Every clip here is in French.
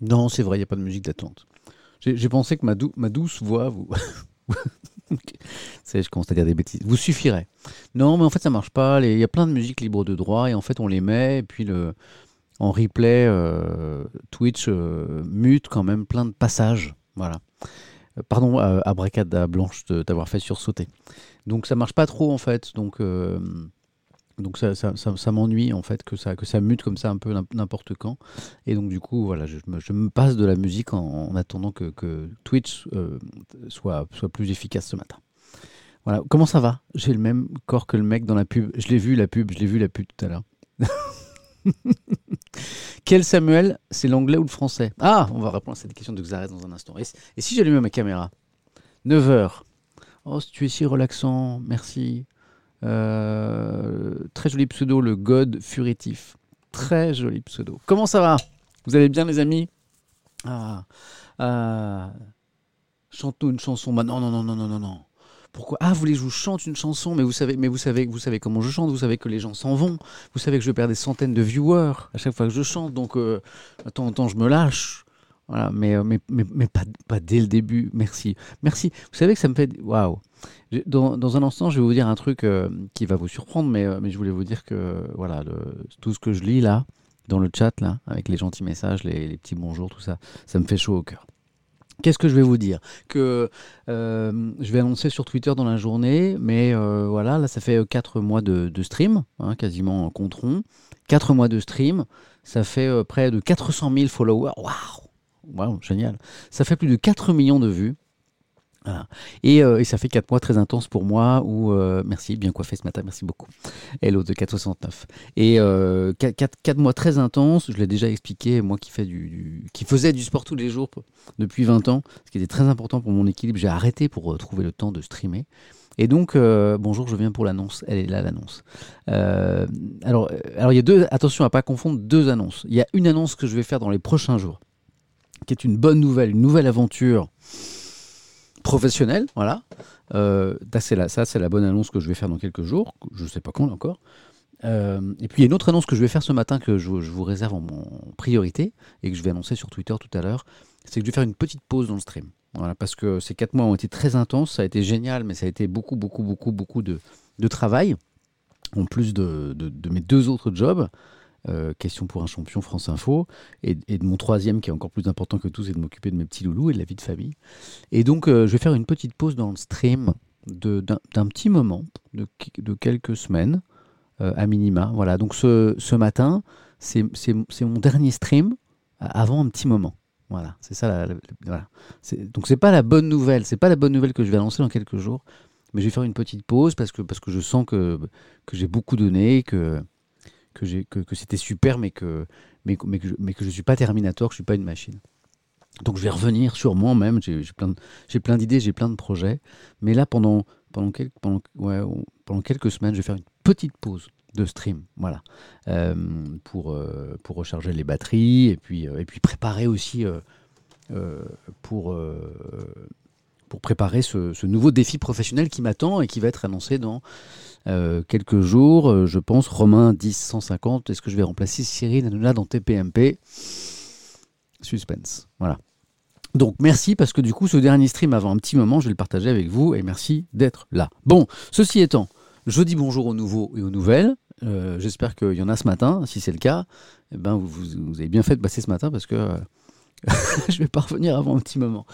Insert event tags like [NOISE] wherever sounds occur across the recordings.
Non, c'est vrai, il n'y a pas de musique d'attente. J'ai pensé que ma, douce voix vous. [LAUGHS] je commence à dire des bêtises. Vous suffirait. Non, mais en fait, ça marche pas. Il y a plein de musiques libres de droit et en fait, on les met et puis le, en replay, euh, Twitch euh, mute quand même plein de passages. Voilà. Euh, pardon à, à Blanche d'avoir fait sursauter. Donc ça marche pas trop en fait. Donc donc ça, ça, m'ennuie en fait que ça, mute comme ça un peu n'importe quand. Et donc du coup, voilà, je, me, passe de la musique en, attendant que, Twitch soit, soit plus efficace ce matin. Voilà. Comment ça va? J'ai le même corps que le mec dans la pub. Je l'ai vu la pub, je l'ai vu la pub tout à l'heure. [LAUGHS] Quel Samuel? C'est l'anglais ou le français? Ah, on va répondre à cette question de Xaret dans un instant. Et, si j'allumais ma caméra? 9h. Oh, tu es si relaxant, merci. Euh, très joli pseudo, le God Furitif. Très joli pseudo. Comment ça va? Vous allez bien, les amis? Ah. ah. Chante-nous une chanson. Bah, non, non, non, non, non, non, non. Pourquoi? Ah, vous voulez que je vous chante une chanson, mais vous savez, mais vous savez, vous savez comment je chante. Vous savez que les gens s'en vont. Vous savez que je perds des centaines de viewers à chaque fois que je chante. Donc, euh, temps temps, je me lâche. Mais, euh, pas, dès le début. Merci. Merci. Vous savez que ça me fait. Waouh! Dans, un instant, je vais vous dire un truc euh, qui va vous surprendre, mais, euh, mais je voulais vous dire que voilà, tout ce que je lis là, dans le chat, là, avec les gentils messages, les, petits bonjours, tout ça, ça me fait chaud au cœur. Qu'est-ce que je vais vous dire? Que je vais annoncer sur Twitter dans la journée, mais voilà, là ça fait 4 euh, mois de, stream, hein, quasiment en compte 4 mois de stream, ça fait près de 400 000 followers. Waouh wow, génial. Ça fait plus de 4 millions de vues. Euh, et, ça fait 4 mois très intenses pour moi euh, merci, bien coiffé ce matin, merci beaucoup. Hello de 469. Et 4, euh, mois très intenses, je l'ai déjà expliqué, moi qui, du, faisais du sport tous les jours depuis 20 ans, ce qui était très important pour mon équilibre, j'ai arrêté pour trouver le temps de streamer. Et donc, bonjour, je viens pour l'annonce. Elle est là, l'annonce. alors, alors, il y a deux, attention à pas confondre deux annonces. Il y a une annonce que je vais faire dans les prochains jours, qui est une bonne nouvelle, une nouvelle aventure professionnel, voilà. Euh, ça, c'est la bonne annonce que je vais faire dans quelques jours. Je ne sais pas quand encore. Euh, et puis il y a une autre annonce que je vais faire ce matin que je, vous réserve en, priorité et que je vais annoncer sur Twitter tout à l'heure. C'est que je vais faire une petite pause dans le stream. Parce que ces quatre mois ont été très intenses, ça a été génial, mais ça a été beaucoup, beaucoup, beaucoup, beaucoup de, travail, en plus de mes deux autres jobs. Euh, question pour un champion France Info, et, de mon troisième qui est encore plus important que tout, c'est de m'occuper de mes petits loulous et de la vie de famille. Et donc, euh, je vais faire une petite pause dans le stream d'un petit moment, de, de quelques semaines, euh, à minima. Voilà, donc ce, ce matin, c'est mon dernier stream avant un petit moment. Voilà, c'est ça. La, voilà. Donc c'est pas la bonne nouvelle, c'est pas la bonne nouvelle que je vais annoncer dans quelques jours, mais je vais faire une petite pause parce que parce que je sens que que j'ai beaucoup donné, que que, que, que c'était super, mais que, mais, que je, mais que je suis pas Terminator, que je suis pas une machine. Donc je vais revenir sur moi même, j'ai plein, d'idées, j'ai plein de projets, mais là pendant, pendant, quelques, pendant, pendant quelques semaines, je vais faire une petite pause de stream, voilà, euh, pour, euh, pour recharger les batteries et puis, euh, et puis préparer aussi pour, pour préparer ce, nouveau défi professionnel qui m'attend et qui va être annoncé dans euh, quelques jours. Euh, je pense Romain 10 150. Est-ce que je vais remplacer Cyril Hanouna dans TPMP Suspense. Voilà. Donc merci parce que du coup ce dernier stream avant un petit moment, je vais le partager avec vous et merci d'être là. Bon, ceci étant, je dis bonjour aux nouveaux et aux nouvelles. Euh, j'espère qu'il y en a ce matin. Si c'est le cas, eh ben vous, avez bien fait de passer ce matin parce que [LAUGHS] je vais pas revenir avant un petit moment.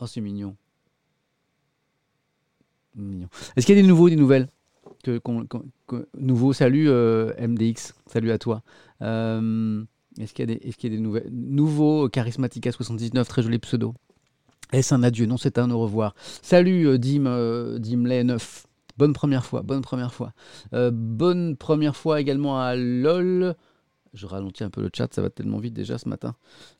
Oh, c'est mignon. Est-ce qu'il y a des nouveaux, des nouvelles Nouveau, salut euh, MDX, salut à toi. Euh, est-ce qu'il y, est y, a des nouvelles? Nouveau Charismatica 79, très joli pseudo. Est-ce un adieu? Non, c'est un au revoir. Salut euh, Dim, Dimley 9. Bonne première fois, bonne première fois. bonne première fois également à LOL. Je ralentis un peu le chat, ça va tellement vite déjà ce matin.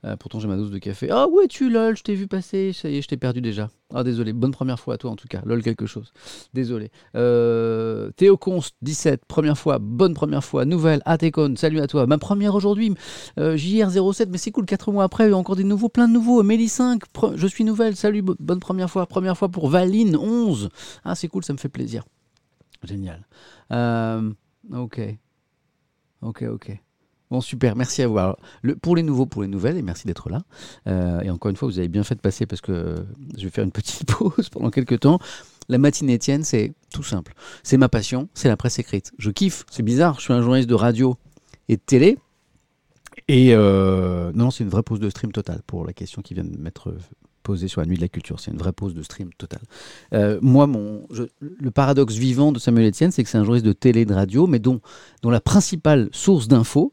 Euh, pourtant j'ai ma dose de café. Ah ouais tu lol, je t'ai vu passer, ça y est, je t'ai perdu déjà. Ah désolé, bonne première fois à toi en tout cas. Lol quelque chose. Désolé. Euh, Théo Const 17, première fois, bonne première fois. Nouvelle, Atekon, salut à toi. Ma première aujourd'hui, euh, JR07, mais c'est cool, 4 mois après, encore des nouveaux, plein de nouveaux. Méli 5, je suis nouvelle, salut, bonne première fois. Première fois pour Valine 11. Ah c'est cool, ça me fait plaisir. Génial. ok. Ok, ok. Bon, super, merci à vous. Le, pour les nouveaux, pour les nouvelles, et merci d'être là. Euh, et encore une fois, vous avez bien fait de passer parce que je vais faire une petite [LAUGHS] pause pendant quelques temps. La matinée Étienne, c'est tout simple. C'est ma passion, c'est la presse écrite. Je kiffe, c'est bizarre, je suis un journaliste de radio et de télé. Et euh, non, c'est une vraie pause de stream totale pour la question qui vient de m'être posée sur la nuit de la culture. C'est une vraie pause de stream totale. Euh, moi, mon, le paradoxe vivant de Samuel Etienne, c'est que c'est un journaliste de télé de radio, mais dont, dont la principale source d'infos,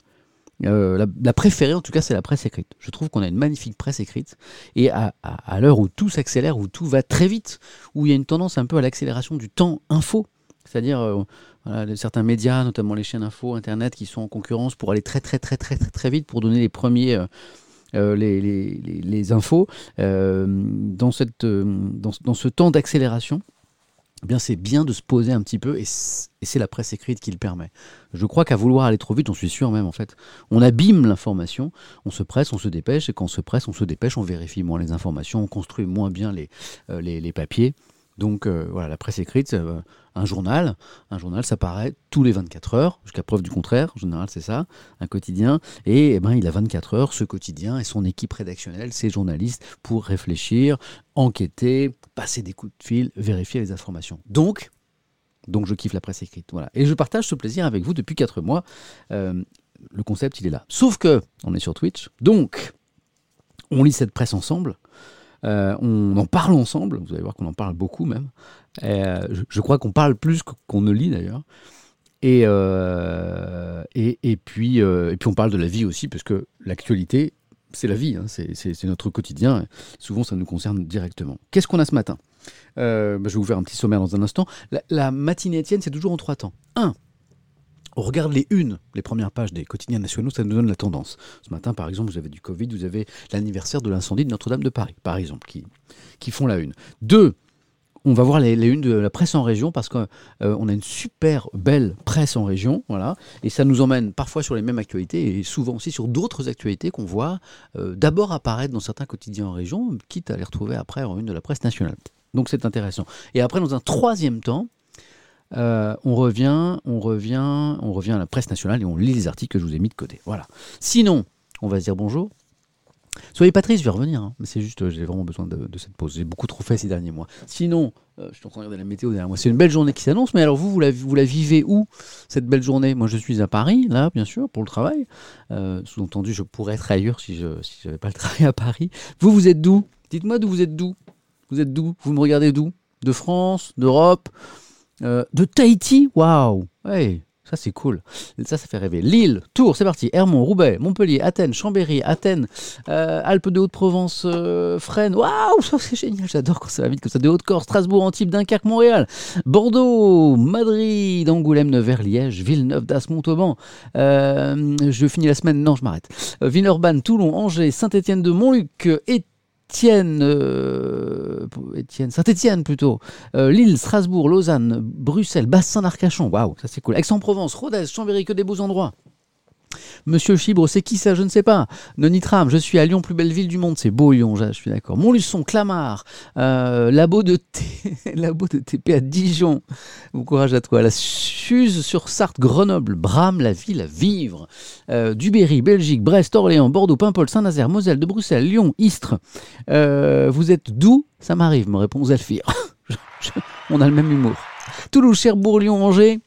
euh, la, préférée en tout cas, c'est la presse écrite. Je trouve qu'on a une magnifique presse écrite. Et à, l'heure où tout s'accélère, où tout va très vite, où il y a une tendance un peu à l'accélération du temps info, c'est-à-dire euh, certains médias, notamment les chaînes info, Internet, qui sont en concurrence pour aller très très très très très, vite pour donner les premiers... euh, les, infos dans, cette, dans ce temps d'accélération, eh bien c'est bien de se poser un petit peu et c'est la presse écrite qui le permet. Je crois qu'à vouloir aller trop vite, j'en suis sûr même en fait, on abîme l'information, on se presse, on se dépêche et quand on se presse, on se dépêche, on vérifie moins les informations, on construit moins bien les, euh, papiers. Donc euh, voilà, la presse écrite, euh, un journal, un journal ça paraît tous les 24 heures, jusqu'à preuve du contraire, en général c'est ça, un quotidien, et eh ben, il a 24 heures, ce quotidien, et son équipe rédactionnelle, ses journalistes, pour réfléchir, enquêter, passer des coups de fil, vérifier les informations. Donc, donc je kiffe la presse écrite. Voilà. Et je partage ce plaisir avec vous depuis 4 mois. Euh, le concept, il est là. Sauf que, on est sur Twitch, donc, on lit cette presse ensemble. euh, on en parle ensemble, vous allez voir qu'on en parle beaucoup même. Euh, je, crois qu'on parle plus qu'on ne lit d'ailleurs. Et, et, et puis, et puis on parle de la vie aussi, parce que l'actualité, c'est la vie, hein, c'est notre quotidien. Souvent, ça nous concerne directement. Qu'est-ce qu'on a ce matin? Euh, bah, Je vais vous faire un petit sommaire dans un instant. La, matinée Étienne, c'est toujours en trois temps. Un, on regarde les unes, les premières pages des quotidiens nationaux, ça nous donne la tendance. Ce matin, par exemple, vous avez du Covid, vous avez l'anniversaire de l'incendie de Notre-Dame de Paris, par exemple, qui, qui font la une. Deux, on va voir les, les unes de la presse en région parce qu'on a une super belle presse en région, voilà, et ça nous emmène parfois sur les mêmes actualités et souvent aussi sur d'autres actualités qu'on voit euh, d'abord apparaître dans certains quotidiens en région, quitte à les retrouver après en une de la presse nationale. Donc c'est intéressant. Et après, dans un troisième temps, euh, on revient, on revient, on revient à la presse nationale et on lit les articles que je vous ai mis de côté. Voilà. Sinon, on va se dire bonjour. Soyez pas triste, je vais revenir. hein. Mais c'est juste, euh, j'ai vraiment besoin de, cette pause. J'ai beaucoup trop fait ces derniers mois. Sinon, euh, je suis en train de regarder la météo derrière moi. C'est une belle journée qui s'annonce. Mais alors vous, vous la, vivez où cette belle journée? Moi, je suis à Paris, là, bien sûr, pour le travail. Euh, Sous-entendu, je pourrais être ailleurs si je si j'avais pas le [LAUGHS] travail à Paris. Vous, vous êtes d'où? Dites-moi d'où vous êtes d'où Vous êtes d'où? Vous me regardez d'où? De France D'Europe De Tahiti? Waouh Ouais, c'est cool. Ça, ça fait rêver. Lille, Tours, c'est parti. Hermont, Roubaix, Montpellier, Athènes, Chambéry, Athènes, euh, Alpes de Haute-Provence, euh, Fresnes. Waouh, c'est génial. J'adore quand ça va vite comme ça. De Haute-Corse, Strasbourg, Antibes, Dunkerque, Montréal, Bordeaux, Madrid, Angoulême, Nevers, Liège, Villeneuve, Das, Montauban. Euh, je finis la semaine. Non, je m'arrête. Euh, Villeurbanne, Toulon, Angers, Saint-Étienne de Montluc, Étienne, euh, Étienne, Saint-Étienne plutôt, euh, Lille, Strasbourg, Lausanne, Bruxelles, Bassin-Arcachon, waouh, ça c'est cool. Aix-en-Provence, Rodez, Chambéry, que des beaux endroits. Monsieur Chibre, c'est qui ça? Je ne sais pas. Nonitram, je suis à Lyon, plus belle ville du monde. C'est beau Lyon, je suis d'accord. Montluçon, Clamart, euh, labo, de TP [LAUGHS] à Dijon. Bon courage à toi. La Suze sur Sarthe, Grenoble, Bram, la ville à vivre. Euh, Duberry, Belgique, Brest, Orléans, Bordeaux, Paimpol, Saint-Nazaire, Moselle, de Bruxelles, Lyon, Istres. Euh, vous êtes d'où? Ça m'arrive, me répond Zalfir. [LAUGHS] On a le même humour. Toulouse, Cherbourg, Lyon, Angers,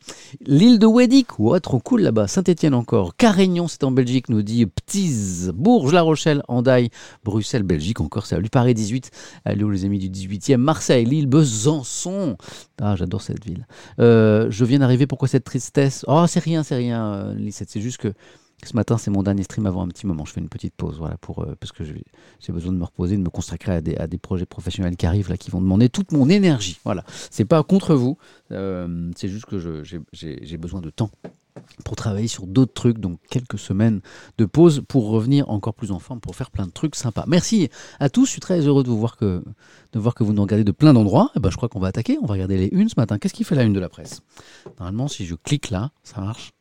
l'île de Wedic, ouais, trop cool là-bas, Saint-Étienne encore, Carignan, c'est en Belgique, nous dit Ptiz, Bourges, La Rochelle, Andaille, Bruxelles, Belgique encore, salut, Paris 18, allô les amis du 18e, Marseille, Lille, Besançon, ah j'adore cette ville. Euh, je viens d'arriver, pourquoi cette tristesse? Oh c'est rien, c'est rien, euh, c'est juste que ce matin, c'est mon dernier stream avant un petit moment. Je fais une petite pause, voilà, pour, euh, parce que j'ai besoin de me reposer, de me consacrer à des, projets professionnels qui arrivent, là, qui vont demander toute mon énergie. Voilà. C'est pas contre vous, euh, c'est juste que j'ai besoin de temps pour travailler sur d'autres trucs, donc quelques semaines de pause pour revenir encore plus en forme, pour faire plein de trucs sympas. Merci à tous, je suis très heureux de vous voir que, de voir que vous nous regardez de plein d'endroits. Eh ben, je crois qu'on va attaquer, on va regarder les unes ce matin. Qu'est-ce qui fait la une de la presse? Normalement, si je clique là, ça marche.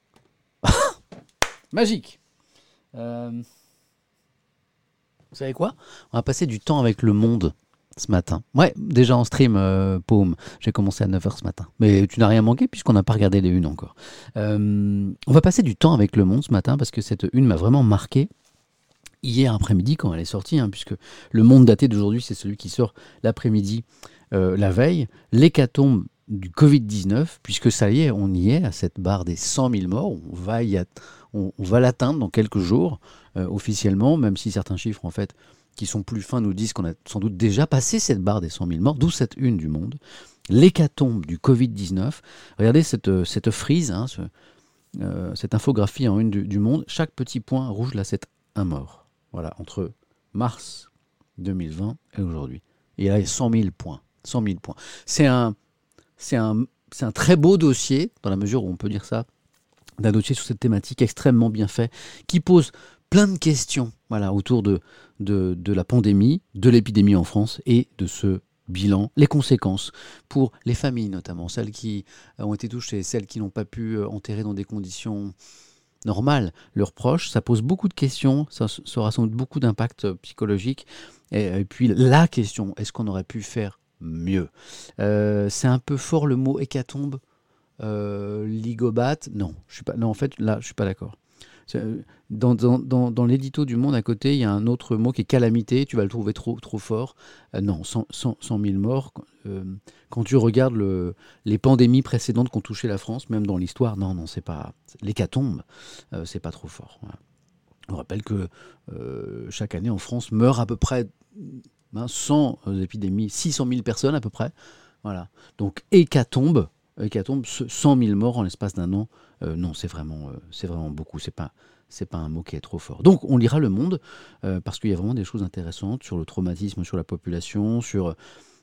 Magique Euh, Vous savez quoi? On va passer du temps avec le monde. ce matin. Ouais, déjà en stream, euh, Paume. J'ai commencé à 9h ce matin. Mais tu n'as rien manqué puisqu'on n'a pas regardé les unes encore. Euh, on va passer du temps avec Le Monde ce matin parce que cette une m'a vraiment marqué. Hier après-midi quand elle est sortie, hein, puisque Le Monde daté d'aujourd'hui, c'est celui qui sort l'après-midi, la veille. L'hécatombe du Covid-19, puisque ça y est, on y est à cette barre des 100 000 morts. On va, y on, va l'atteindre dans quelques jours officiellement, même si certains chiffres en fait qui sont plus fins nous disent qu'on a sans doute déjà passé cette barre des 100 000 morts, d'où cette une du monde. L'hécatombe du Covid-19. Regardez cette, cette frise, hein, euh, cette infographie en une du, monde. Chaque petit point rouge, là, c'est un mort. Voilà, entre mars 2020 et aujourd'hui. Il y a 100 000 points. 100 000 points. C'est un, un, c'est un très beau dossier, dans la mesure où on peut dire ça, d'un dossier sur cette thématique extrêmement bien fait, qui pose plein de questions voilà, autour de, de, la pandémie, de l'épidémie en France et de ce bilan, les conséquences pour les familles notamment, celles qui ont été touchées, celles qui n'ont pas pu euh, enterrer dans des conditions normales leurs proches. Ça pose beaucoup de questions, ça, aura sans doute beaucoup d'impact euh, psychologique. Et, puis la question, est-ce qu'on aurait pu faire mieux? Euh, C'est un peu fort le mot hécatombe, ligobate. Non, je suis pas. Non, en fait, là, je suis pas d'accord. Euh, dans, dans, dans, l'édito du Monde à côté, il y a un autre mot qui est calamité. Tu vas le trouver trop, trop fort. Euh, non, 100, 000 morts. Euh, quand tu regardes le, les pandémies précédentes qui ont touché la France, même dans l'histoire, non, non, c'est pas. L'hécatombe, c'est pas trop fort. On rappelle que chaque année en France meurent à peu près 100 hein, épidémies, 600 000 personnes à peu près. Voilà. Donc hécatombe, hécatombe 100 000 morts en l'espace d'un an. Euh, non, c'est vraiment, euh, c'est vraiment beaucoup. C'est pas, c'est pas un mot qui est trop fort. Donc, on lira Le Monde euh, parce qu'il y a vraiment des choses intéressantes sur le traumatisme, sur la population, sur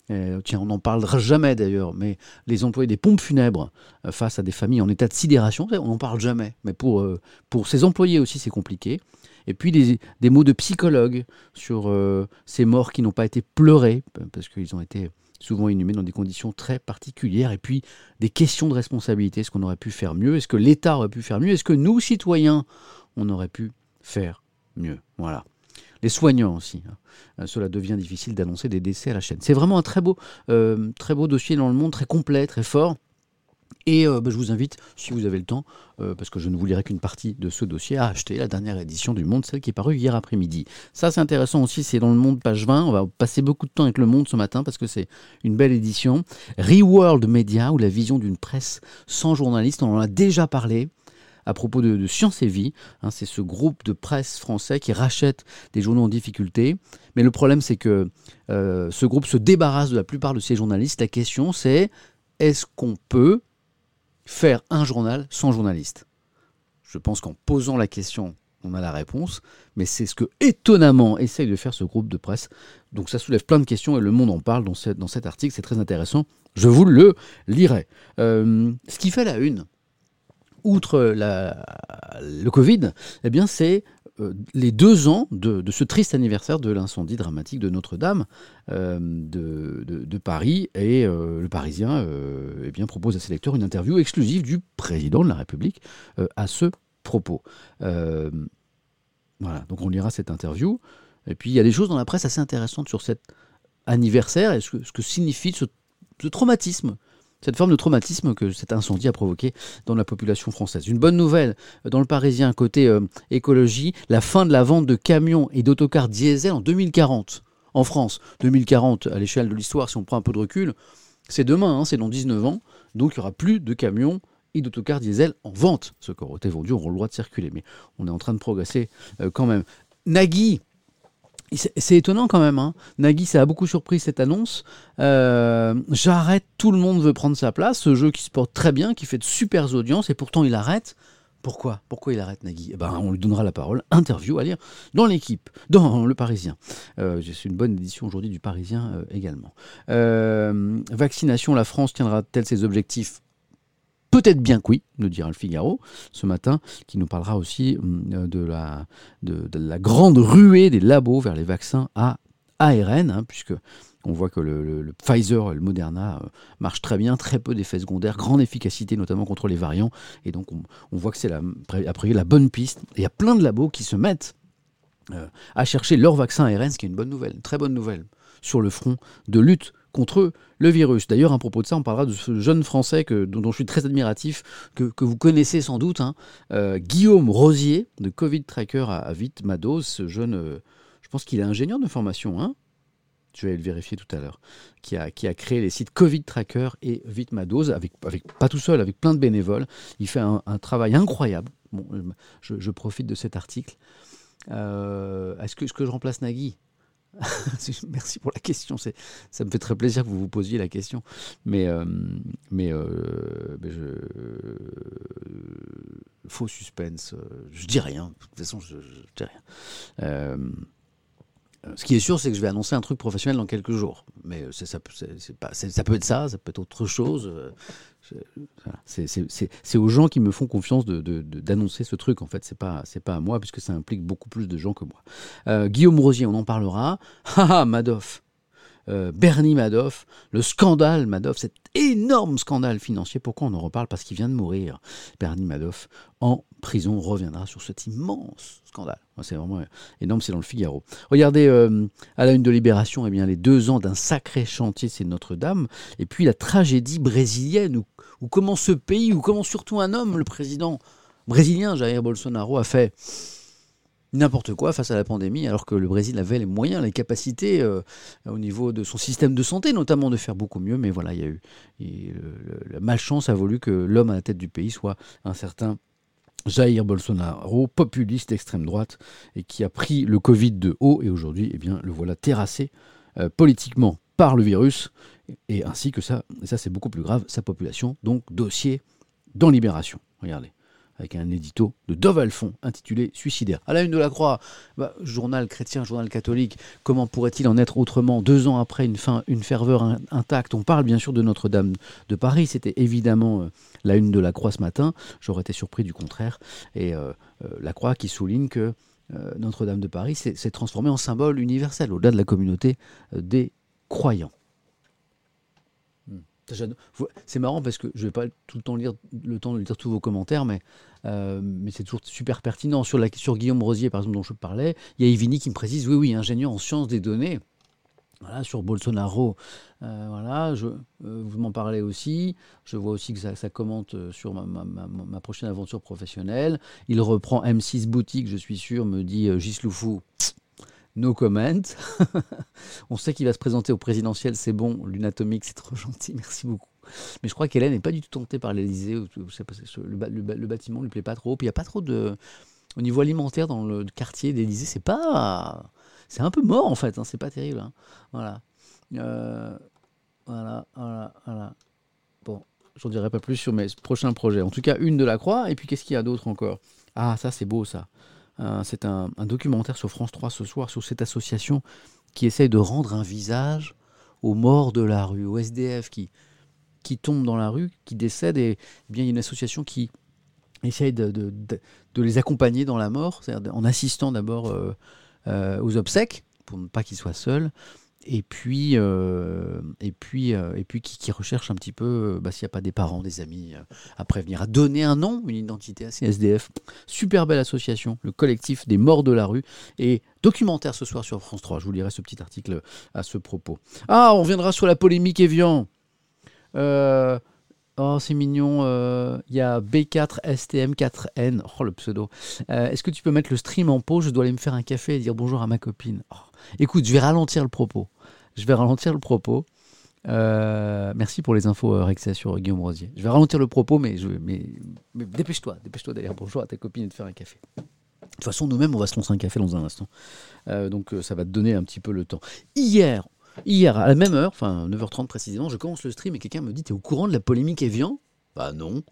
tiens, on n'en parlera jamais d'ailleurs, mais les employés des pompes funèbres face à des familles en état de sidération, on n'en parle jamais. Mais pour, pour ces employés aussi, c'est compliqué. Et puis des, des, mots de psychologue sur ces morts qui n'ont pas été pleurés, parce qu'ils ont été souvent inhumés dans des conditions très particulières, et puis des questions de responsabilité. Est-ce qu'on aurait pu faire mieux? Est-ce que l'État aurait pu faire mieux? Est-ce que nous, citoyens, on aurait pu faire mieux? Voilà. Les soignants aussi. Hein. Euh, cela devient difficile d'annoncer des décès à la chaîne. C'est vraiment un très beau, euh, très beau dossier dans le monde, très complet, très fort. Et euh, bah, je vous invite, si vous avez le temps, euh, parce que je ne vous lirai qu'une partie de ce dossier, à acheter la dernière édition du Monde, celle qui est parue hier après-midi. Ça, c'est intéressant aussi, c'est dans le Monde, page 20. On va passer beaucoup de temps avec le Monde ce matin parce que c'est une belle édition. Reworld Media, ou la vision d'une presse sans journaliste, on en a déjà parlé à propos de, Science et Vie. Hein, c'est ce groupe de presse français qui rachète des journaux en difficulté. Mais le problème, c'est que euh, ce groupe se débarrasse de la plupart de ses journalistes. La question, c'est est-ce qu'on peut faire un journal sans journaliste Je pense qu'en posant la question, on a la réponse, mais c'est ce que étonnamment essaye de faire ce groupe de presse. Donc ça soulève plein de questions et le monde en parle dans, cet article, c'est très intéressant. Je vous le lirai. Euh, ce qui fait la une, outre la, le Covid, eh bien c'est euh, les deux ans de, ce triste anniversaire de l'incendie dramatique de Notre-Dame euh, de, Paris. Et euh, le Parisien eh bien, propose à ses lecteurs une interview exclusive du président de la République à ce propos. voilà, donc on lira cette interview. Et puis il y a des choses dans la presse assez intéressantes sur cet anniversaire et ce que, signifie ce traumatisme cette forme de traumatisme que cet incendie a provoqué dans la population française. Une bonne nouvelle dans le Parisien côté euh, écologie, la fin de la vente de camions et d'autocars diesel en 2040 en France. 2040 à l'échelle de l'histoire, si on prend un peu de recul, c'est demain, hein, c'est dans 19 ans, donc il n'y aura plus de camions et d'autocars diesel en vente. Ceux qui auront été vendus auront le droit de circuler, mais on est en train de progresser euh, quand même. Nagui, c'est étonnant quand même. Hein. Nagui, ça a beaucoup surpris cette annonce. Euh, j'arrête, tout le monde veut prendre sa place. Ce jeu qui se porte très bien, qui fait de super audiences, et pourtant il arrête. Pourquoi? Pourquoi il arrête Nagui? Eh ben, On lui donnera la parole. Interview à lire dans l'équipe, dans le Parisien. Euh, C'est une bonne édition aujourd'hui du Parisien euh, également. Vaccination, la France tiendra-t-elle ses objectifs? Peut-être bien que oui, nous dira le Figaro ce matin, qui nous parlera aussi hum, de la, de, la grande ruée des labos vers les vaccins à ARN, hein, puisque on voit que le, Pfizer et le Moderna euh, marchent très bien, très peu d'effets secondaires, grande efficacité notamment contre les variants, et donc on, voit que c'est la, la bonne piste. il y a plein de labos qui se mettent à chercher leur vaccin ARN, ce qui est une bonne nouvelle, une très bonne nouvelle, sur le front de lutte contre le virus. D'ailleurs, à propos de ça, on parlera de ce jeune Français que, dont, je suis très admiratif, que, vous connaissez sans doute, hein. Guillaume Rosier, de Covid Tracker à, à Mados, ce jeune, je pense qu'il est ingénieur de formation, hein je vais le vérifier tout à l'heure, qui a, qui a créé les sites Covid Tracker et Vite avec, avec, pas tout seul, avec plein de bénévoles. Il fait un, travail incroyable. Je, profite de cet article. Euh, est-ce que, que je remplace Nagui? [LAUGHS] Merci pour la question. Ça me fait très plaisir que vous vous posiez la question. Mais, euh, mais, euh, je, faux suspense. Je dis rien. De toute façon, je, je dis rien. Euh, ce qui est sûr, c'est que je vais annoncer un truc professionnel dans quelques jours. Mais ça peut être ça, ça peut être autre chose. C'est aux gens qui me font confiance d'annoncer de, ce truc. En fait, c'est pas pas à moi puisque ça implique beaucoup plus de gens que moi. Euh, Guillaume Rosier, on en parlera. [LAUGHS] Haha, Madoff. Bernie Madoff, le scandale Madoff, cet énorme scandale financier. Pourquoi on en reparle? Parce qu'il vient de mourir. Bernie Madoff en prison reviendra sur cet immense scandale. C'est vraiment énorme, c'est dans le Figaro. Regardez euh, à la une de Libération, eh bien, les deux ans d'un sacré chantier, c'est Notre-Dame, et puis la tragédie brésilienne, où, comment ce pays, ou comment surtout un homme, le président brésilien Jair Bolsonaro, a fait n'importe quoi face à la pandémie, alors que le Brésil avait les moyens, les capacités euh, au niveau de son système de santé, notamment de faire beaucoup mieux. Mais voilà, il y a eu la malchance a voulu que l'homme à la tête du pays soit un certain Jair Bolsonaro, populiste extrême droite, et qui a pris le Covid de haut, et aujourd'hui, eh bien, le voilà terrassé euh, politiquement par le virus, et ainsi que ça, ça c'est beaucoup plus grave, sa population, donc dossier dans Libération. Regardez avec un édito de Dove Alphon intitulé Suicidaire. À la une de la Croix, bah, journal chrétien, journal catholique, comment pourrait-il en être autrement deux ans après une ferveur intacte? On parle bien sûr de Notre-Dame de Paris, c'était évidemment euh, la une de la Croix ce matin, j'aurais été surpris du contraire, et euh, euh, la Croix qui souligne que Notre-Dame de Paris s'est transformée en symbole universel, au-delà de la communauté des croyants. C'est marrant parce que je vais pas tout le temps lire le temps de lire tous vos commentaires, mais, euh, c'est toujours super pertinent. Sur, la, sur Guillaume Rosier, par exemple, dont je parlais, il y a Evini qui me précise oui, oui, ingénieur en sciences des données. Voilà, sur Bolsonaro, euh, voilà, je, euh, vous m'en parlez aussi. Je vois aussi que ça, commente sur ma, prochaine aventure professionnelle. Il reprend M6 Boutique, je suis sûr, me dit Gisloufou. No comment. [LAUGHS] On sait qu'il va se présenter au présidentiel, c'est bon. L'unatomique, c'est trop gentil, [LAUGHS] merci beaucoup. Mais je crois qu'Hélène n'est pas du tout tentée par l'Elysée. Le, bâtiment ne lui plaît pas trop. Puis il n'y a pas trop de. Au niveau alimentaire, dans le quartier d'Elysée, c'est pas. C'est un peu mort en fait, hein, c'est pas terrible. Hein. Voilà. Euh, voilà, voilà, voilà. Bon, j'en dirai pas plus sur mes prochains projets. En tout cas, une de la croix. Et puis qu'est-ce qu'il y a d'autre encore? Ah, ça c'est beau ça. Euh, c'est un, documentaire sur France 3 ce soir sur cette association qui essaye de rendre un visage aux morts de la rue, aux SDF qui, qui tombent dans la rue, qui décèdent. Et, eh bien, il y a une association qui essaye de, de, les accompagner dans la mort, en assistant d'abord euh, euh, aux obsèques, pour ne pas qu'ils soient seuls, et puis, euh, et puis, euh, et puis qui, qui, recherche un petit peu euh, bah, s'il n'y a pas des parents, des amis à prévenir, à donner un nom, une identité à ces SDF. Super belle association, le collectif des morts de la rue, et documentaire ce soir sur France 3. Je vous lirai ce petit article à ce propos. Ah, on reviendra sur la polémique Evian. Oh, c'est mignon. Il y a B4STM4N. Oh, le pseudo. Est-ce que tu peux mettre le stream en pause? Je dois aller me faire un café et dire bonjour à ma copine. Oh. Écoute, je vais ralentir le propos je vais ralentir le propos. Euh, merci pour les infos, euh, Rexia, sur Guillaume Rosier. Je vais ralentir le propos, mais, mais, dépêche-toi, dépêche-toi d'aller bonjour à ta copine et de faire un café. De toute façon, nous-mêmes, on va se lancer un café dans un instant. Euh, donc, ça va te donner un petit peu le temps. Hier, hier, à la même heure, enfin 9h30 précisément, je commence le stream et quelqu'un me dit T'es au courant de la polémique Evian? Bah non,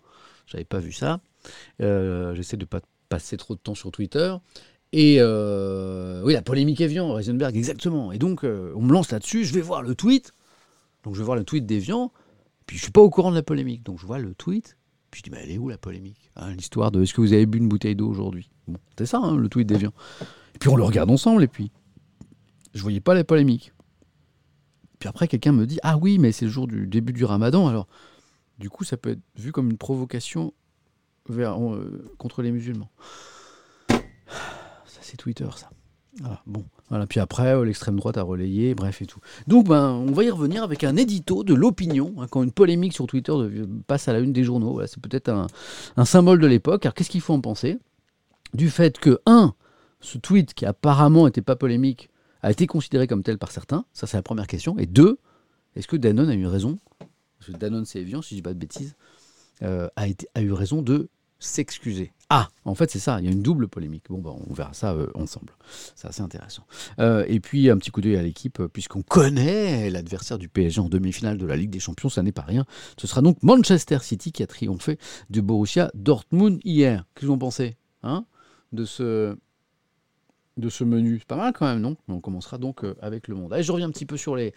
j'avais pas vu ça. J'essaie de pas passer trop de temps sur Twitter. Et euh, oui, la polémique Evian, Reisenberg, exactement. Et donc, euh, on me lance là-dessus, je vais voir le tweet. Donc, je vais voir le tweet d'Evian, puis je suis pas au courant de la polémique. Donc, je vois le tweet, puis je dis, mais elle est où la polémique hein, L'histoire de est-ce que vous avez bu une bouteille d'eau aujourd'hui? C'est ça, hein, le tweet d'Evian. Et puis, on le regarde ensemble, et puis, je voyais pas la polémique. Puis après, quelqu'un me dit, ah oui, mais c'est le jour du début du ramadan, alors, du coup, ça peut être vu comme une provocation euh, contre les musulmans c'est Twitter, ça. Voilà, bon. Voilà, puis après, euh, l'extrême droite a relayé, bref et tout. Donc, ben, on va y revenir avec un édito de l'opinion. hein, quand une polémique sur Twitter de- passe à la une des journaux, c'est peut-être un, symbole de l'époque. Alors, qu'est-ce qu'il faut en penser? Du fait que, un, ce tweet qui apparemment n'était pas polémique a été considéré comme tel par certains. Ça, c'est la première question. Et deux, est-ce que Danone a eu raison? Parce que Danone, c'est Evian, si je dis pas de bêtises, euh, a eu raison de s'excuser. Ah, en fait, c'est ça, il y a une double polémique. Bon, bah, on verra ça euh, ensemble. C'est assez intéressant. Euh, et puis, un petit coup d'œil à l'équipe, euh, puisqu'on connaît l'adversaire du PSG en demi-finale de la Ligue des Champions, ça n'est pas rien. Ce sera donc Manchester City qui a triomphé du Borussia Dortmund hier. Qu'est-ce que vous en pensez hein, de ce de ce menu. C'est pas mal quand même, non? On commencera donc euh, avec le monde. Allez, je reviens un petit peu sur les,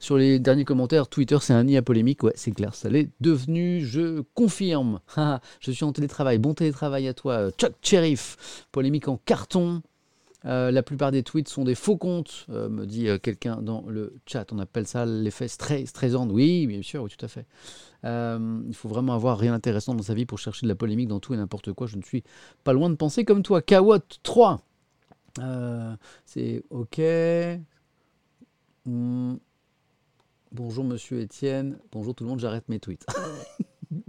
sur les derniers commentaires. Twitter, c'est un nid à polémique. Ouais, c'est clair, ça l'est devenu. Je confirme. [LAUGHS] Ah, je suis en télétravail. Bon télétravail à toi. Euh, Chuck Sheriff, polémique en carton. Euh, la plupart des tweets sont des faux comptes, me dit quelqu'un dans le chat. On appelle ça l'effet stress, stressant. Oui, bien sûr, oui, tout à fait. Il faut vraiment avoir rien d'intéressant dans sa vie pour chercher de la polémique dans tout et n'importe quoi. Je ne suis pas loin de penser comme toi. Kawat 3. Euh, c'est OK. Hmm. Bonjour Monsieur Étienne. Bonjour tout le monde, j'arrête mes tweets.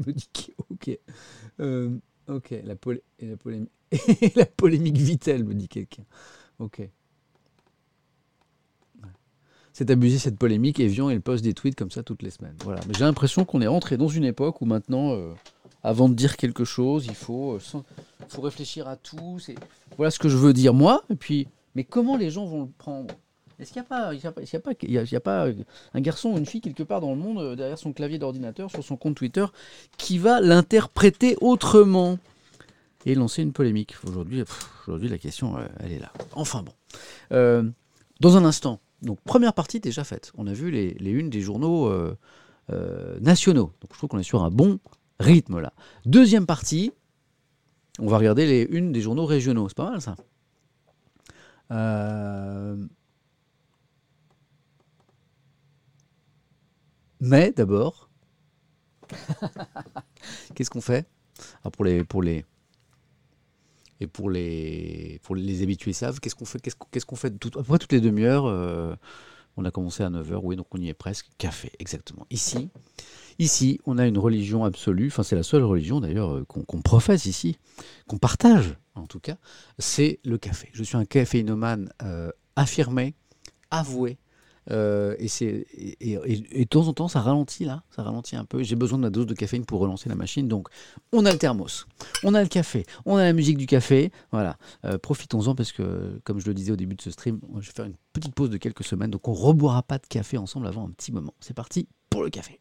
[LAUGHS] OK. Euh, OK. La, polémique... [LAUGHS] la polémique Vitel, me dit quelqu'un. OK. C'est abusé cette polémique. Evian, il poste des tweets comme ça toutes les semaines. Voilà. Mais j'ai l'impression qu'on est rentré dans une époque où maintenant, euh, avant de dire quelque chose, il faut, euh, faut réfléchir à tout. Voilà ce que je veux dire moi. Et puis, mais comment les gens vont le prendre? Est-ce qu'il n'y a pas, a a pas, pas un garçon ou une fille quelque part dans le monde euh, derrière son clavier d'ordinateur, sur son compte Twitter, qui va l'interpréter autrement? Et lancer une polémique Aujourd'hui, aujourd'hui la question, euh, elle est là. Enfin bon. Euh, dans un instant. Donc première partie déjà faite. On a vu les, les unes des journaux euh, euh, nationaux. Donc je trouve qu'on est sur un bon rythme là. Deuxième partie. On va regarder les unes des journaux régionaux. C'est pas mal ça. Euh, Mais d'abord, [LAUGHS] qu'est-ce qu'on fait? Ah, pour les pour les et pour les pour les habitués savent qu'est-ce qu'on fait qu'est-ce qu'on fait tout, à peu près toutes les demi-heures euh, on a commencé à 9h oui donc on y est presque café exactement ici ici on a une religion absolue enfin c'est la seule religion d'ailleurs euh, qu'on professe ici qu'on partage en tout cas c'est le café je suis un caféinomane euh, affirmé avoué euh, et, c'est, et, de temps en temps, ça ralentit là, ça ralentit un peu. J'ai besoin de ma dose de caféine pour relancer la machine. Donc, on a le thermos, on a le café, on a la musique du café. Voilà, profitons-en parce que, comme je le disais au début de ce stream, je vais faire une petite pause de quelques semaines. Donc, on reboira pas de café ensemble avant un petit moment. C'est parti pour le café.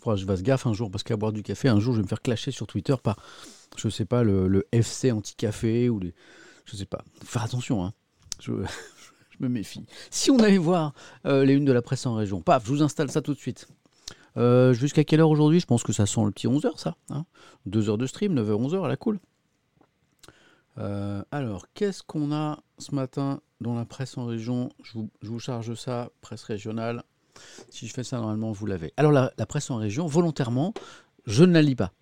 Faudra que je fasse gaffe un jour parce qu'à boire du café, un jour, je vais me faire clasher sur Twitter par, je sais pas, le, FC anti-café ou les. Je sais pas. Faire attention, hein. [LAUGHS] Je, me méfie. Si on allait voir euh, les unes de la presse en région, paf, je vous installe ça tout de suite. Euh, Jusqu'à quelle heure aujourd'hui? Je pense que ça sent le petit 11h, ça. Hein 2 heures de stream, 9h, 11h, à la cool. Euh, alors, qu'est-ce qu'on a ce matin dans la presse en région? Je vous charge ça, presse régionale. Si je fais ça, normalement, vous l'avez. Alors, la, presse en région, volontairement, je ne la lis pas.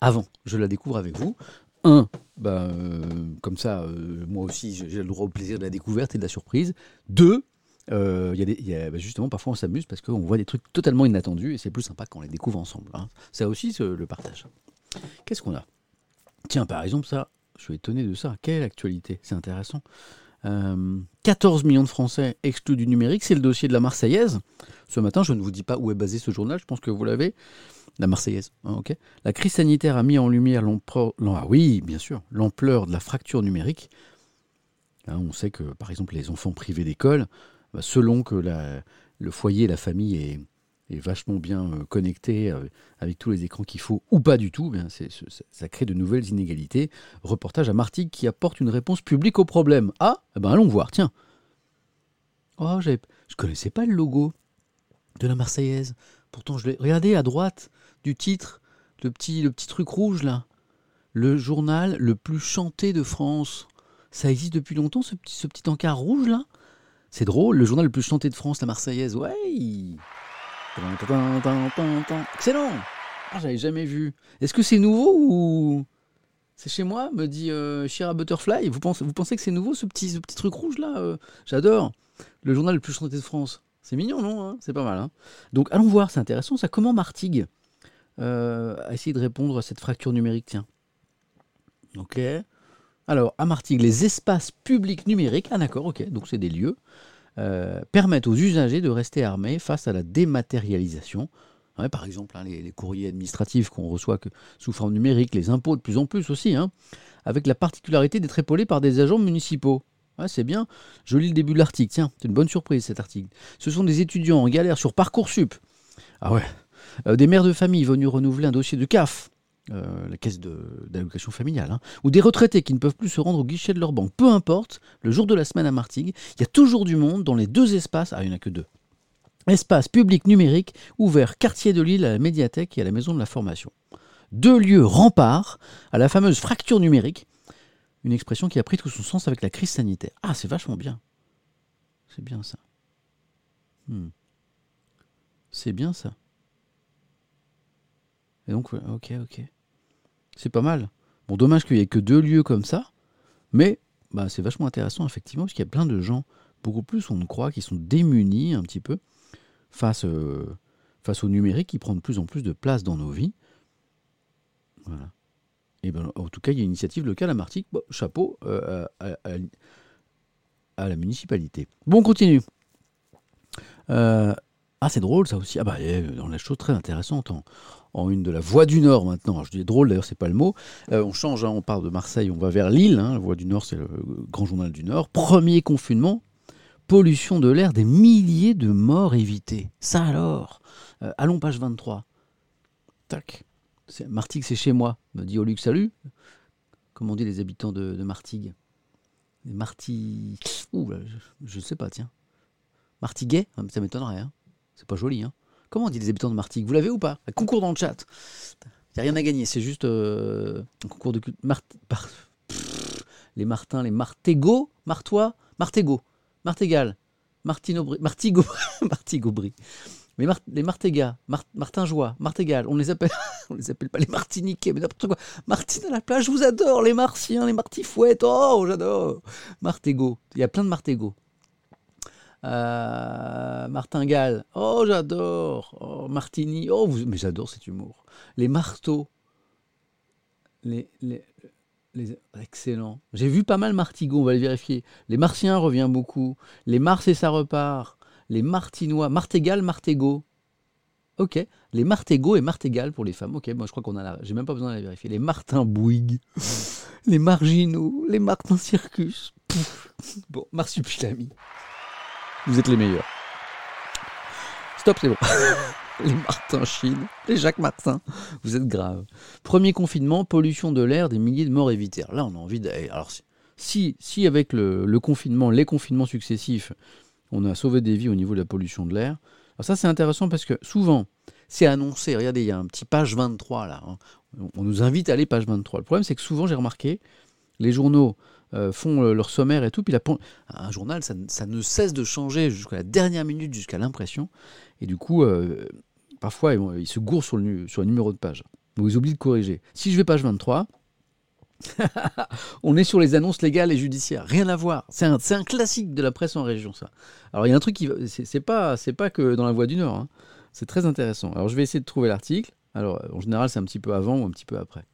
Avant, je la découvre avec vous. Un, euh, comme ça, euh, moi aussi, j'ai le droit au plaisir de la découverte et de la surprise. Deux, euh, y a des, y a- ben, justement, parfois, on s'amuse parce qu'on voit des trucs totalement inattendus et c'est plus sympa quand on les découvre ensemble. hein. Ça aussi, le partage. Qu'est-ce qu'on a? Tiens, par exemple, ça, je suis étonné de ça. Quelle actualité? C'est intéressant. Euh, 14 millions de Français exclus du numérique, c'est le dossier de la Marseillaise. Ce matin, je ne vous dis pas où est basé ce journal, je pense que vous l'avez. La Marseillaise, hein, ok. La crise sanitaire a mis en lumière ah l'ampleur de la fracture numérique. Hein, on sait que, par exemple, les enfants privés d'école, bah, selon que le foyer, la famille est, est vachement bien euh, connecté euh, avec tous les écrans qu'il faut ou pas du tout, bien, c'est- c'est- ça, crée de nouvelles inégalités. Reportage à Martigues qui apporte une réponse publique au problème. Ah, eh ben allons voir, tiens. Oh, je connaissais pas le logo de la Marseillaise. Pourtant, je l'ai. Regardez à droite du titre, le petit, le petit truc rouge là. Le journal le plus chanté de France. Ça existe depuis longtemps, ce petit, ce petit encart rouge là? C'est drôle, le journal le plus chanté de France, la Marseillaise. Ouais Excellent ah, J'avais jamais vu. Est-ce que c'est nouveau ou. C'est chez moi, me dit euh, Shira Butterfly. Vous pensez, que c'est nouveau ce petit, ce petit truc rouge là euh? J'adore. Le journal le plus chanté de France. C'est mignon, non hein? C'est pas mal. Hein Donc allons voir, c'est intéressant ça. Comment Martigues euh, a essayé de répondre à cette fracture numérique? Tiens. Ok. Alors, à Martigues, les espaces publics numériques, ah d'accord, ok, donc c'est des lieux, euh, permettent aux usagers de rester armés face à la dématérialisation. Par exemple, hein, les, courriers administratifs qu'on reçoit sous forme numérique, les impôts de plus en plus aussi, hein, avec la particularité d'être épaulés par des agents municipaux. C'est bien. Je lis le début de l'article. Tiens, c'est une bonne surprise cet article. Ce sont des étudiants en galère sur Parcoursup. Ah ouais. Euh, des mères de famille venus renouveler un dossier de CAF, euh, la caisse d'allocation familiale, hein, ou des retraités qui ne peuvent plus se rendre au guichet de leur banque. Peu importe, le jour de la semaine à Martigues, il y a toujours du monde dans les deux espaces. Ah, il n'y en a que deux. Espace public numérique ouvert quartier de Lille à la médiathèque et à la maison de la formation. Deux lieux remparts à la fameuse fracture numérique, une expression qui a pris tout son sens avec la crise sanitaire. Ah, c'est vachement bien. C'est bien ça. Hmm. C'est bien ça. Et donc, ok, ok. C'est pas mal. Bon, dommage qu'il n'y ait que deux lieux comme ça, mais bah, c'est vachement intéressant, effectivement, parce qu'il y a plein de gens, beaucoup plus on ne croit, qui sont démunis un petit peu face, euh, face au numérique qui prend de plus en plus de place dans nos vies. Voilà. Et ben, en tout cas, il y a une initiative locale à Martigues. Bon, chapeau euh, à- à la municipalité. Bon, on continue. Euh, ah, c'est drôle ça aussi. Ah bah, eh, on a des choses très intéressantes en, une de la Voie du Nord maintenant. Je dis drôle, d'ailleurs, c'est pas le mot. Euh, on change, hein, on part de Marseille, on va vers Lille. hein. La Voie du Nord, c'est le grand journal du Nord. Premier confinement, pollution de l'air, des milliers de morts évitées. Ça alors Euh, Allons, page 23. Tac. Martigues, c'est chez moi, me dit Oluc. Salut. Comment on dit les habitants de, de Martigues Les Marti... Ouh, je ne sais pas, tiens. Martiguais? Ah, Ça m'étonnerait. Hein. C'est pas joli. Hein. Comment on dit les habitants de Martigues? Vous l'avez ou pas? Un Concours dans le chat. Il a rien à gagner, c'est juste euh, un concours de Mart- Pff, Les Martins, les Martégots, Martois, Martégots, Martégal, Martino Martigo, [LAUGHS] Martigobry. Mais Mar- les Martégas, Mar Martinjois, Martégal, on les appelle, [LAUGHS] on les appelle pas les Martiniquais, mais n'importe quoi. Martine à la plage, je vous adore, les Martiens, les Martifouettes, oh, j'adore. Martégo, il y a plein de Martégo. Euh, Martingale, oh, j'adore. Oh, Martini, oh, vous- mais j'adore cet humour. Les marteaux, les, les, les- excellent. J'ai vu pas mal Martigo, on va le vérifier. Les Martiens revient beaucoup. Les Mars et ça repart. Les Martinois, Martégal, Martégo. Ok. Les Martégo et Martégal pour les femmes. Ok, moi je crois qu'on a la. J'ai même pas besoin de la vérifier. Les Martin Bouygues. [LAUGHS] les Marginaux. Les Martin Circus. Pouf. Bon, Marsupilami. Vous êtes les meilleurs. Stop, c'est bon. [LAUGHS] les Martin Chine. Les Jacques Martin. Vous êtes graves. Premier confinement, pollution de l'air, des milliers de morts évitées. Là, on a envie eh, Alors, si, si avec le, confinement, les confinements successifs, on a sauvé des vies au niveau de la pollution de l'air, alors ça, c'est intéressant parce que souvent, c'est annoncé. Regardez, il y a un petit page 23 là. hein. On nous invite à aller page 23. Le problème, c'est que souvent, j'ai remarqué, les journaux euh, font euh, leur sommaire et tout, puis la un journal, ça, ne- cesse de changer jusqu'à la dernière minute, jusqu'à l'impression. Et du coup, euh, parfois, ils, se gourrent sur le, numéro de page. Donc, ils oublient de corriger. Si je vais page 23, [LAUGHS] on est sur les annonces légales et judiciaires. Rien à voir. C'est un, classique de la presse en région, ça. Alors, il y a un truc qui. C'est pas, c'est pas que dans la Voie du Nord. hein. C'est très intéressant. Alors, je vais essayer de trouver l'article. Alors, en général, c'est un petit peu avant ou un petit peu après.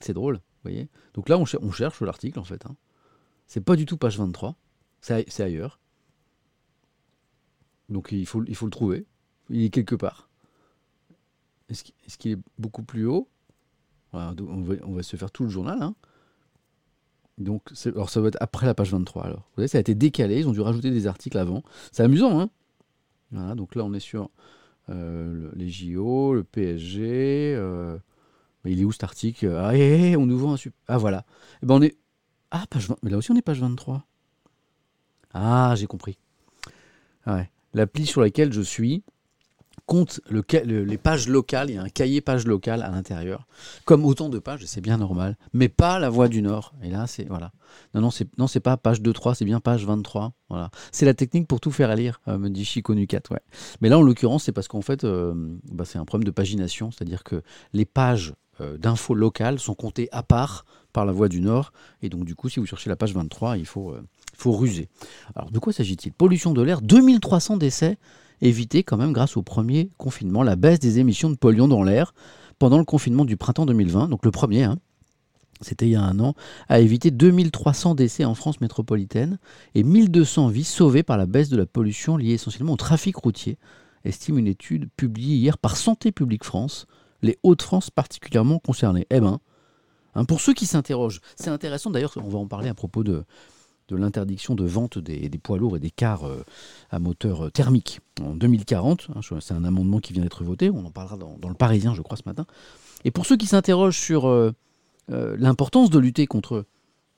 C'est drôle, Donc là, on, cher- on cherche l'article, en fait. hein. C'est pas du tout page 23. C'est ai- c'est ailleurs. Donc, il faut, le trouver. Il est quelque part. Est-ce qu'il est, beaucoup plus haut? On, va, se faire tout le journal. hein. Donc, alors ça va être après la page 23. Alors, vous voyez, ça a été décalé. Ils ont dû rajouter des articles avant. C'est amusant, hein Voilà, donc là, on est sur euh, le- les JO, le PSG. euh, il est où cet article? Ah, hé, hé, on nous vend un super. Ah, voilà. Eh ben, on est. Ah, page 20. Mais là aussi, on est page 23. Ah, j'ai compris. L'appli sur laquelle je suis compte le, les pages locales, il y a un cahier page locale à l'intérieur, comme autant de pages, c'est bien normal, mais pas la voix du Nord. Et là, c'est voilà. Non, non, c'est non, c'est pas page 2-3, c'est bien page 23. Voilà. C'est la technique pour tout faire lire, euh, me dit Chico Nucat. Ouais. Mais là, en l'occurrence, c'est parce qu'en fait, euh, bah, c'est un problème de pagination, c'est-à-dire que les pages euh, d'infos locales sont comptées à part par la voix du Nord. Et donc, du coup, si vous cherchez la page 23, il faut, il faut ruser. Alors, de quoi s'agit-il? Pollution de l'air, 2300 décès éviter quand même grâce au premier confinement la baisse des émissions de polluants dans l'air pendant le confinement du printemps 2020, donc le premier, hein, c'était il y a un an, a évité 2300 décès en France métropolitaine et 1200 vies sauvées par la baisse de la pollution liée essentiellement au trafic routier, estime une étude publiée hier par Santé publique France, les Hauts-de-France particulièrement concernés. Eh ben, hein, pour ceux qui s'interrogent, c'est intéressant d'ailleurs, on va en parler à propos de, de l'interdiction de vente des, poids lourds et des cars euh, à moteur euh, thermique en 2040. Hein, c'est un amendement qui vient d'être voté, on en parlera dans, le Parisien, je crois, ce matin. Et pour ceux qui s'interrogent sur euh, l'importance de lutter contre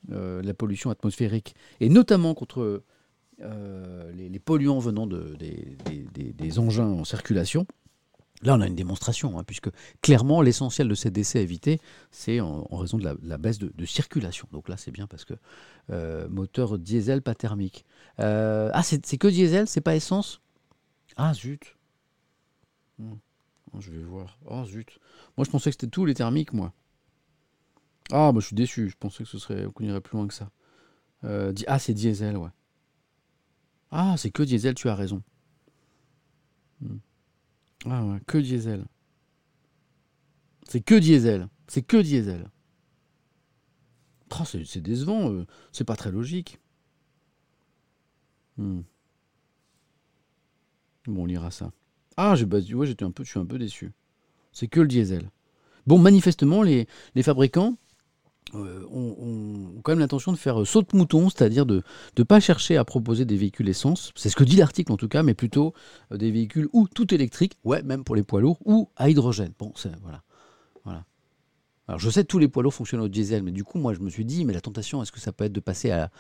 la pollution atmosphérique, et notamment contre les, polluants venant de, des engins en circulation, Là, on a une démonstration, hein, puisque clairement, l'essentiel de ces décès évités, c'est en, raison de la, baisse de, circulation. Donc là, c'est bien parce que euh, moteur diesel, pas thermique. Euh, ah, c'est que diesel, c'est pas essence? Ah, zut. Hmm. Oh, je vais voir. Oh, zut. Moi, je pensais que c'était tous les thermiques, moi. Ah, bah, je suis déçu. Je pensais que ce serait, qu'on irait plus loin que ça. Euh, ah, c'est diesel, ouais. Ah, c'est que diesel, tu as raison. Hmm. Ah ouais, que diesel. C'est que diesel. C'est que diesel. C'est décevant. Euh, c'est pas très logique. Hmm. Bon, on lira ça. Ah, bah, ouais, j'étais un peu, je suis un peu déçu. C'est que le diesel. Bon, manifestement, les, les fabricants euh, ont, quand même l'intention de faire euh, saut de mouton, c'est-à-dire de ne pas chercher à proposer des véhicules essence, c'est ce que dit l'article en tout cas, mais plutôt euh, des véhicules ou tout électriques, ouais, même pour les poids lourds, ou à hydrogène. Bon, voilà. voilà. Alors je sais que tous les poids lourds fonctionnent au diesel, mais du coup, moi je me suis dit, mais la tentation, est-ce que ça peut être de passer à,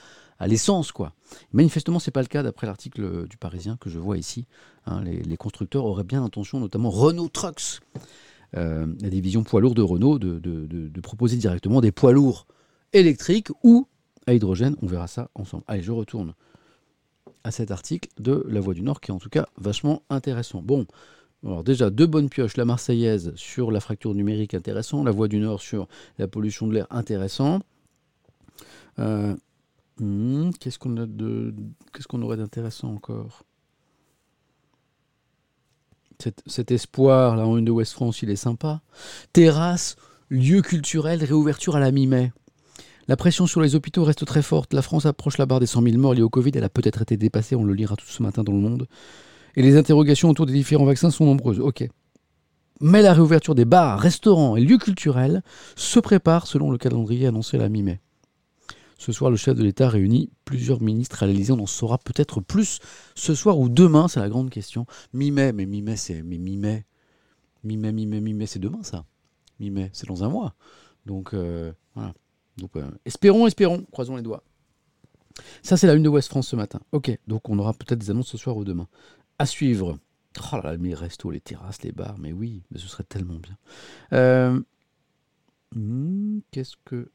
l'essence, quoi? Manifestement, c'est pas le cas d'après l'article du Parisien que je vois ici. Hein. les, constructeurs auraient bien l'intention, notamment Renault Trucks, la division poids lourds de Renault de, proposer directement des poids lourds électriques ou à hydrogène. On verra ça ensemble. Allez, je retourne à cet article de La Voix du Nord qui est en tout cas vachement intéressant. Bon, alors déjà deux bonnes pioches, la Marseillaise sur la fracture numérique intéressant, la Voix du Nord sur la pollution de l'air intéressant. Euh, hmm, qu'est-ce qu'on aurait d'intéressant encore? Cet, espoir, là, en une de West France, il est sympa. Terrasse, lieu culturel, réouverture à la mi-mai. La pression sur les hôpitaux reste très forte. La France approche la barre des 100 000 morts liés au Covid. Elle a peut-être été dépassée, on le lira tout ce matin dans le monde. Et les interrogations autour des différents vaccins sont nombreuses. Ok. Mais la réouverture des bars, restaurants et lieux culturels se prépare selon le calendrier annoncé à la mi-mai. Ce soir, le chef de l'État réunit plusieurs ministres à l'Élysée. On en saura peut-être plus ce soir ou demain, c'est la grande question. Mi-mai, mais mi-mai, c'est mi-mai. Mi-mai, mi-mai, mi-mai, c'est demain ça. Mi-mai, c'est dans un mois. Donc euh, voilà. Donc euh, espérons, espérons, croisons les doigts. Ça, c'est la une de West France ce matin. Ok, donc on aura peut-être des annonces ce soir ou demain. À suivre. Oh là là, les restos, les terrasses, les bars, mais oui, mais ce serait tellement bien. Euh, hmm, qu'est-ce que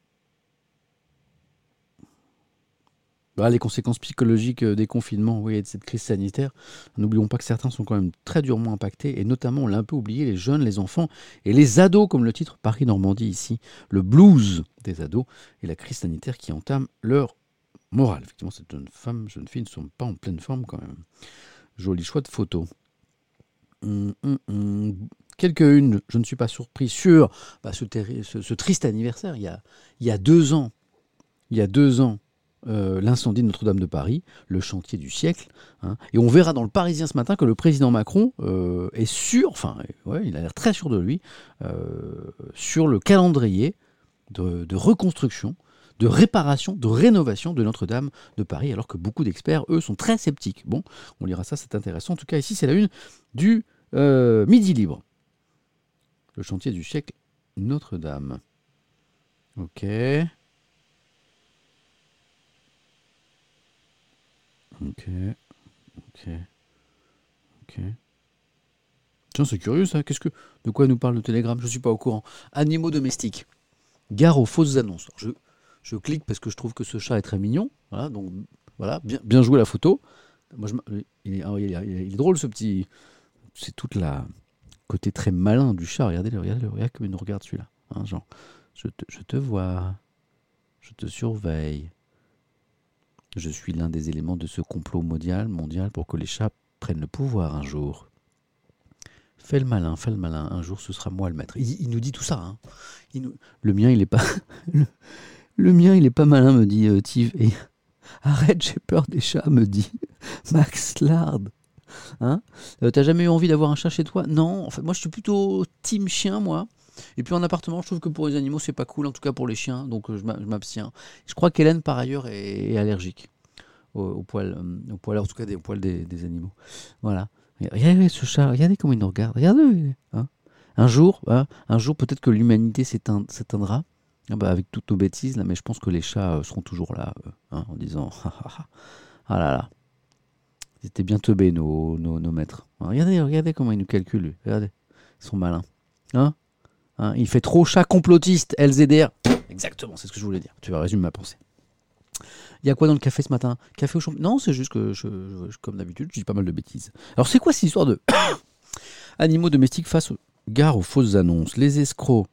Bah, les conséquences psychologiques euh, des confinements oui, et de cette crise sanitaire, n'oublions pas que certains sont quand même très durement impactés, et notamment, on l'a un peu oublié, les jeunes, les enfants et les ados, comme le titre Paris-Normandie ici, le blues des ados et la crise sanitaire qui entame leur morale. Effectivement, cette jeune femme, jeune fille ne sont pas en pleine forme quand même. Joli choix de photo. Hum, hum, hum. Quelques-unes, je ne suis pas surpris, sur bah, ce, triste anniversaire, il y, a, il y a deux ans, il y a deux ans, euh, l'incendie de Notre-Dame de Paris, le chantier du siècle. Hein. Et on verra dans le Parisien ce matin que le président Macron euh, est sûr, enfin, il a l'air très sûr de lui, euh, sur le calendrier de, reconstruction, de réparation, de rénovation de Notre-Dame de Paris, alors que beaucoup d'experts, eux, sont très sceptiques. Bon, on lira ça, c'est intéressant. En tout cas, ici, c'est la une du Midi Libre. Le chantier du siècle Notre-Dame. Ok. Ok. Ok. Ok. Tiens, c'est curieux ça. Qu'est-ce que, de quoi nous parle le télégramme? Je ne suis pas au courant. Animaux domestiques. Gare aux fausses annonces. je, je, clique parce que je trouve que ce chat est très mignon. Voilà, donc voilà, bien, bien joué la photo. Moi, je, il, est, il, est, drôle ce petit. C'est toute la côté très malin du chat. Regardez-le, regardez-le, regardez comme il nous regarde celui-là. Hein, genre, je te, je te vois, je te surveille. Je suis l'un des éléments de ce complot mondial, pour que les chats prennent le pouvoir un jour. Fais le malin, fais le malin. Un jour, ce sera moi le maître. Il, nous dit tout ça. Hein. Le mien, il est pas. [LAUGHS] le... mien, il est pas malin, me dit euh, Et... [LAUGHS] Arrête, j'ai peur des chats, me dit [LAUGHS] Max Lard. Hein? Euh, T'as jamais eu envie d'avoir un chat chez toi? Non. En fait, moi, je suis plutôt team chien, moi. Et puis en appartement, je trouve que pour les animaux, c'est pas cool, en tout cas pour les chiens, donc euh, je m'abstiens. Je crois qu'Hélène, par ailleurs, est, allergique aux, poils, aux poils, en tout cas des poils des, animaux. Voilà. Regardez ce chat, regardez comment il nous regarde. Regardez. Hein. un jour, hein, un jour peut-être que l'humanité s'éteindra. Ah bah, avec toutes nos bêtises là, mais je pense que les chats euh, seront toujours là euh, hein, en disant [LAUGHS] ah là là, ils étaient bien teubés nos, nos, nos maîtres. regardez, regardez comment ils nous calculent. Regardez, ils sont malins. Hein? Hein, il fait trop chat complotiste, LZDR. Exactement, c'est ce que je voulais dire. Tu vas résumer ma pensée. Il y a quoi dans le café ce matin? Café au champ Non, c'est juste que, comme d'habitude, je dis pas mal de bêtises. Alors, c'est quoi cette histoire de [COUGHS] animaux domestiques face aux gare aux fausses annonces? Les escrocs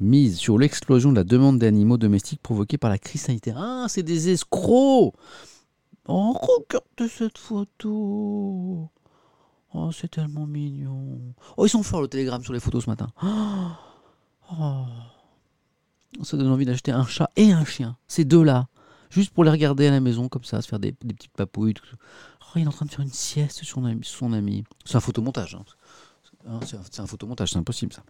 misent sur l'explosion de la demande d'animaux domestiques provoquée par la crise sanitaire. Ah, c'est des escrocs Oh, regarde cette photo Oh, c'est tellement mignon. Oh, ils sont forts le télégramme sur les photos ce matin. Oh Oh. Ça donne envie d'acheter un chat et un chien, ces deux-là, juste pour les regarder à la maison comme ça, se faire des, petites papouilles. Oh, il est en train de faire une sieste sur son ami. C'est un photomontage. Hein. C'est un photomontage, c'est impossible ça.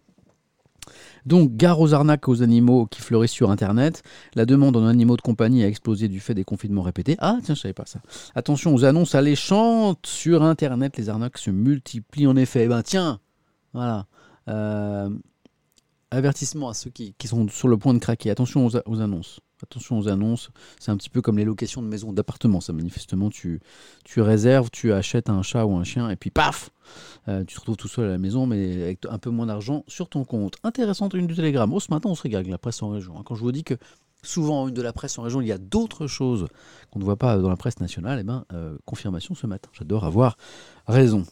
Donc, gare aux arnaques aux animaux qui fleurissent sur Internet. La demande en animaux de compagnie a explosé du fait des confinements répétés. Ah, tiens, je savais pas ça. Attention aux annonces alléchantes sur Internet. Les arnaques se multiplient en effet. Eh ben, tiens, voilà. Euh, avertissement à ceux qui, sont sur le point de craquer. Attention aux, annonces. Attention aux annonces. C'est un petit peu comme les locations de maisons, d'appartements. Ça, manifestement, tu, réserves, tu achètes un chat ou un chien, et puis paf euh, Tu te retrouves tout seul à la maison, mais avec un peu moins d'argent sur ton compte. Intéressante une du Télégramme. Oh, ce matin, on se regarde la presse en région. Hein. Quand je vous dis que souvent, une de la presse en région, il y a d'autres choses qu'on ne voit pas dans la presse nationale, eh ben, euh, confirmation ce matin. J'adore avoir raison.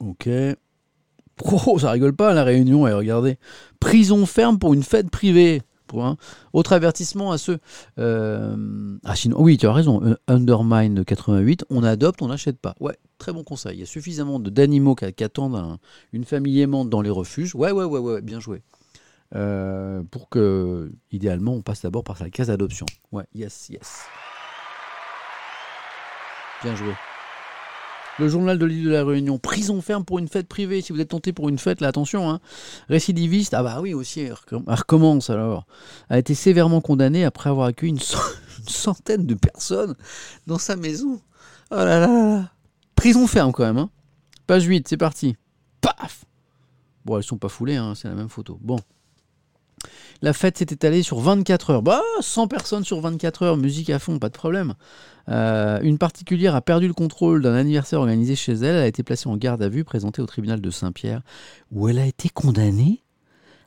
Ok. Oh, [LAUGHS] ça rigole pas la réunion, et regardez. Prison ferme pour une fête privée. Autre avertissement à ceux. Euh, ah, sinon, oui, tu as raison. Euh, Undermine 88, on adopte, on n'achète pas. Ouais, très bon conseil. Il y a suffisamment d'animaux qui, attendent une famille aimante dans les refuges. Ouais, ouais, ouais, ouais, bien joué. Euh, pour que, idéalement, on passe d'abord par sa case d'adoption. Ouais, yes, yes. Bien joué. Le journal de l'île de la Réunion, prison ferme pour une fête privée. Si vous êtes tenté pour une fête, là, attention, hein. récidiviste, ah bah oui aussi, elle recommence alors. A été sévèrement condamné après avoir accueilli [LAUGHS] une, centaine de personnes dans sa maison. Oh là là là Prison ferme quand même, hein. Page 8, c'est parti. Paf Bon, elles sont pas foulées, hein, c'est la même photo. Bon. La fête s'est étalée sur 24 heures. Bah, 100 personnes sur 24 heures, musique à fond, pas de problème. Euh, une particulière a perdu le contrôle d'un anniversaire organisé chez elle. Elle a été placée en garde à vue, présentée au tribunal de Saint-Pierre, où elle a été condamnée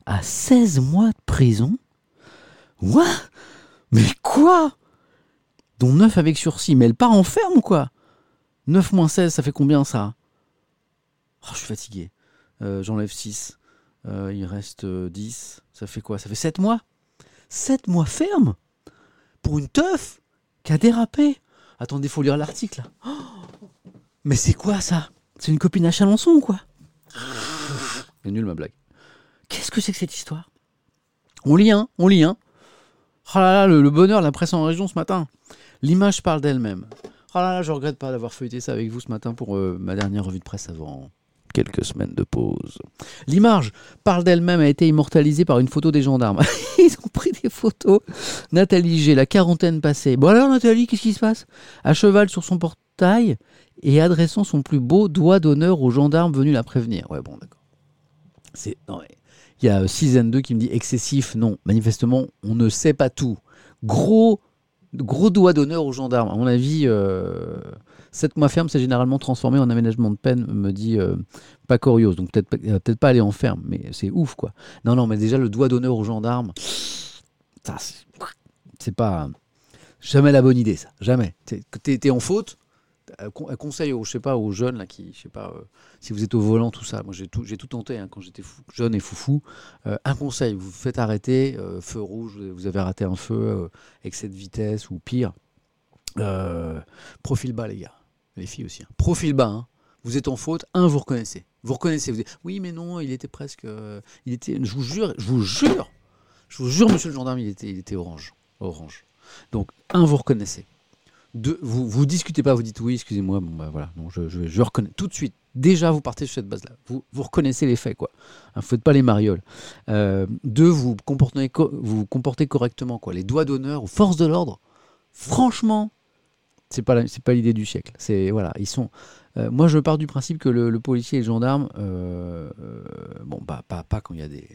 à 16 mois de prison. Quoi Mais quoi Dont 9 avec sursis. Mais elle part en ferme ou quoi 9 moins 16, ça fait combien ça? Oh, Je suis fatigué. Euh, j'enlève 6. Euh, il reste 10. Ça fait quoi? Ça fait 7 mois? 7 mois ferme? Pour une teuf qui a dérapé? Attendez, faut lire l'article. Oh [GASPS] mais c'est quoi ça? C'est une copine à Chalençon ou quoi? C'est nul ma blague. Qu'est-ce que c'est que cette histoire? On lit un, on lit un. Oh là là, le, bonheur, la presse en région ce matin. L'image parle d'elle-même. Oh là là, je regrette pas d'avoir feuilleté ça avec vous ce matin pour euh, ma dernière revue de presse avant quelques semaines de pause. L'image parle d'elle-même, a été immortalisée par une photo des gendarmes. [LAUGHS] Ils ont pris des photos. Nathalie G, la quarantaine passée. Bon alors Nathalie, qu'est-ce qui se passe? À cheval sur son portail et adressant son plus beau doigt d'honneur aux gendarmes venus la prévenir. Ouais bon d'accord. C'est il y a Season 2 qui me dit excessif. Non, manifestement, on ne sait pas tout. Gros gros doigt d'honneur aux gendarmes. À mon avis, euh, Sept mois ferme, c'est généralement transformé en aménagement de peine, me dit euh, Pacorios. Donc peut-être peut, peut pas aller en ferme, mais c'est ouf quoi. Non, non, mais déjà le doigt d'honneur aux gendarmes, c'est pas jamais la bonne idée, ça. Jamais. T'es es en faute. Un conseil aux, je sais pas, aux jeunes là, qui, je sais pas, euh, si vous êtes au volant, tout ça. Moi, j'ai tout, j'ai tout tenté hein, quand j'étais jeune et foufou. Euh, un conseil, vous, vous faites arrêter, euh, feu rouge, vous avez raté un feu, excès de vitesse ou pire. profil bas, les gars, les filles aussi. Hein. Profil bas, hein. vous êtes en faute. Un, vous reconnaissez. Vous reconnaissez. Vous dites, oui, mais non, il était presque, il était. Je vous jure, je vous jure, je vous jure, monsieur le gendarme, il était, orange, orange. Donc, un, vous reconnaissez. Deux, vous, vous discutez pas, vous dites oui, excusez-moi, bon bah voilà, je, je, reconnais tout de suite. Déjà, vous partez sur cette base-là. Vous, vous reconnaissez les faits, quoi. Hein, faites pas les marioles. Euh, deux, vous comportez, vous comportez correctement, quoi. Les doigts d'honneur aux forces de l'ordre, franchement, c'est pas c'est pas l'idée du siècle. C'est voilà, ils sont. Euh, moi, je pars du principe que le, policier et le gendarme, euh, bon, bah, pas, pas quand il y a des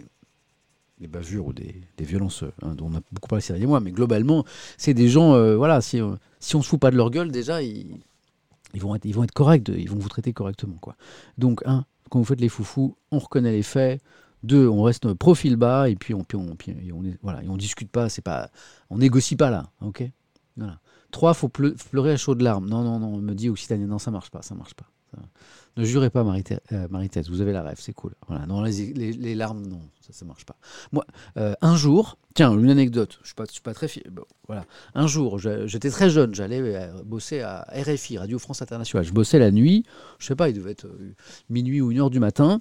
des bavures ou des, violences hein, dont on a beaucoup parlé ces derniers mois, mais globalement, c'est des gens, euh, voilà, si, euh, si on se fout pas de leur gueule, déjà, ils, ils, vont, être, ils vont être corrects, ils vont vous traiter correctement. Quoi. Donc, un, quand vous faites les foufous, on reconnaît les faits. Deux, on reste profil bas et puis on, puis on, puis on, voilà, et on discute pas, c'est pas, on négocie pas là, ok? Trois, faut pleurer à chaudes larmes. Non, non, non, on me dit Occitanie, non, ça marche pas, ça marche pas. Ne jurez pas, euh, Marie-Thèse, vous avez la rêve, c'est cool. Voilà, non, les, larmes, non, ça, ça marche pas. Moi, euh, un jour, tiens, une anecdote, je ne suis, pas très fier. voilà. Un jour, j'étais très jeune, j'allais euh, bosser à RFI, Radio France Internationale. Je bossais la nuit, je sais pas, il devait être minuit ou une heure du matin.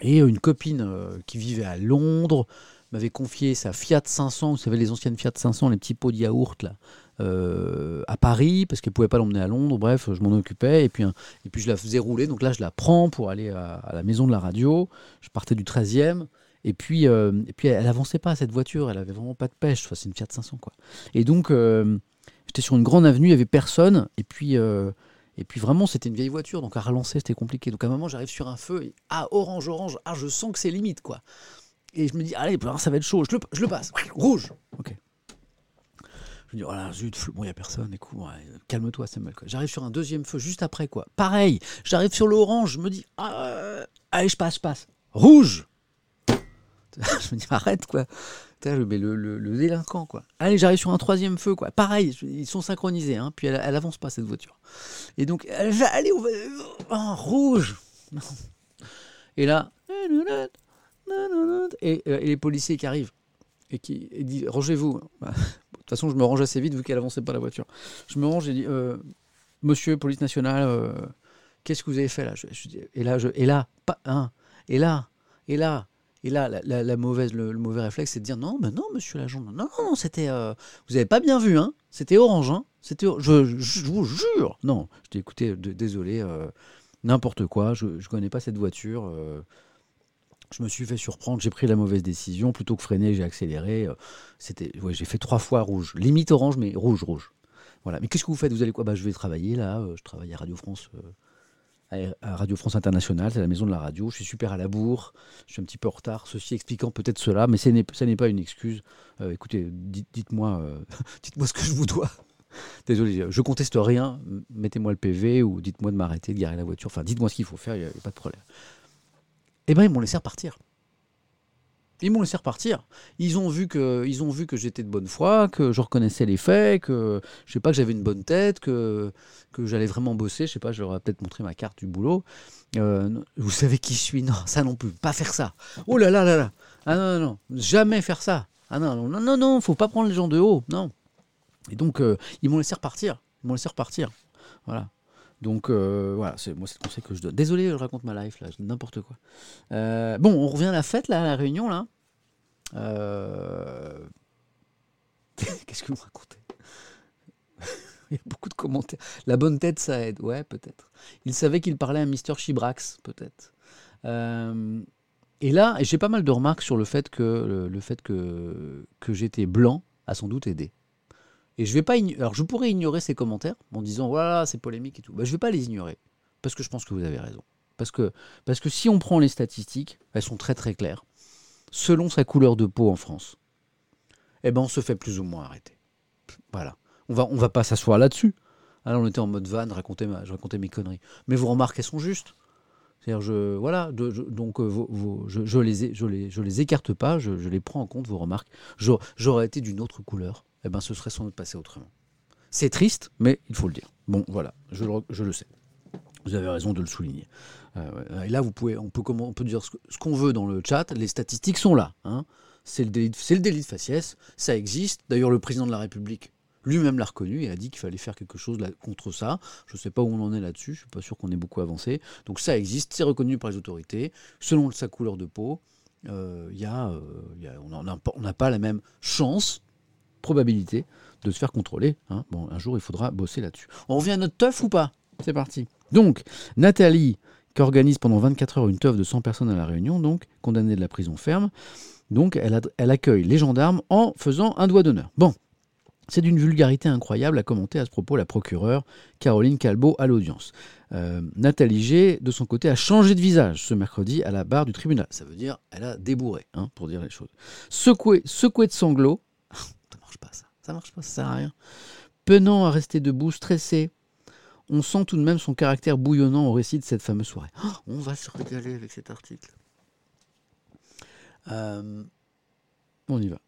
Et une copine qui vivait à Londres m'avait confié sa Fiat 500, vous savez, les anciennes Fiat 500, les petits pots de yaourt, là. Euh, à Paris parce qu'elle pouvait pas l'emmener à Londres. Bref, je m'en occupais et puis, et puis je la faisais rouler. Donc là, je la prends pour aller à, la maison de la radio. Je partais du 13e. Et puis, euh, et puis elle avançait pas cette voiture, elle avait vraiment pas de pêche. Enfin, c'est une Fiat 500 quoi. Et donc euh, j'étais sur une grande avenue, il y avait personne. Et puis et puis vraiment c'était une vieille voiture, donc à relancer c'était compliqué. Donc à un moment j'arrive sur un feu, et, ah orange orange, ah je sens que c'est limite quoi. Et je me dis allez ça va être chaud, je le, je le passe, rouge. Ok. Je me dis, oh zut, bon, il n'y a personne, écoute, calme-toi, Samuel. J'arrive sur un deuxième feu juste après, quoi. Pareil, j'arrive sur l'orange, je me dis, ah, allez, je passe, je passe. Rouge [LAUGHS] Je me dis, arrête, quoi. Mais le, le, délinquant, quoi. Allez, j'arrive sur un troisième feu, quoi. Pareil, ils sont synchronisés, hein, puis elle, elle avance pas, cette voiture. Et donc, elle va, allez, on va. Oh, rouge [LAUGHS] Et là. Euh, et, les policiers qui arrivent et qui disent Rangez-vous. Bah, [LAUGHS] de toute façon, je me range assez vite vu qu'elle avançait pas la voiture. Je me range et dis euh, Monsieur, police nationale, euh, qu'est-ce que vous avez fait là? Et là, et là, pas un, et là, et là, et là, la, mauvaise, le, mauvais réflexe, c'est de dire non, mais non, monsieur l'agent, non, non, c'était, euh, vous avez pas bien vu, hein C'était orange, hein C'était, je, je, vous jure, non. Je dis écoutez, désolé, n'importe quoi, je, je connais pas cette voiture je me suis fait surprendre, j'ai pris la mauvaise décision, plutôt que freiner, j'ai accéléré. Euh, c'était, j'ai fait trois fois rouge, limite orange, mais rouge, rouge. Voilà. Mais qu'est-ce que vous faites? Vous allez quoi? Bah, je vais travailler là. Euh, je travaille à Radio France, euh, à Radio France Internationale, c'est la maison de la radio. Je suis super à la bourre. Je suis un petit peu en retard. Ceci expliquant peut-être cela, mais ce n'est, pas une excuse. écoutez, dites, moi [LAUGHS] dites-moi ce que je vous dois. Désolé, je conteste rien. Mettez-moi le PV ou dites-moi de m'arrêter, de garer la voiture. Enfin, dites-moi ce qu'il faut faire. Il n'y a, pas de problème eh ben ils m'ont laissé repartir. Ils m'ont laissé repartir. Ils ont vu que, ont vu que j'étais de bonne foi, que je reconnaissais les faits, que je sais pas que j'avais une bonne tête, que j'allais vraiment bosser. Je sais pas, j'aurais peut-être montré ma carte du boulot. Euh, vous savez qui je suis? Non, ça non plus. Pas faire ça. Oh là là là là. Ah non non non, jamais faire ça. Ah non non non non, faut pas prendre les gens de haut. Non. Et donc euh, ils m'ont laissé repartir. Ils m'ont laissé repartir. Voilà. Donc euh, voilà, c'est moi c'est le conseil que je donne. Désolé, je raconte ma life là, n'importe quoi. Euh, bon, on revient à la fête là, à la réunion là. Euh, [LAUGHS] qu'est-ce que vous racontez? [LAUGHS] Il y a beaucoup de commentaires. La bonne tête, ça aide. Ouais, peut-être. Il savait qu'il parlait à Mister Chibrax, peut-être. et là, j'ai pas mal de remarques sur le fait que le, fait que j'étais blanc a sans doute aidé. Je pourrais ignorer ces commentaires en disant voilà c'est polémique et tout. Bah, je vais pas les ignorer parce que je pense que vous avez raison. Parce que si on prend les statistiques, elles sont très très claires. Selon sa couleur de peau en France, eh ben on se fait plus ou moins arrêter. Voilà. On va on va pas s'asseoir là-dessus. Alors on était en mode van, raconter je racontais mes conneries. Mais vos remarques, elles sont justes. Je, voilà, donc je les écarte pas, je, les prends en compte, vos remarques. J'aurais été d'une autre couleur, eh ben, ce serait sans doute passé autrement. C'est triste, mais il faut le dire. Bon, voilà, je le, sais. Vous avez raison de le souligner. Euh, et là, vous pouvez, on, peut, dire ce qu'on veut dans le chat, les statistiques sont là. Hein. C'est le, délit, de faciès, ça existe. D'ailleurs, le président de la République lui-même l'a reconnu et a dit qu'il fallait faire quelque chose contre ça. Je ne sais pas où on en est là-dessus, je ne suis pas sûr qu'on ait beaucoup avancé. Donc ça existe, c'est reconnu par les autorités. Selon sa couleur de peau, y a, on n'a pas la même chance, probabilité, de se faire contrôler. Hein. Un jour, il faudra bosser là-dessus. On revient à notre teuf ou pas? C'est parti. Donc, Nathalie, qui organise pendant 24 heures une teuf de 100 personnes à La Réunion, donc condamnée de la prison ferme. Donc, elle, accueille les gendarmes en faisant un doigt d'honneur. Bon, c'est d'une vulgarité incroyable, a commenté à ce propos la procureure Caroline Calbo à l'audience. Euh, Nathalie G, de son côté, a changé de visage ce mercredi à la barre du tribunal. Ça veut dire elle a débourré, hein, pour dire les choses. Secoué, secoué de sanglots. Pas, ça. Ça marche pas, ça sert à rien. Penant à rester debout, stressé. On sent tout de même son caractère bouillonnant au récit de cette fameuse soirée. Oh, on va se régaler avec cet article. Euh, on y va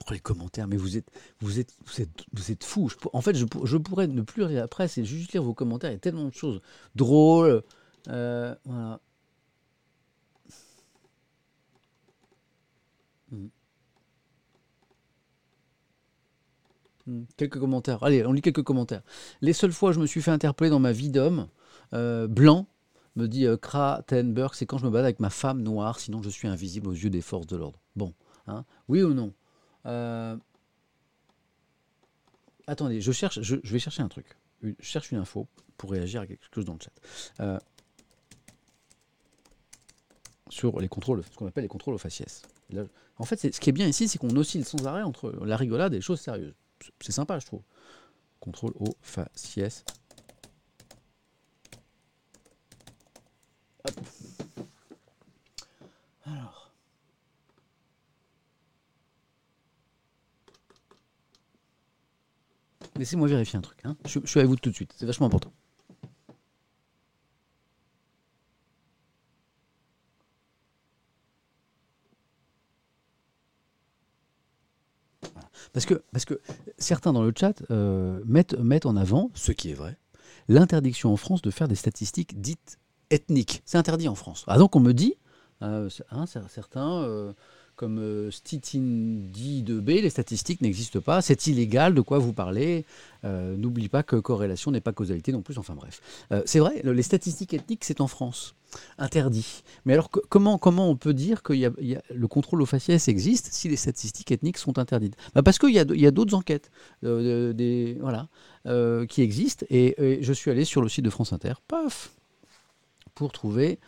pour les commentaires, mais vous êtes, vous êtes, vous êtes, vous êtes en fait, je, je, pourrais ne plus lire la presse et juste lire vos commentaires. Il y a tellement de choses drôles. Euh, voilà. Hmm. Quelques commentaires. Allez, on lit quelques commentaires. Les seules fois où je me suis fait interpeller dans ma vie d'homme, euh, blanc, me dit euh, Kratenberg, c'est quand je me bats avec ma femme noire, sinon je suis invisible aux yeux des forces de l'ordre. Bon, hein, oui ou non? Euh, attendez, je cherche, je, vais chercher un truc. Je cherche une info pour réagir à quelque chose dans le chat. Euh, sur les contrôles, ce qu'on appelle les contrôles aux faciès. en fait, ce qui est bien ici, c'est qu'on oscille sans arrêt entre la rigolade et les choses sérieuses. C'est sympa, je trouve. Contrôle au faciès. Alors. Laissez-moi vérifier un truc. Hein. Je, suis avec vous tout de suite. C'est vachement important. Parce que, parce que certains dans le chat euh, mettent, mettent en avant, ce qui est vrai, l'interdiction en France de faire des statistiques dites ethniques. C'est interdit en France. Ah donc on me dit, euh, hein, certains, euh, comme euh, dit de B, les statistiques n'existent pas, c'est illégal, de quoi vous parlez N'oublie pas que corrélation n'est pas causalité non plus, enfin bref. C'est vrai, les statistiques ethniques, c'est en France, interdit. Mais alors comment, on peut dire que le contrôle au faciès existe si les statistiques ethniques sont interdites? Bah Parce qu'il y a, d'autres enquêtes euh, voilà, qui existent, et, je suis allé sur le site de France Inter, paf, pour trouver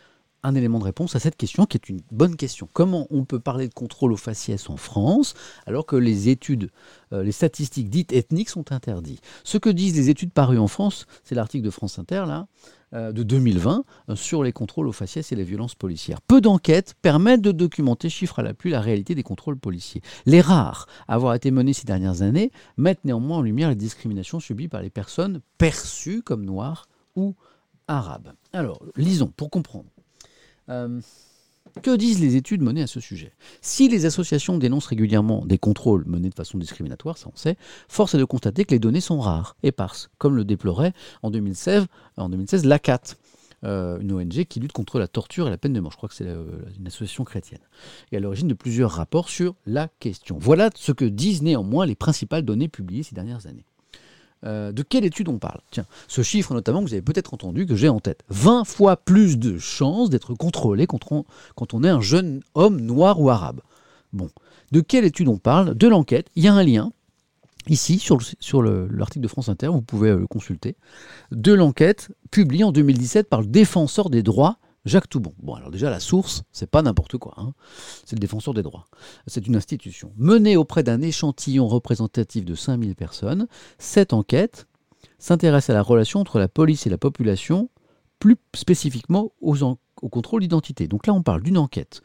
un élément de réponse à cette question qui est une bonne question. Comment on peut parler de contrôle au faciès en France alors que les études, euh, les statistiques dites ethniques sont interdites? Ce que disent les études parues en France, c'est l'article de France Inter là, euh, de 2020 euh, sur les contrôles au faciès et les violences policières. Peu d'enquêtes permettent de documenter, chiffre à l'appui, la réalité des contrôles policiers. Les rares à avoir été menés ces dernières années mettent néanmoins en lumière les discriminations subies par les personnes perçues comme noires ou arabes. Alors, lisons pour comprendre. Euh, que disent les études menées à ce sujet? Si les associations dénoncent régulièrement des contrôles menés de façon discriminatoire, ça on sait, force est de constater que les données sont rares, éparses, comme le déplorait en 2016, en 2016 l'ACAT, euh, une ONG qui lutte contre la torture et la peine de mort. Je crois que c'est euh, une association chrétienne. Et à l'origine de plusieurs rapports sur la question. Voilà ce que disent néanmoins les principales données publiées ces dernières années. Euh, de quelle étude on parle? Tiens, ce chiffre notamment que vous avez peut-être entendu, que j'ai en tête. 20 fois plus de chances d'être contrôlé quand on, est un jeune homme noir ou arabe. Bon, de quelle étude on parle? De l'enquête. Il y a un lien, ici, sur, sur l'article de France Inter, vous pouvez euh, le consulter, de l'enquête publiée en 2017 par le défenseur des droits Jacques Toubon. Bon, alors déjà, la source, c'est pas n'importe quoi. Hein. C'est le défenseur des droits. C'est une institution. Menée auprès d'un échantillon représentatif de 5000 personnes, cette enquête s'intéresse à la relation entre la police et la population, plus spécifiquement au contrôle d'identité. Donc là, on parle d'une enquête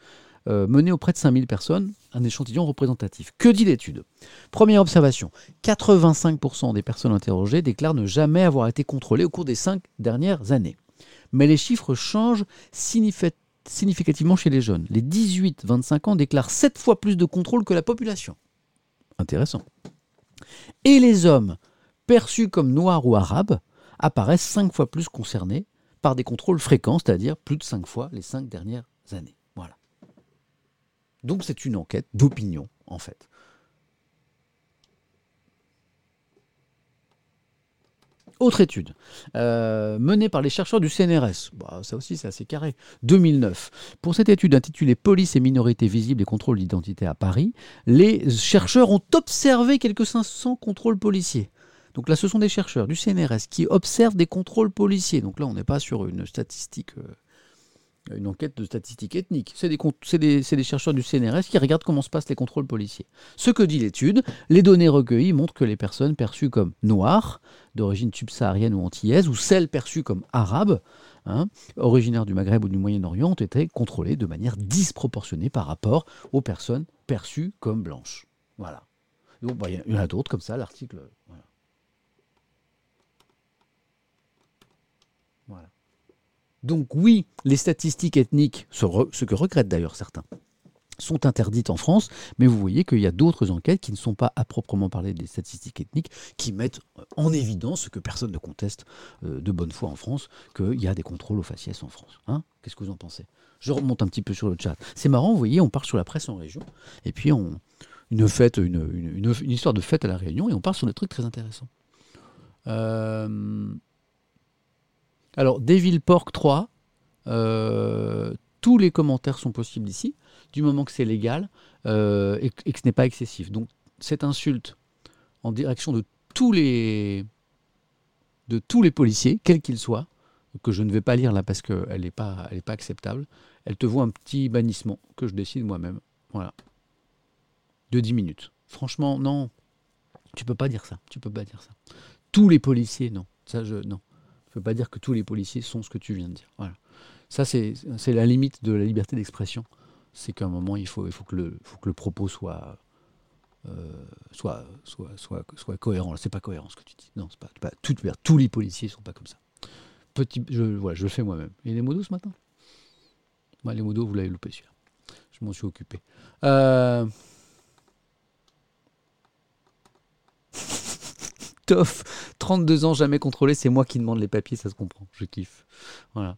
euh, menée auprès de 5000 personnes, un échantillon représentatif. Que dit l'étude? Première observation, 85% des personnes interrogées déclarent ne jamais avoir été contrôlées au cours des cinq dernières années. Mais les chiffres changent significativement chez les jeunes. Les 18-25 ans déclarent 7 fois plus de contrôles que la population. Intéressant. Et les hommes perçus comme noirs ou arabes apparaissent 5 fois plus concernés par des contrôles fréquents, c'est-à-dire plus de 5 fois les 5 dernières années. Voilà. Donc c'est une enquête d'opinion, en fait. Autre étude, euh, menée par les chercheurs du CNRS, bah, ça aussi c'est assez carré, 2009. Pour cette étude intitulée Police et minorités visibles et contrôle d'identité à Paris, les chercheurs ont observé quelques 500 contrôles policiers. Donc là, ce sont des chercheurs du CNRS qui observent des contrôles policiers. Donc là, on n'est pas sur une statistique, euh, une enquête de statistiques ethniques. C'est des, chercheurs du CNRS qui regardent comment se passent les contrôles policiers. Ce que dit l'étude, les données recueillies montrent que les personnes perçues comme noires, d'origine subsaharienne ou antillaise, ou celles perçues comme arabes, hein, originaires du Maghreb ou du Moyen-Orient, ont été contrôlées de manière disproportionnée par rapport aux personnes perçues comme blanches. Voilà. Donc, bah, il y en a d'autres comme ça, l'article. Donc oui, les statistiques ethniques, ce, que regrettent d'ailleurs certains, sont interdites en France, mais vous voyez qu'il y a d'autres enquêtes qui ne sont pas à proprement parler des statistiques ethniques, qui mettent en évidence ce que personne ne conteste euh, de bonne foi en France, qu'il y a des contrôles aux faciès en France. Hein Qu'est-ce que vous en pensez? Je remonte un petit peu sur le chat. C'est marrant, vous voyez, on part sur la presse en région, et puis on, une fête, une, histoire de fête à la Réunion, et on part sur des trucs très intéressants. Euh, alors, Devil Pork 3, euh, tous les commentaires sont possibles ici, du moment que c'est légal euh, et, que ce n'est pas excessif. Donc, cette insulte en direction de tous les, de tous les policiers, quels qu'ils soient, que je ne vais pas lire là parce qu'elle n'est pas, pas acceptable, elle te vaut un petit bannissement que je décide moi-même. Voilà. De 10 minutes. Franchement, non. Tu peux pas dire ça. Tu peux pas dire ça. Tous les policiers, non. Ça, je, non. Pas dire que tous les policiers sont ce que tu viens de dire. Voilà. Ça, c'est la limite de la liberté d'expression. C'est qu'à un moment, il faut, il faut, que, le, faut que le propos soit, euh, soit, soit, soit, soit cohérent. C'est pas cohérent ce que tu dis. Non, c'est pas, pas tout, tous les policiers sont pas comme ça. Petit, je, voilà, je le fais moi-même. A des modos ce matin? Moi, Les modos, vous l'avez loupé celui-là. Je m'en suis occupé. Euh... 32 ans, jamais contrôlé, c'est moi qui demande les papiers, ça se comprend, je kiffe. Voilà.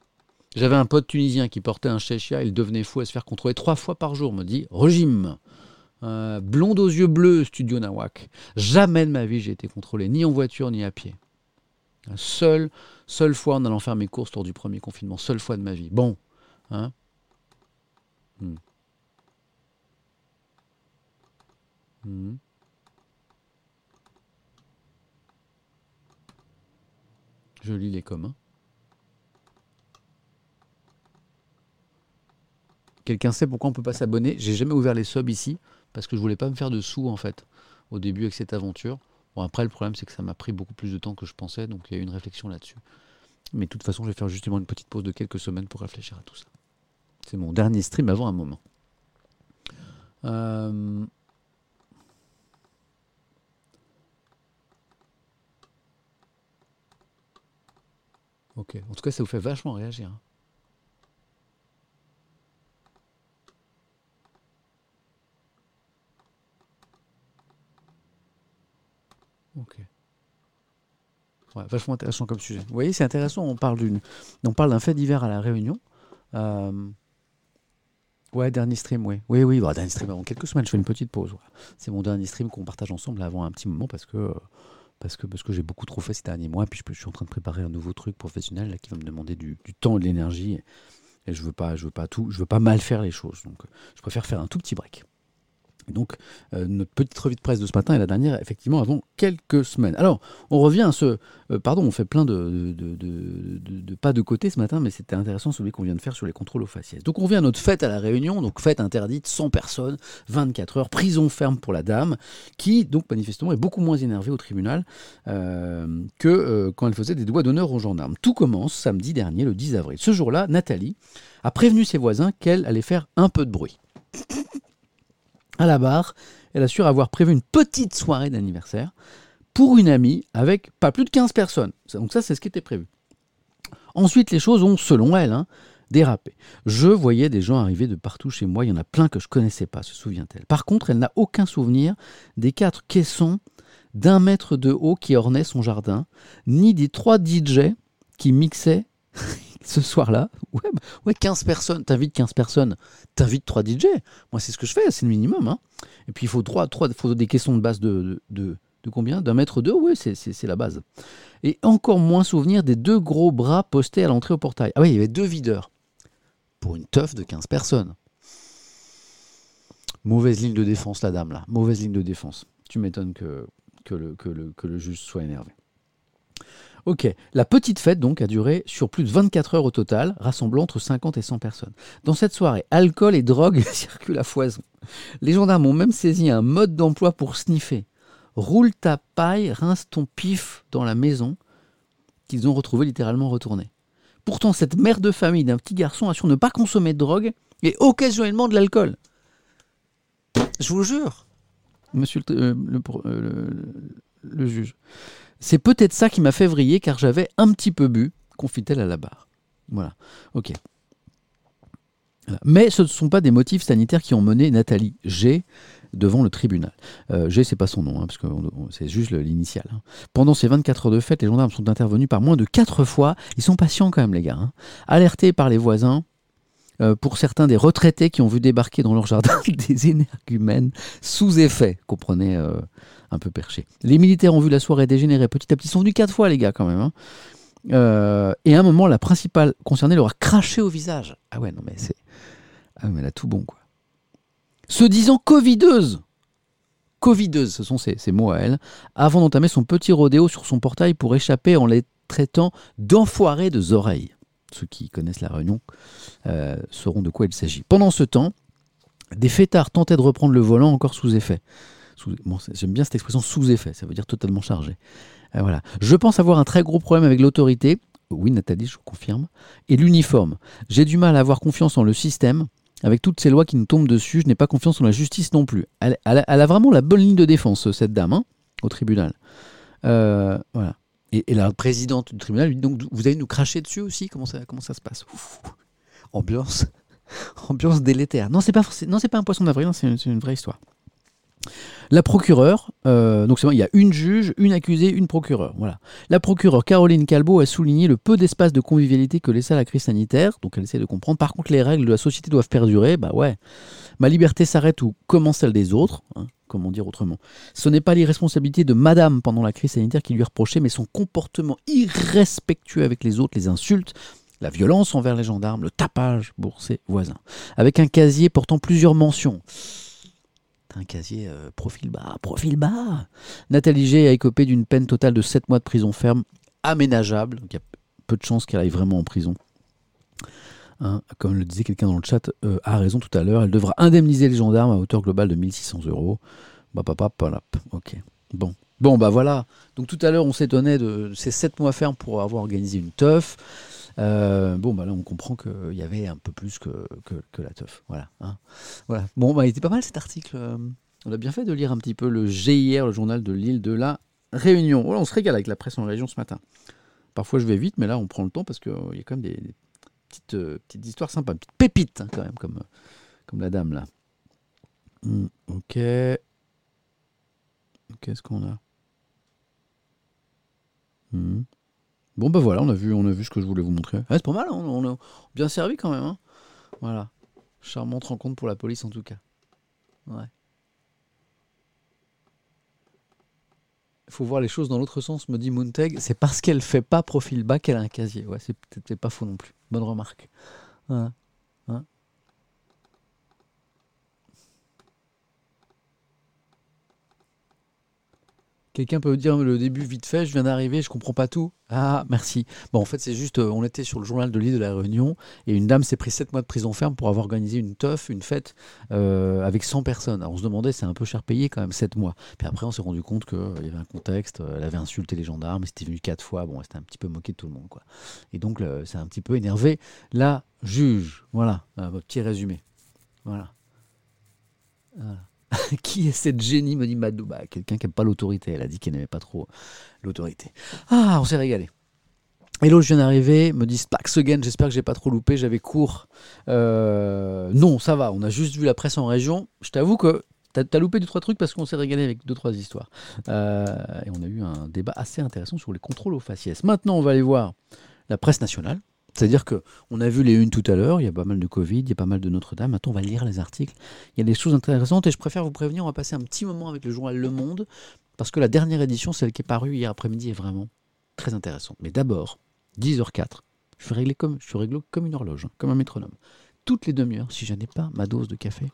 J'avais un pote tunisien qui portait un chéchia, il devenait fou à se faire contrôler trois fois par jour, me dit régime. Euh, blonde aux yeux bleus, studio Nawak. Jamais de ma vie j'ai été contrôlé, ni en voiture ni à pied. Seule, seule fois en allant faire mes courses lors du premier confinement, seule fois de ma vie. Bon, hein hmm. Hmm. Je lis les communs. Quelqu'un sait pourquoi on ne peut pas s'abonner J'ai jamais ouvert les subs ici parce que je voulais pas me faire de sous en fait au début avec cette aventure. Bon après le problème c'est que ça m'a pris beaucoup plus de temps que je pensais donc il y a eu une réflexion là-dessus. Mais de toute façon je vais faire justement une petite pause de quelques semaines pour réfléchir à tout ça. C'est mon dernier stream avant un moment. Euh... Ok. En tout cas, ça vous fait vachement réagir. Hein. Ok. Ouais, vachement intéressant comme sujet. Vous voyez, c'est intéressant. On parle on parle d'un fait divers à la Réunion. Euh, ouais, dernier stream, oui. Oui, oui, bah, dernier stream avant quelques semaines. Je fais une petite pause. C'est mon dernier stream qu'on partage ensemble avant un petit moment parce que euh, parce que, parce que j'ai beaucoup trop fait ces derniers mois, puis je, suis en train de préparer un nouveau truc professionnel qui va me demander du, temps et de l'énergie, et, je veux pas, je veux pas tout, je veux pas mal faire les choses, donc je préfère faire un tout petit break donc, euh, notre petite revue de presse de ce matin est la dernière, effectivement, avant quelques semaines. Alors, on revient à ce. Euh, pardon, on fait plein de, de, pas de côté ce matin, mais c'était intéressant celui qu'on vient de faire sur les contrôles aux faciès. Donc, on revient à notre fête à La Réunion, donc fête interdite, 100 personnes, 24 heures, prison ferme pour la dame, qui, donc, manifestement, est beaucoup moins énervée au tribunal euh, que quand elle faisait des doigts d'honneur aux gendarmes. Tout commence samedi dernier, le 10 avril. Ce jour-là, Nathalie a prévenu ses voisins qu'elle allait faire un peu de bruit. À la barre, elle assure avoir prévu une petite soirée d'anniversaire pour une amie avec pas plus de 15 personnes. Donc ça, c'est ce qui était prévu. Ensuite, les choses ont, selon elle, hein, dérapé. Je voyais des gens arriver de partout chez moi, il y en a plein que je connaissais pas, se souvient-elle. Par contre, elle n'a aucun souvenir des quatre caissons d'un mètre de haut qui ornaient son jardin, ni des trois DJ qui mixaient ce soir-là. Ouais, ouais, 15 personnes, t'invites 15 personnes, t'invites 3 DJ. Moi, c'est ce que je fais, c'est le minimum. Hein. Et puis, il faut, 3, 3, faut des caissons de base de, de, combien? D'un mètre deux Oui, c'est la base. Et encore moins souvenir des deux gros bras postés à l'entrée au portail. Ah oui, il y avait deux videurs. Pour une teuf de 15 personnes. Mauvaise ligne de défense, la dame, là. Mauvaise ligne de défense. Tu m'étonnes que, le, que, que le juge soit énervé. Ok, la petite fête donc a duré sur plus de 24 heures au total, rassemblant entre 50 et 100 personnes. Dans cette soirée, alcool et drogue [LAUGHS] circulent à foison. Les gendarmes ont même saisi un mode d'emploi pour sniffer roule ta paille, rince ton pif dans la maison, qu'ils ont retrouvé littéralement retourné. Pourtant, cette mère de famille d'un petit garçon assure ne pas consommer de drogue et occasionnellement de l'alcool. Je vous jure, monsieur le, euh, euh, le juge. C'est peut-être ça qui m'a fait vriller car j'avais un petit peu bu, confie-t-elle à la barre. Voilà, ok. Mais ce ne sont pas des motifs sanitaires qui ont mené Nathalie G devant le tribunal. Euh, G, c'est pas son nom, hein, parce que c'est juste l'initial. Hein. Pendant ces 24 heures de fête, les gendarmes sont intervenus par moins de 4 fois. Ils sont patients quand même, les gars. Hein. Alertés par les voisins, euh, pour certains des retraités qui ont vu débarquer dans leur jardin [LAUGHS] des énergumènes sous effet, comprenez, euh, un peu perché. Les militaires ont vu la soirée dégénérer petit à petit. Ils sont venus 4 fois, les gars, quand même. Hein. Euh, et à un moment, la principale concernée leur a craché au visage. Ah ouais, non, mais c'est. Ah, mais elle a tout bon, quoi se disant covideuse. Covideuse, ce sont ces, mots à elle, avant d'entamer son petit rodéo sur son portail pour échapper en les traitant d'enfoirés de oreilles. Ceux qui connaissent la réunion euh, sauront de quoi il s'agit. Pendant ce temps, des fêtards tentaient de reprendre le volant encore sous effet. J'aime bien cette expression sous effet, ça veut dire totalement chargé. Euh, voilà. Je pense avoir un très gros problème avec l'autorité, oui Nathalie, je vous confirme, et l'uniforme. J'ai du mal à avoir confiance en le système, avec toutes ces lois qui nous tombent dessus, je n'ai pas confiance en la justice non plus. Elle, a, vraiment la bonne ligne de défense, cette dame, hein, au tribunal. Euh, voilà. Et, la présidente du tribunal lui dit donc Vous allez nous cracher dessus aussi? Comment ça, comment ça se passe? Ambiance. [LAUGHS] Ambiance délétère. Non, c'est pas, pas un poisson d'avril, c'est une vraie histoire. La procureure, euh, donc il y a une juge, une accusée, une procureure. Voilà. La procureure Caroline Calbo a souligné le peu d'espace de convivialité que laissa la crise sanitaire, donc elle essaie de comprendre. Par contre, les règles de la société doivent perdurer. Bah ouais. Ma liberté s'arrête où commence celle des autres. Hein, comment dire autrement Ce n'est pas l'irresponsabilité de madame pendant la crise sanitaire qui lui est reprochée, mais son comportement irrespectueux avec les autres, les insultes, la violence envers les gendarmes, le tapage pour ses voisins. Avec un casier portant plusieurs mentions un casier euh, profil bas, profil bas. Nathalie G a écopé d'une peine totale de 7 mois de prison ferme, aménageable. Donc il y a peu de chances qu'elle aille vraiment en prison. Hein, comme le disait quelqu'un dans le chat, euh, a raison tout à l'heure, elle devra indemniser les gendarmes à hauteur globale de 1600 euros. Bah. Bon. Bon, bah voilà. Donc tout à l'heure, on s'étonnait de ces 7 mois ferme pour avoir organisé une teuf. Euh, bon, bah là, on comprend qu'il y avait un peu plus que, la teuf. Voilà. Hein. voilà. Bon, bah, il était pas mal cet article. Euh, on a bien fait de lire un petit peu le GIR, le journal de l'île de la Réunion. On se régale avec la presse en région ce matin. Parfois, je vais vite, mais là, on prend le temps parce qu'il y a quand même des, petites, euh, histoires sympas, petites pépites, hein, quand même, comme, la dame là. Hmm, ok. Qu'est-ce qu'on a? Hmm. Bon ben voilà, on a vu, ce que je voulais vous montrer. c'est pas mal, hein, on, a bien servi quand même. Hein. voilà. Charmante rencontre pour la police en tout cas. Ouais. Il faut voir les choses dans l'autre sens, me dit Moonteg. C'est parce qu'elle fait pas profil bas qu'elle a un casier. Ouais, c'est peut-être pas faux non plus. Bonne remarque. Quelqu'un peut dire le début vite fait, je viens d'arriver, je comprends pas tout. Ah, merci. Bon, en fait, c'est juste, euh, on était sur le journal de l'île de la Réunion et une dame s'est pris 7 mois de prison ferme pour avoir organisé une teuf, une fête euh, avec 100 personnes. Alors on se demandait, c'est un peu cher payé quand même, 7 mois. Puis après, on s'est rendu compte qu'il euh, y avait un contexte, elle avait insulté les gendarmes, c'était venu 4 fois, bon, c'était un petit peu moqué de tout le monde, quoi. Et donc, c'est un petit peu énervé la juge. Voilà, votre petit résumé. Voilà. [LAUGHS] qui est cette génie me dit Madou. Bah, quelqu'un qui n'aime pas l'autorité. Elle a dit qu'elle n'aimait pas trop l'autorité. Ah, on s'est régalé. Hello, je viens d'arriver, me dit Spax again, j'espère que j'ai pas trop loupé, j'avais cours. Euh, non, ça va, on a juste vu la presse en région. Je t'avoue que t'as as loupé deux, trois trucs parce qu'on s'est régalé avec deux, trois histoires. Euh, et on a eu un débat assez intéressant sur les contrôles aux faciès. Maintenant, on va aller voir la presse nationale. C'est-à-dire que on a vu les unes tout à l'heure, il y a pas mal de Covid, il y a pas mal de Notre-Dame. Maintenant, on va lire les articles. Il y a des choses intéressantes et je préfère vous prévenir, on va passer un petit moment avec le journal Le Monde parce que la dernière édition, celle qui est parue hier après-midi, est vraiment très intéressante. Mais d'abord, 10h04. Je suis réglé comme, réglé comme une horloge, hein, comme un métronome. Toutes les demi-heures, si je n'ai pas ma dose de café,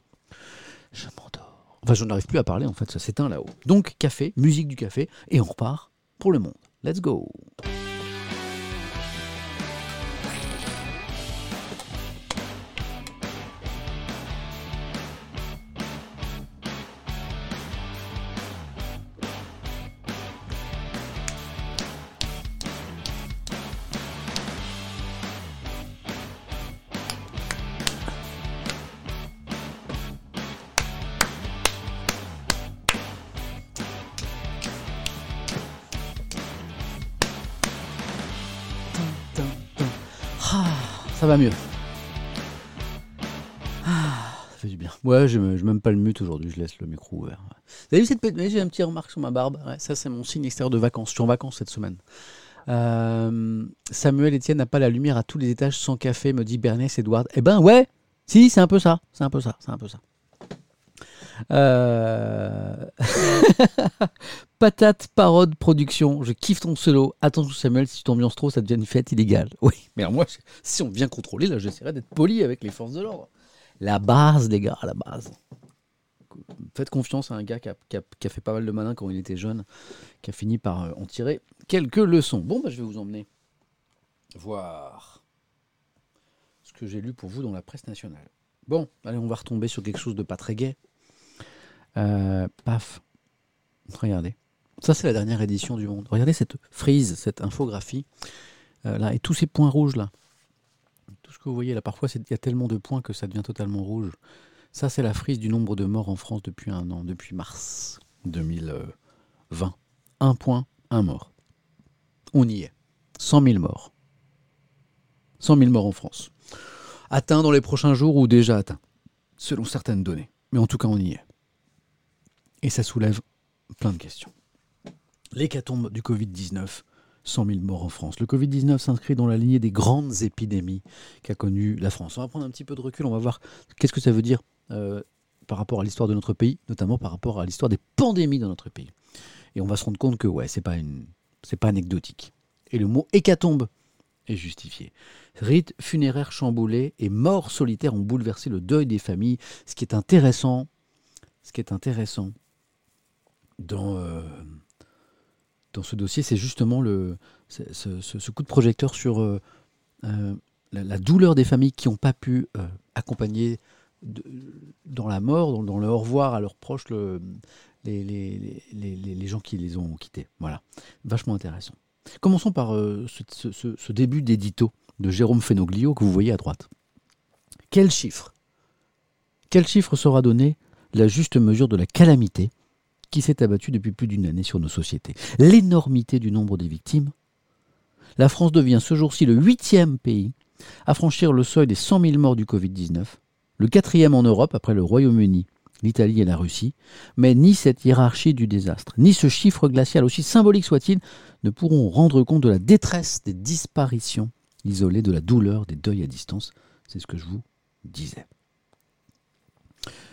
je m'endors. Enfin, je n'arrive plus à parler, en fait, ça s'éteint là-haut. Donc, café, musique du café, et on repart pour le monde. Let's go! Ça va mieux. Ah, ça fait du bien. Ouais, je même pas le mute aujourd'hui, je laisse le micro ouvert. Vous avez vu cette petite... J'ai un petit remarque sur ma barbe? ça, c'est mon signe extérieur de vacances. Je suis en vacances cette semaine. Euh, Samuel Etienne n'a pas la lumière à tous les étages sans café, me dit Bernès Edward. Eh ben ouais, si, c'est un peu ça. C'est un peu ça. C'est un peu ça. Euh... [LAUGHS] Patate Parode Production, je kiffe ton solo. Attention Samuel, si tu t'ambiances trop, ça devient une fête illégale. [LAUGHS] Oui, mais moi, si on vient contrôler, là, j'essaierai d'être poli avec les forces de l'ordre. La base, les gars, la base. Faites confiance à un gars qui a, fait pas mal de malin quand il était jeune, qui a fini par euh, en tirer quelques leçons. Bon, bah, je vais vous emmener voir ce que j'ai lu pour vous dans la presse nationale. Bon, allez, on va retomber sur quelque chose de pas très gai. Euh, paf. Regardez. Ça, c'est la dernière édition du Monde. Regardez cette frise, cette infographie. Euh, là, et tous ces points rouges là. Tout ce que vous voyez là, parfois, il y a tellement de points que ça devient totalement rouge. Ça, c'est la frise du nombre de morts en France depuis un an, depuis mars 2020. Un point, un mort. On y est. 100 000 morts. 100 000 morts en France. Atteint dans les prochains jours ou déjà atteint, selon certaines données. Mais en tout cas, on y est. Et ça soulève plein de questions. L'hécatombe du Covid-19, 100 000 morts en France. Le Covid-19 s'inscrit dans la lignée des grandes épidémies qu'a connues la France. On va prendre un petit peu de recul, on va voir qu'est-ce que ça veut dire euh, par rapport à l'histoire de notre pays, notamment par rapport à l'histoire des pandémies dans notre pays. Et on va se rendre compte que ouais, c'est pas une, c'est pas anecdotique. Et le mot hécatombe est justifié. Rites funéraires chamboulés et morts solitaires ont bouleversé le deuil des familles. Ce qui est intéressant, ce qui est intéressant, dans, euh, dans ce dossier, c'est justement le, ce, coup de projecteur sur euh, euh, la, douleur des familles qui n'ont pas pu accompagner dans la mort, dans, le au revoir à leurs proches, le, les, les, les, les, gens qui les ont quittés. Voilà, vachement intéressant. Commençons par ce, ce, début d'édito de Jérôme Fenoglio que vous voyez à droite. Quel chiffre? Quel chiffre sera donné? La juste mesure de la calamité? Qui s'est abattu depuis plus d'une année sur nos sociétés. L'énormité du nombre des victimes. La France devient ce jour-ci le huitième pays à franchir le seuil des 100 000 morts du Covid-19, le quatrième en Europe après le Royaume-Uni, l'Italie et la Russie, mais ni cette hiérarchie du désastre, ni ce chiffre glacial, aussi symbolique soit-il, ne pourront rendre compte de la détresse des disparitions isolées, de la douleur des deuils à distance. C'est ce que je vous disais.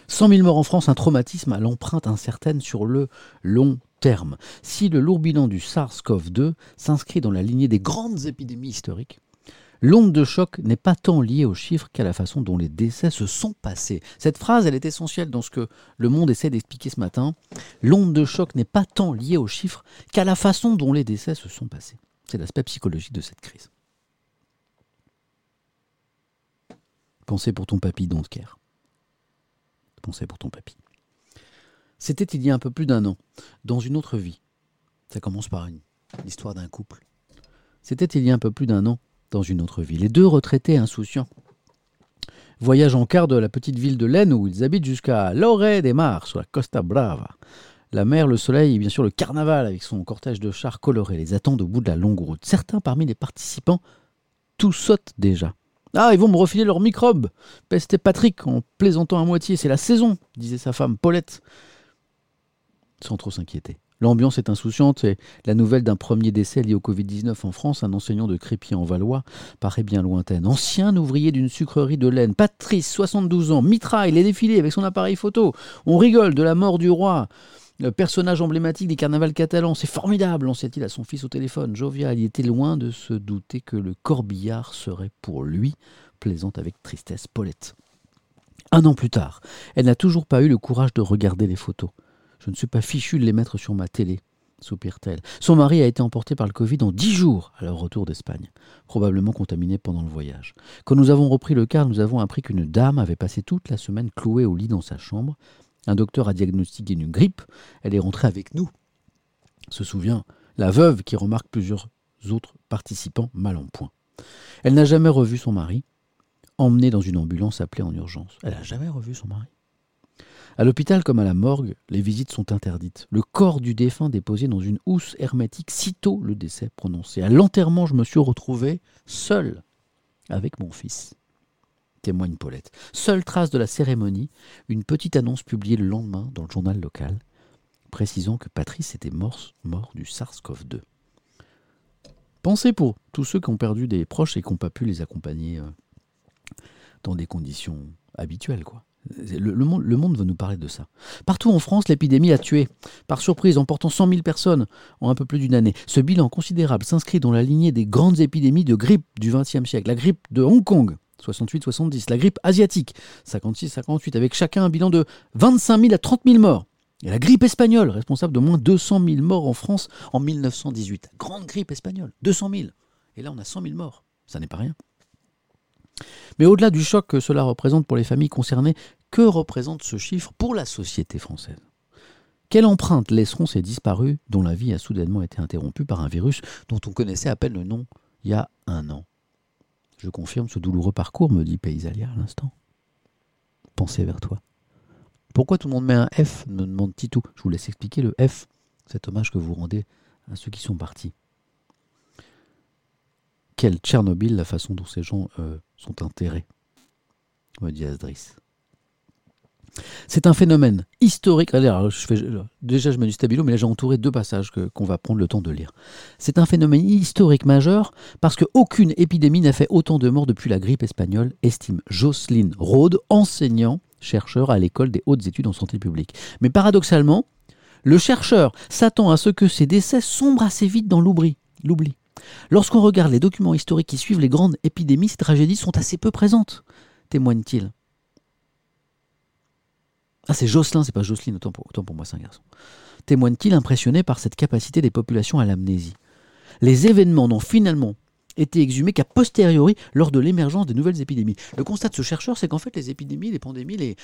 100 000 morts en France, un traumatisme à l'empreinte incertaine sur le long terme. Si le lourd bilan du SARS-CoV-2 s'inscrit dans la lignée des grandes épidémies historiques, L'onde de choc n'est pas tant liée aux chiffres qu'à la façon dont les décès se sont passés. Cette phrase, elle est essentielle dans ce que le monde essaie d'expliquer ce matin. L'onde de choc n'est pas tant liée aux chiffres qu'à la façon dont les décès se sont passés. C'est l'aspect psychologique de cette crise. Pensez pour ton papy Donsker pour ton papy. C'était il y a un peu plus d'un an, dans une autre vie. Ça commence par une l'histoire d'un couple. C'était il y a un peu plus d'un an, dans une autre vie. Les deux retraités insouciants Voyage en car de la petite ville de Laine où ils habitent jusqu'à Loré des Mars, sur la Costa Brava. La mer, le soleil et bien sûr le carnaval avec son cortège de chars colorés les attendent au bout de la longue route. Certains parmi les participants, tout sautent déjà. Ah, ils vont me refiler leurs microbes Pestait Patrick en plaisantant à moitié. C'est la saison, disait sa femme Paulette, sans trop s'inquiéter. L'ambiance est insouciante et la nouvelle d'un premier décès lié au Covid-19 en France, un enseignant de Crépy en Valois, paraît bien lointaine. Ancien ouvrier d'une sucrerie de laine, Patrice, 72 ans, mitraille les défilés avec son appareil photo. On rigole de la mort du roi. Le personnage emblématique des carnavals catalans, c'est formidable, lançait-il à son fils au téléphone. Jovial, il était loin de se douter que le corbillard serait pour lui, plaisante avec tristesse Paulette. Un an plus tard, elle n'a toujours pas eu le courage de regarder les photos. Je ne suis pas fichu de les mettre sur ma télé, soupire-t-elle. Son mari a été emporté par le Covid en dix jours à leur retour d'Espagne, probablement contaminé pendant le voyage. Quand nous avons repris le car, nous avons appris qu'une dame avait passé toute la semaine clouée au lit dans sa chambre. Un docteur a diagnostiqué une grippe. Elle est rentrée avec nous. Se souvient la veuve qui remarque plusieurs autres participants mal en point. Elle n'a jamais revu son mari, emmené dans une ambulance appelée en urgence. Elle n'a jamais revu son mari. À l'hôpital comme à la morgue, les visites sont interdites. Le corps du défunt déposé dans une housse hermétique sitôt le décès prononcé. À l'enterrement, je me suis retrouvé seul avec mon fils. Témoigne Paulette. Seule trace de la cérémonie, une petite annonce publiée le lendemain dans le journal local, précisant que Patrice était mort, mort du SARS-CoV-2. Pensez pour tous ceux qui ont perdu des proches et qui n'ont pas pu les accompagner euh, dans des conditions habituelles, quoi. Le, monde, le, monde, veut nous parler de ça. Partout en France, l'épidémie a tué, par surprise, emportant 100 000 personnes en un peu plus d'une année. Ce bilan considérable s'inscrit dans la lignée des grandes épidémies de grippe du XXe siècle. La grippe de Hong Kong, 68-70. La grippe asiatique, 56-58, avec chacun un bilan de 25 000 à 30 000 morts. Et la grippe espagnole, responsable de moins 200 000 morts en France en 1918. Grande grippe espagnole, 200 000. Et là, on a 100 000 morts. Ça n'est pas rien. Mais au-delà du choc que cela représente pour les familles concernées, que représente ce chiffre pour la société française? Quelle empreinte laisseront ces disparus dont la vie a soudainement été interrompue par un virus dont on connaissait à peine le nom il y a un an? Je confirme ce douloureux parcours, me dit Paysalia à l'instant. Pensez vers toi. Pourquoi tout le monde met un F me demande Titou. Je vous laisse expliquer le F, cet hommage que vous rendez à ceux qui sont partis. Quel Tchernobyl la façon dont ces gens euh, sont enterrés, me dit Asdris. C'est un phénomène historique. Déjà, je mets du stabilo, mais là, j'ai entouré deux passages qu'on va prendre le temps de lire. C'est un phénomène historique majeur parce qu'aucune épidémie n'a fait autant de morts depuis la grippe espagnole, estime Jocelyne Rode, enseignant, chercheur à l'école des hautes études en santé publique. Mais paradoxalement, le chercheur s'attend à ce que ces décès sombrent assez vite dans l'oubli. L'oubli. Lorsqu'on regarde les documents historiques qui suivent les grandes épidémies, ces tragédies sont assez peu présentes, témoigne-t-il. Ah, c'est Jocelyn, c'est pas Jocelyne, autant pour, moi, c'est un garçon. Témoigne-t-il impressionné par cette capacité des populations à l'amnésie? Les événements n'ont finalement été exhumés qu'à posteriori lors de l'émergence des nouvelles épidémies. Le constat de ce chercheur, c'est qu'en fait, les épidémies, les pandémies, les,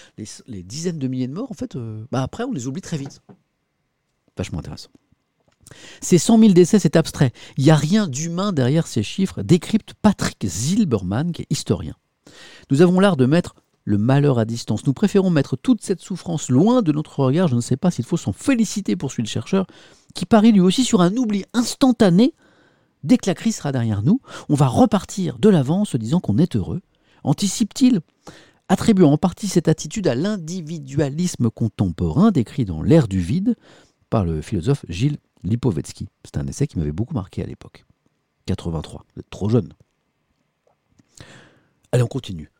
les, dizaines de milliers de morts, en fait, euh, bah après, on les oublie très vite. Vachement intéressant. Ces 100 000 décès, c'est abstrait. Il n'y a rien d'humain derrière ces chiffres, décrypte Patrick Zilberman, qui est historien. Nous avons l'art de mettre le malheur à distance. Nous préférons mettre toute cette souffrance loin de notre regard. Je ne sais pas s'il faut s'en féliciter, poursuit le chercheur, qui parie lui aussi sur un oubli instantané. Dès que la crise sera derrière nous, on va repartir de l'avant en se disant qu'on est heureux. Anticipe-t-il Attribuant en partie cette attitude à l'individualisme contemporain décrit dans L'ère du vide par le philosophe Gilles Lipovetsky. C'est un essai qui m'avait beaucoup marqué à l'époque. 83, vous êtes trop jeune. Allez, on continue.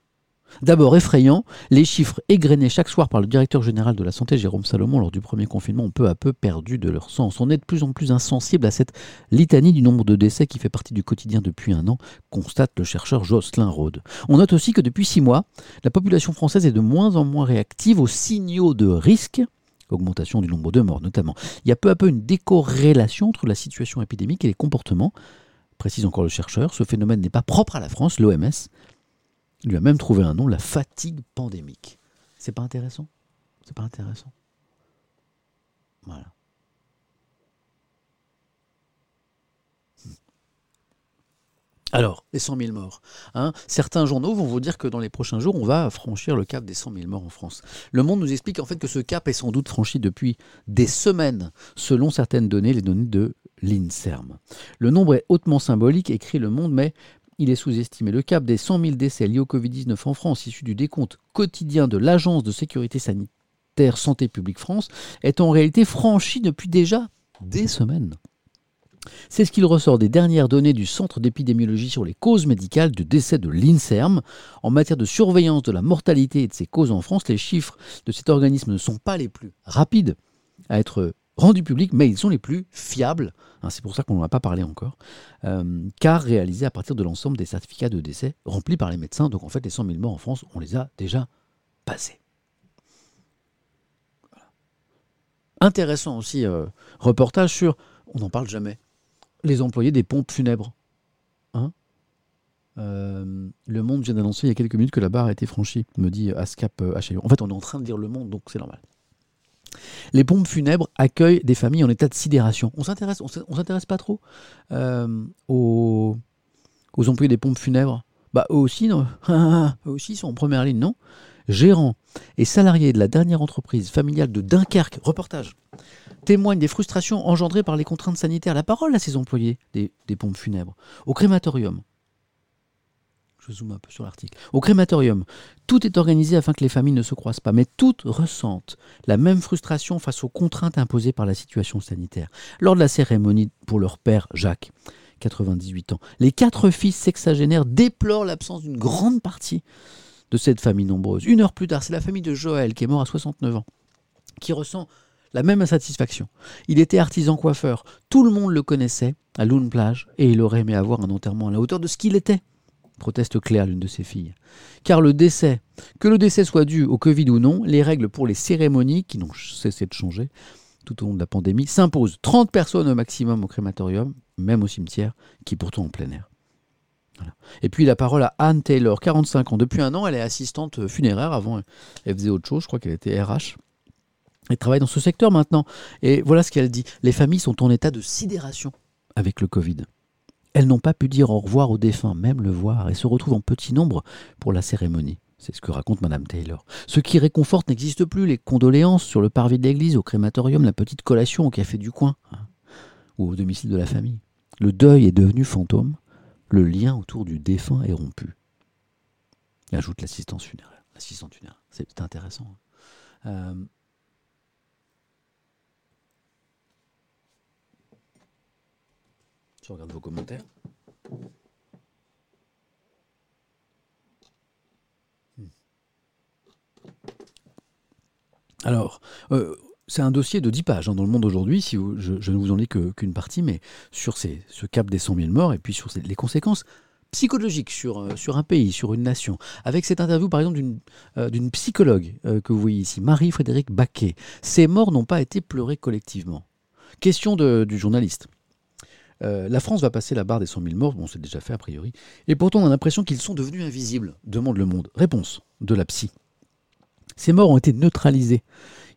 D'abord effrayant, les chiffres égrenés chaque soir par le directeur général de la santé Jérôme Salomon lors du premier confinement ont peu à peu perdu de leur sens. On est de plus en plus insensible à cette litanie du nombre de décès qui fait partie du quotidien depuis un an, constate le chercheur Jocelyn Rode. On note aussi que depuis six mois, la population française est de moins en moins réactive aux signaux de risque augmentation du nombre de morts notamment. Il y a peu à peu une décorrélation entre la situation épidémique et les comportements. Précise encore le chercheur, ce phénomène n'est pas propre à la France, l'OMS lui a même trouvé un nom, la fatigue pandémique. C'est pas intéressant? C'est pas intéressant? Voilà. Alors, les 100 000 morts. hein. Certains journaux vont vous dire que dans les prochains jours, on va franchir le cap des 100 000 morts en France. Le Monde nous explique en fait que ce cap est sans doute franchi depuis des semaines, selon certaines données, les données de l'INSERM. Le nombre est hautement symbolique, écrit Le Monde, mais il est sous-estimé. Le cap des 100 000 décès liés au Covid-19 en France, issu du décompte quotidien de l'Agence de sécurité sanitaire Santé publique France, est en réalité franchi depuis déjà des semaines. C'est ce qu'il ressort des dernières données du Centre d'épidémiologie sur les causes médicales de décès de l'INSERM. En matière de surveillance de la mortalité et de ses causes en France, les chiffres de cet organisme ne sont pas les plus rapides à être rendus publics, mais ils sont les plus fiables. Hein, c'est pour ça qu'on n'en a pas parlé encore. euh, car réalisés à partir de l'ensemble des certificats de décès remplis par les médecins. Donc en fait, les 100 000 morts en France, on les a déjà passés. Intéressant aussi, euh, reportage sur, on n'en parle jamais, les employés des pompes funèbres. Hein Euh, le Monde vient d'annoncer il y a quelques minutes que la barre a été franchie, me dit Ascap HLU. En fait, on est en train de lire Le Monde, donc c'est normal. Les pompes funèbres accueillent des familles en état de sidération. On s'intéresse, s'intéresse pas trop euh, aux, aux employés des pompes funèbres. Bah eux aussi, non [LAUGHS] eux aussi sont en première ligne, non Gérants et salariés de la dernière entreprise familiale de Dunkerque, reportage, témoignent des frustrations engendrées par les contraintes sanitaires. La parole à ces employés des, des pompes funèbres. Au crématorium, je un peu sur l'article. Au crématorium, tout est organisé afin que les familles ne se croisent pas, mais toutes ressentent la même frustration face aux contraintes imposées par la situation sanitaire. Lors de la cérémonie pour leur père, Jacques, 98 ans, les quatre fils sexagénaires déplorent l'absence d'une grande partie de cette famille nombreuse. Une heure plus tard, c'est la famille de Joël, qui est mort à 69 ans, qui ressent la même insatisfaction. Il était artisan coiffeur, tout le monde le connaissait à Lune Plage, et il aurait aimé avoir un enterrement à la hauteur de ce qu'il était proteste Claire, l'une de ses filles. Car le décès, que le décès soit dû au Covid ou non, les règles pour les cérémonies, qui n'ont cessé de changer tout au long de la pandémie, s'imposent. 30 personnes au maximum au crématorium, même au cimetière, qui est pourtant en plein air. Et puis la parole à Anne Taylor, 45 ans. Depuis un an, elle est assistante funéraire. Avant, elle faisait autre chose. Je crois qu'elle était RH. Elle travaille dans ce secteur maintenant. Et voilà ce qu'elle dit. Les familles sont en état de sidération avec le Covid. Elles n'ont pas pu dire au revoir au défunt, même le voir, et se retrouvent en petit nombre pour la cérémonie. C'est ce que raconte Madame Taylor. Ce qui réconforte n'existe plus. Les condoléances sur le parvis de l'église, au crématorium, la petite collation au café du coin, hein, ou au domicile de la famille. Le deuil est devenu fantôme. Le lien autour du défunt est rompu. Ajoute l'assistance funéraire. Funéraire. C'est intéressant. Euh, Je regarde vos commentaires. Hmm. Alors, euh, c'est un dossier de 10 pages hein, dans le monde aujourd'hui, si je, ne vous en lis qu'une partie, mais sur ce cap des 100 000 morts et puis sur les conséquences psychologiques sur, euh, sur un pays, sur une nation. Avec cette interview, par exemple, d'une euh, psychologue que vous voyez ici, Marie-Frédérique Baquet. Ces morts n'ont pas été pleurés collectivement. Question du journaliste. Euh, la France va passer la barre des 100 000 morts, bon c'est déjà fait a priori, et pourtant on a l'impression qu'ils sont devenus invisibles, demande le monde. Réponse de la psy. Ces morts ont été neutralisés.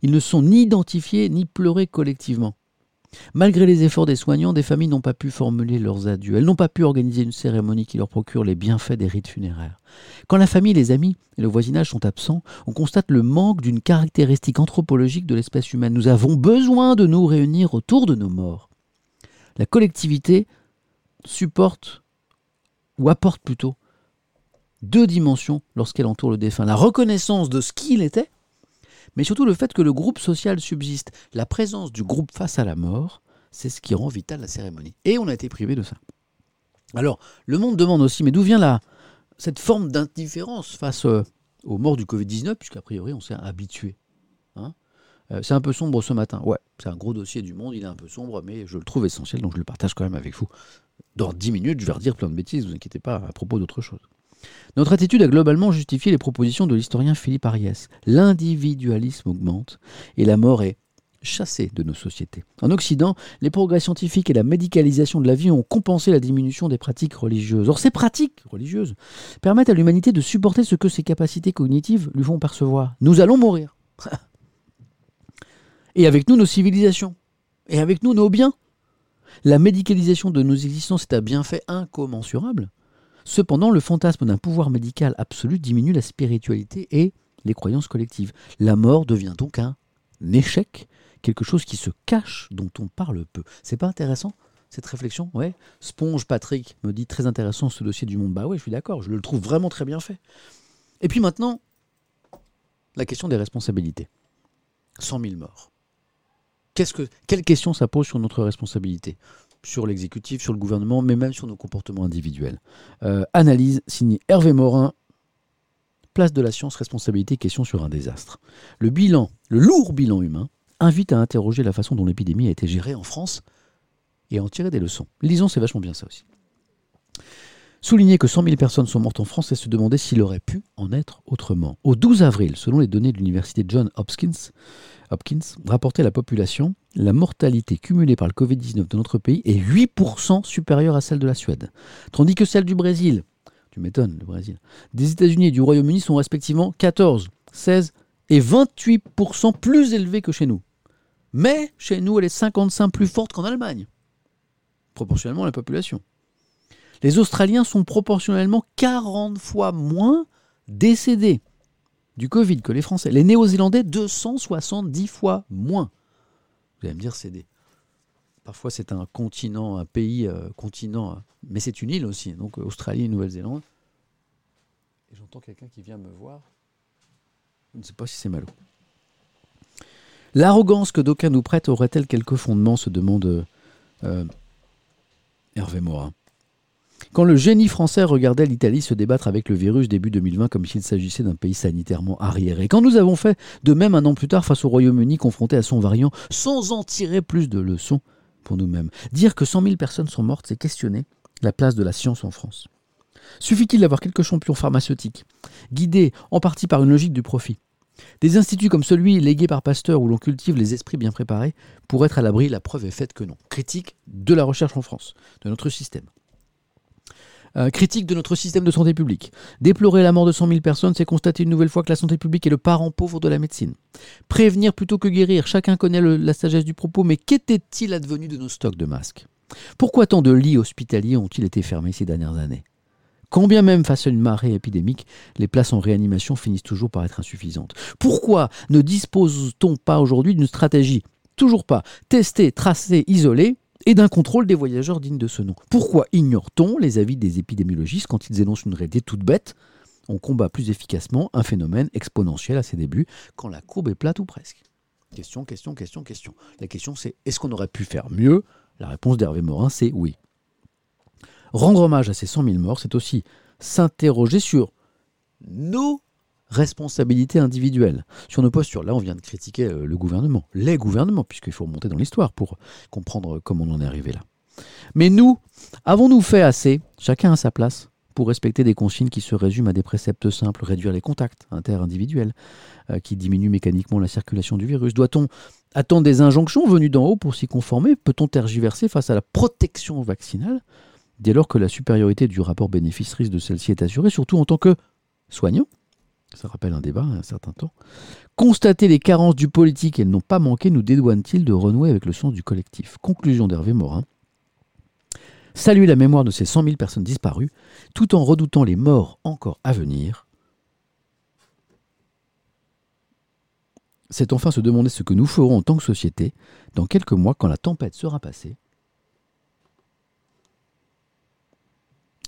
Ils ne sont ni identifiés ni pleurés collectivement. Malgré les efforts des soignants, des familles n'ont pas pu formuler leurs adieux. Elles n'ont pas pu organiser une cérémonie qui leur procure les bienfaits des rites funéraires. Quand la famille, les amis et le voisinage sont absents, on constate le manque d'une caractéristique anthropologique de l'espèce humaine. Nous avons besoin de nous réunir autour de nos morts. La collectivité supporte, ou apporte plutôt, deux dimensions lorsqu'elle entoure le défunt. La reconnaissance de ce qu'il était, mais surtout le fait que le groupe social subsiste. La présence du groupe face à la mort, c'est ce qui rend vitale la cérémonie. Et on a été privé de ça. Alors, le monde demande aussi, mais d'où vient cette forme d'indifférence face euh, aux morts du Covid-19, puisqu'a priori on s'est habitué hein? Euh, c'est un peu sombre ce matin. Ouais, c'est un gros dossier du monde, il est un peu sombre, mais je le trouve essentiel, donc je le partage quand même avec vous. Dans 10 minutes, je vais redire plein de bêtises, vous inquiétez pas, à propos d'autre chose. Notre attitude a globalement justifié les propositions de l'historien Philippe Ariès. L'individualisme augmente et la mort est chassée de nos sociétés. En Occident, les progrès scientifiques et la médicalisation de la vie ont compensé la diminution des pratiques religieuses. Or, ces pratiques religieuses permettent à l'humanité de supporter ce que ses capacités cognitives lui font percevoir. Nous allons mourir. [LAUGHS] et avec nous, nos civilisations. Et avec nous, nos biens. La médicalisation de nos existences est un bienfait incommensurable Cependant, le fantasme d'un pouvoir médical absolu diminue la spiritualité et les croyances collectives. La mort devient donc un échec, quelque chose qui se cache, dont on parle peu. C'est pas intéressant cette réflexion? Ouais. Sponge Patrick me dit très intéressant ce dossier du monde. Bah ouais, je suis d'accord, je le trouve vraiment très bien fait. Et puis maintenant, la question des responsabilités. 100 000 morts. Qu'est-ce que, quelle question ça pose sur notre responsabilité Sur l'exécutif, sur le gouvernement, mais même sur nos comportements individuels? Euh, analyse signée Hervé Morin. Place de la science, responsabilité, question sur un désastre. Le bilan, le lourd bilan humain, invite à interroger la façon dont l'épidémie a été gérée en France et à en tirer des leçons. Lisons, c'est vachement bien ça aussi. Souligner que 100 000 personnes sont mortes en France et se demander s'il aurait pu en être autrement. Au 12 avril, selon les données de l'université John Hopkins, Hopkins rapportait la population, la mortalité cumulée par le Covid-19 de notre pays est 8% supérieure à celle de la Suède. Tandis que celle du Brésil, tu m'étonnes, le Brésil, des États-Unis et du Royaume-Uni sont respectivement 14, 16 et 28% plus élevées que chez nous. Mais chez nous, elle est 55 plus forte qu'en Allemagne, proportionnellement à la population. Les Australiens sont proportionnellement 40 fois moins décédés du Covid que les Français. Les Néo-Zélandais, 270 fois moins. Vous allez me dire, c'est des... Parfois, c'est un continent, un pays, euh, continent, euh, mais c'est une île aussi, donc euh, Australie et Nouvelle-Zélande. Et j'entends quelqu'un qui vient me voir. Je ne sais pas si c'est Malo. L'arrogance que d'aucuns nous prêtent aurait-elle quelques fondements se demande Hervé Morin. Quand le génie français regardait l'Italie se débattre avec le virus début 2020 comme s'il s'agissait d'un pays sanitairement arriéré, quand nous avons fait de même un an plus tard face au Royaume-Uni confronté à son variant sans en tirer plus de leçons pour nous-mêmes, dire que 100 000 personnes sont mortes, c'est questionner la place de la science en France. Suffit-il d'avoir quelques champions pharmaceutiques, guidés en partie par une logique du profit? Des instituts comme celui légué par Pasteur où l'on cultive les esprits bien préparés pour être à l'abri, la preuve est faite que non. Critique de la recherche en France, de notre système. Euh, critique de notre système de santé publique. Déplorer la mort de 100 000 personnes, c'est constater une nouvelle fois que la santé publique est le parent pauvre de la médecine. Prévenir plutôt que guérir, chacun connaît la sagesse du propos, mais qu'était-il advenu de nos stocks de masques? Pourquoi tant de lits hospitaliers ont-ils été fermés ces dernières années? Quand bien même face à une marée épidémique, les places en réanimation finissent toujours par être insuffisantes. Pourquoi ne dispose-t-on pas aujourd'hui d'une stratégie Toujours pas. Tester, tracer, isoler, et d'un contrôle des voyageurs dignes de ce nom. Pourquoi ignore-t-on les avis des épidémiologistes quand ils énoncent une réalité toute bête? On combat plus efficacement un phénomène exponentiel à ses débuts quand la courbe est plate ou presque. Question, question, question, question. La question c'est est-ce qu'on aurait pu faire mieux? La réponse d'Hervé Morin c'est oui. Rendre hommage à ces 100 000 morts, c'est aussi s'interroger sur nos responsabilité individuelle sur nos postures. Là, on vient de critiquer euh, le gouvernement, les gouvernements, puisqu'il faut remonter dans l'histoire pour comprendre comment on en est arrivé là. Mais nous, avons-nous fait assez, chacun à sa place, pour respecter des consignes qui se résument à des préceptes simples, réduire les contacts interindividuels, euh, qui diminuent mécaniquement la circulation du virus? Doit-on attendre des injonctions venues d'en haut pour s'y conformer? Peut-on tergiverser face à la protection vaccinale dès lors que la supériorité du rapport bénéfice-risque de celle-ci est assurée, surtout en tant que soignant? Ça rappelle un débat un certain temps. Constater les carences du politique, elles n'ont pas manqué, nous dédouane-t-il de renouer avec le sens du collectif? Conclusion d'Hervé Morin. Saluer la mémoire de ces 100 000 personnes disparues, tout en redoutant les morts encore à venir. C'est enfin se demander ce que nous ferons en tant que société dans quelques mois quand la tempête sera passée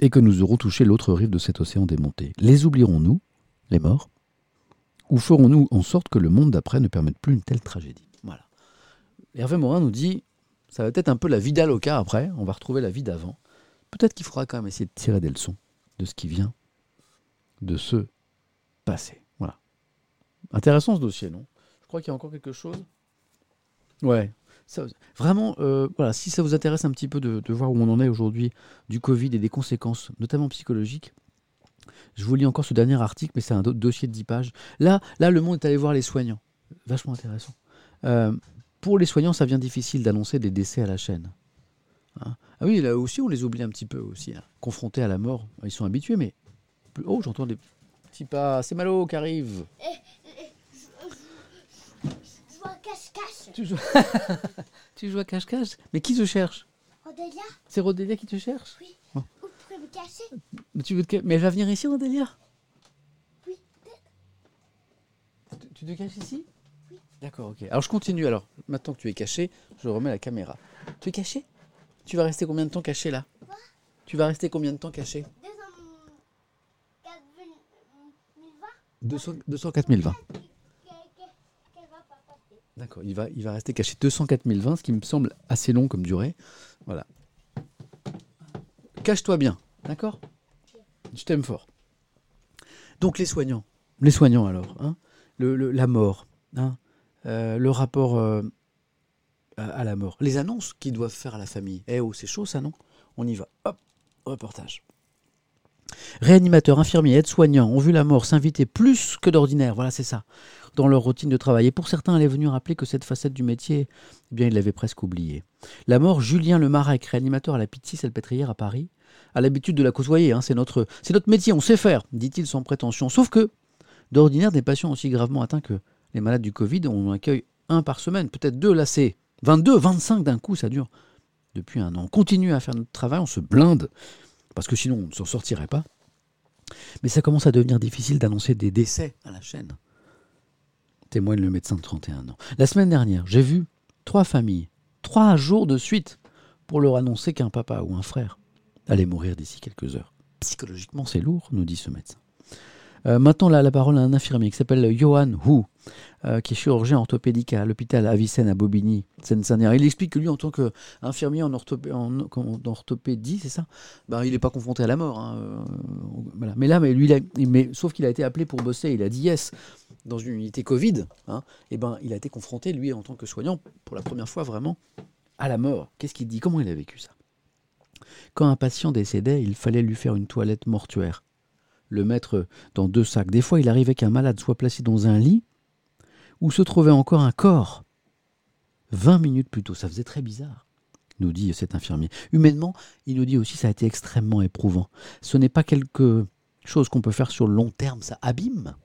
et que nous aurons touché l'autre rive de cet océan démonté. Les oublierons-nous? Les morts Ou ferons-nous en sorte que le monde d'après ne permette plus une telle tragédie? Voilà. Hervé Morin nous dit ça va être un peu la vie d'Aloca après, on va retrouver la vie d'avant. Peut-être qu'il faudra quand même essayer de tirer des leçons de ce qui vient de se passer. Voilà. Intéressant ce dossier, non? Je crois qu'il y a encore quelque chose. Ouais. vraiment, euh, voilà, si ça vous intéresse un petit peu de, de voir où on en est aujourd'hui du Covid et des conséquences, notamment psychologiques, je vous lis encore ce dernier article, mais c'est un dossier de 10 pages. Là, là, le monde est allé voir les soignants. Vachement intéressant. Euh, pour les soignants, ça vient difficile d'annoncer des décès à la chaîne. Hein. ah oui, là aussi, on les oublie un petit peu aussi. Hein. Confrontés à la mort, ils sont habitués, mais... Oh, j'entends des petits pas. C'est Malo qui arrive. Eh, eh, je, joue à cache-cache. Tu joues... [LAUGHS] tu joues à cache-cache? Mais qui te cherche? Rodélia. C'est Rodélia qui te cherche? Oui. Peux me cacher Mais tu veux te Mais elle va venir ici, Odélia Oui, Tu- Tu te caches ici? D'accord, ok. Alors je continue alors. Maintenant que tu es caché, je remets la caméra. Tu es caché? Tu vas rester combien de temps caché là? Tu vas rester combien de temps caché? 200, 204 020. Qu'elle va pas passer. D'accord, il va, il va rester caché 204 020, ce qui me semble assez long comme durée. Voilà. Cache-toi bien, d'accord? Je t'aime fort. Donc les soignants, les soignants alors, hein la mort, hein Euh, le rapport euh, à, à la mort, les annonces qu'ils doivent faire à la famille. Eh oh, c'est chaud ça, non? On y va. Hop, reportage. Réanimateurs, infirmiers, aides-soignants ont vu la mort s'inviter plus que d'ordinaire, voilà c'est ça, dans leur routine de travail. Et pour certains, elle est venue rappeler que cette facette du métier, eh bien, ils l'avaient presque oubliée. La mort, Julien Lemarec, réanimateur à la Pitié Salpêtrière à Paris, a l'habitude de la côtoyer, hein, c'est notre, c'est notre métier, on sait faire, dit-il sans prétention. Sauf que, d'ordinaire, des patients aussi gravement atteints que les malades du Covid, on en accueille un par semaine, peut-être deux, là c'est 22, 25 d'un coup, ça dure depuis un an. On continue à faire notre travail, on se blinde, parce que sinon on ne s'en sortirait pas. Mais ça commence à devenir difficile d'annoncer des décès à la chaîne. Témoigne le médecin de 31 ans. La semaine dernière, j'ai vu trois familles, trois jours de suite, pour leur annoncer qu'un papa ou un frère allait mourir d'ici quelques heures. Psychologiquement, c'est lourd, nous dit ce médecin. Euh, maintenant, là, la parole à un infirmier qui s'appelle Johan Hu, euh, qui est chirurgien orthopédique à l'hôpital Avicenne à Bobigny, Seine-Saint-Denis. Il explique que lui, en tant qu'infirmier en, orthopé- en- en orthopédie, c'est ça? Ben, Il n'est pas confronté à la mort. hein, euh. Mais là, mais lui, mais, sauf qu'il a été appelé pour bosser, il a dit yes dans une unité Covid. Hein, et ben, il a été confronté, lui, en tant que soignant, pour la première fois vraiment, à la mort. Qu'est-ce qu'il dit? Comment il a vécu ça? Quand un patient décédait, il fallait lui faire une toilette mortuaire, le mettre dans deux sacs. Des fois, il arrivait qu'un malade soit placé dans un lit où se trouvait encore un corps. 20 minutes plus tôt, ça faisait très bizarre, nous dit cet infirmier. Humainement, il nous dit aussi ça a été extrêmement éprouvant. Ce n'est pas quelque chose qu'on peut faire sur le long terme, ça abîme.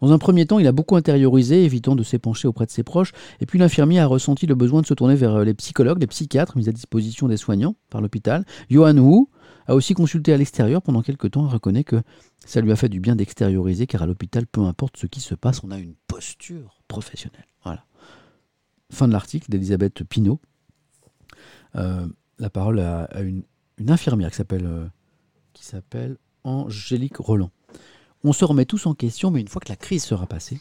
Dans un premier temps, il a beaucoup intériorisé, évitant de s'épancher auprès de ses proches, et puis l'infirmier a ressenti le besoin de se tourner vers les psychologues, les psychiatres mis à disposition des soignants par l'hôpital. Johan Wu a aussi consulté à l'extérieur pendant quelques temps et reconnaît que ça lui a fait du bien d'extérioriser, car à l'hôpital, peu importe ce qui se passe, on a une posture professionnelle. Voilà. Fin de l'article d'Elisabeth Pinault. Euh, la parole à, une, infirmière qui s'appelle euh, Angélique Roland. On se remet tous en question, mais une fois que la crise sera passée,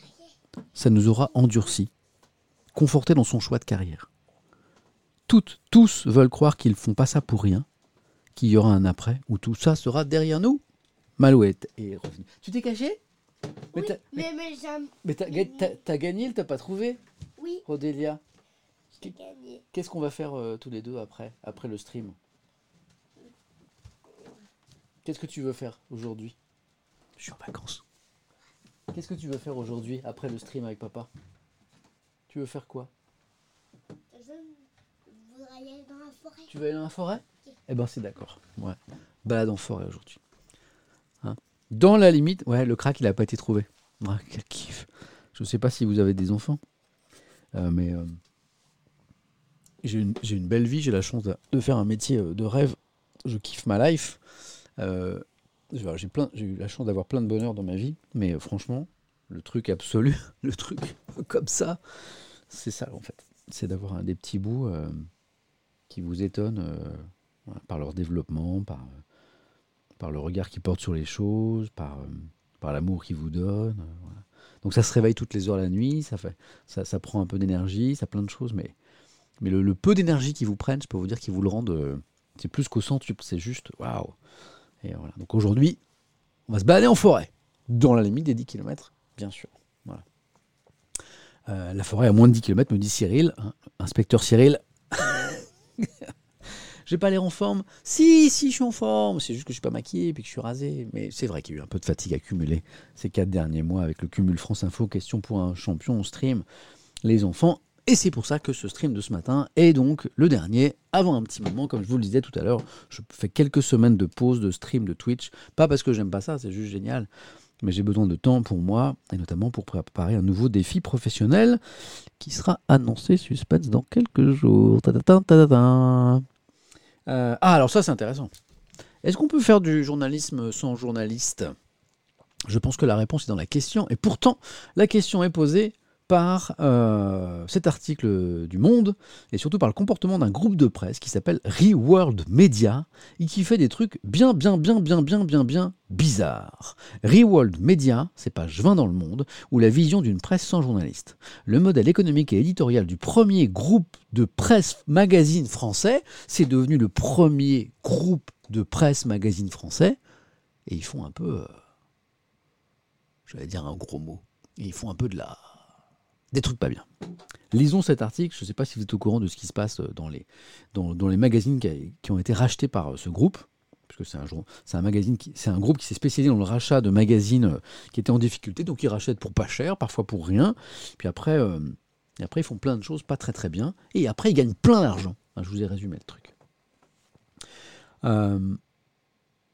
ça nous aura endurcis, confortés dans son choix de carrière. Toutes, tous veulent croire qu'ils font pas ça pour rien, qu'il y aura un après où tout ça sera derrière nous. Malouette est revenue. Tu t'es caché? Mais Oui, t'as- mais, mais j'aime. mais t'as ga- t'as- t'as gagné, t'as pas trouvé, Oui, Rodélia. Qu'est-ce qu'on va faire euh, tous les deux après, après le stream? Qu'est-ce que tu veux faire aujourd'hui? Je suis en vacances. Qu'est-ce que tu veux faire aujourd'hui après le stream avec papa? Tu veux faire quoi? Je voudrais aller dans la forêt. Tu veux aller dans la forêt? Eh ben c'est d'accord. Ouais. Balade en forêt aujourd'hui. Hein? Dans la limite, ouais, le crack il a pas été trouvé. Ah, quel kiff. Je sais pas si vous avez des enfants, euh, mais euh, j'ai une, belle vie, j'ai la chance de, de faire un métier euh, de rêve. Je kiffe ma life. Euh, j'ai eu la chance d'avoir plein de bonheur dans ma vie, mais euh, franchement, le truc absolu, [LAUGHS] le truc comme ça, c'est ça en fait. C'est d'avoir des petits bouts euh, qui vous étonnent euh, par leur développement, par, par le regard qu'ils portent sur les choses, par, par l'amour qu'ils vous donnent. Donc ça se réveille toutes les heures la nuit, ça, fait, ça, prend un peu d'énergie, ça plein de choses, mais, mais le, peu d'énergie qu'ils vous prennent, je peux vous dire qu'ils vous le rendent, c'est plus qu'au centuple, c'est juste waouh. Et. Donc aujourd'hui, on va se balader en forêt, dans la limite des 10 km, bien sûr. Voilà. Euh, la forêt à moins de 10 km, me dit Cyril, hein, inspecteur Cyril. [LAUGHS] Je vais pas l'air en forme. Si, si, je suis en forme. C'est juste que je suis pas maquillé et que je suis rasé. Mais c'est vrai qu'il y a eu un peu de fatigue accumulée ces quatre derniers mois avec le cumul France Info, question pour un champion, on stream les enfants. Et c'est pour ça que ce stream de ce matin est donc le dernier, avant un petit moment, comme je vous le disais tout à l'heure. Je fais quelques semaines de pause de stream de Twitch. Pas parce que j'aime pas ça, c'est juste génial. Mais j'ai besoin de temps pour moi, et notamment pour préparer un nouveau défi professionnel qui sera annoncé suspense dans quelques jours. Euh, ah, alors ça, c'est intéressant. Est-ce qu'on peut faire du journalisme sans journaliste? Je pense que la réponse est dans la question. Et pourtant, la question est posée par euh, cet article du Monde et surtout par le comportement d'un groupe de presse qui s'appelle Reworld Media et qui fait des trucs bien, bien, bien, bien, bien, bien, bien bizarres. Reworld Media, c'est page 20 dans le Monde, ou la vision d'une presse sans journaliste. Le modèle économique et éditorial du premier groupe de presse magazine français, c'est devenu le premier groupe de presse magazine français et ils font un peu, euh, j'allais dire un gros mot, ils font un peu de la des trucs pas bien. Lisons cet article, je ne sais pas si vous êtes au courant de ce qui se passe dans les, dans, les magazines qui, ont été rachetés par euh, ce groupe, puisque c'est un, c'est un, un groupe qui s'est spécialisé dans le rachat de magazines euh, qui étaient en difficulté, donc ils rachètent pour pas cher, parfois pour rien, puis après, euh, et après ils font plein de choses pas très très bien, et après ils gagnent plein d'argent. je vous ai résumé le truc. Euh,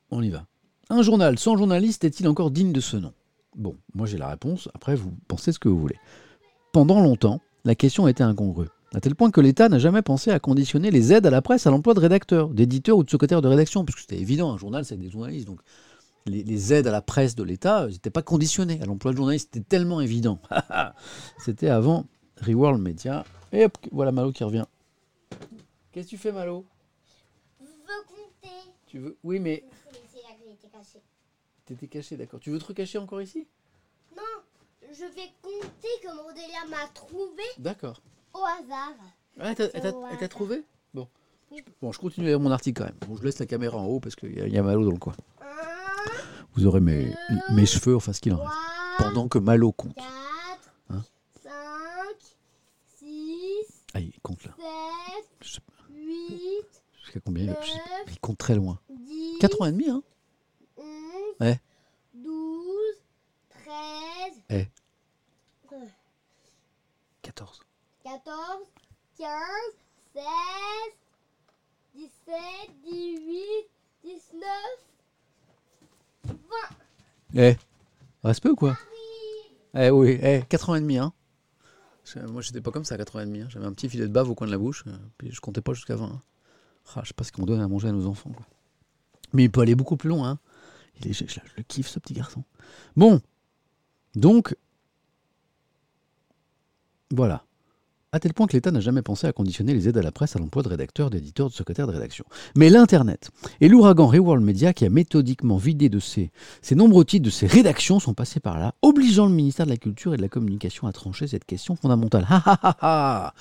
on y va. Un journal sans journaliste est-il encore digne de ce nom? Bon, moi j'ai la réponse, après vous pensez ce que vous voulez. Pendant longtemps, la question était incongrue, à tel point que l'État n'a jamais pensé à conditionner les aides à la presse à l'emploi de rédacteurs, d'éditeurs ou de secrétaires de rédaction, puisque c'était évident, un journal c'est des journalistes, donc les, aides à la presse de l'État n'étaient pas conditionnées à l'emploi de journalistes, c'était tellement évident. [LAUGHS] c'était avant Reworld Media. Et hop, voilà Malo qui revient. Qu'est-ce que tu fais Malo? Je veux compter. Tu veux Oui mais... T'étais caché, d'accord. Tu veux te recacher encore ici? Non, je vais compter comme Rodélia m'a trouvé D'accord. au hasard. Ah, elle t'a- trouvé? Bon. Bon, je continue lire mon article quand même. Bon, je laisse la caméra en haut parce qu'il y, a- il y a Malo dans le coin. Un, Vous aurez mes, mes cheveux, enfin ce qu'il en reste. Pendant que Malo compte. quatre, Hein? cinq, six, Ah, il compte là. sept, Je sais pas huit, jusqu'à combien il- je sais Il compte très loin. dix, 4 ans et demi, hein? onze, Ouais. douze, treize, Eh. euh, 14. 14, 15, 16, 17, 18, 19, 20. Eh, reste peu ou quoi? Eh oui, eh, 4 ans et demi, hein Je- Moi, j'étais pas comme ça à 4 ans et demi. hein. J'avais un petit filet de bave au coin de la bouche, euh, puis je comptais pas jusqu'à 20. hein. Ah, je sais pas ce qu'on donne à manger à nos enfants, quoi. Mais il peut aller beaucoup plus loin, hein. Il est, je, je le kiffe, ce petit garçon. Bon, donc, voilà. À tel point que l'État n'a jamais pensé à conditionner les aides à la presse à l'emploi de rédacteurs, d'éditeurs, de secrétaires de rédaction. Mais l'Internet et l'ouragan Reworld Media, qui a méthodiquement vidé de ses, ses nombreux titres de ses rédactions, sont passés par là, obligeant le ministère de la Culture et de la Communication à trancher cette question fondamentale. Ha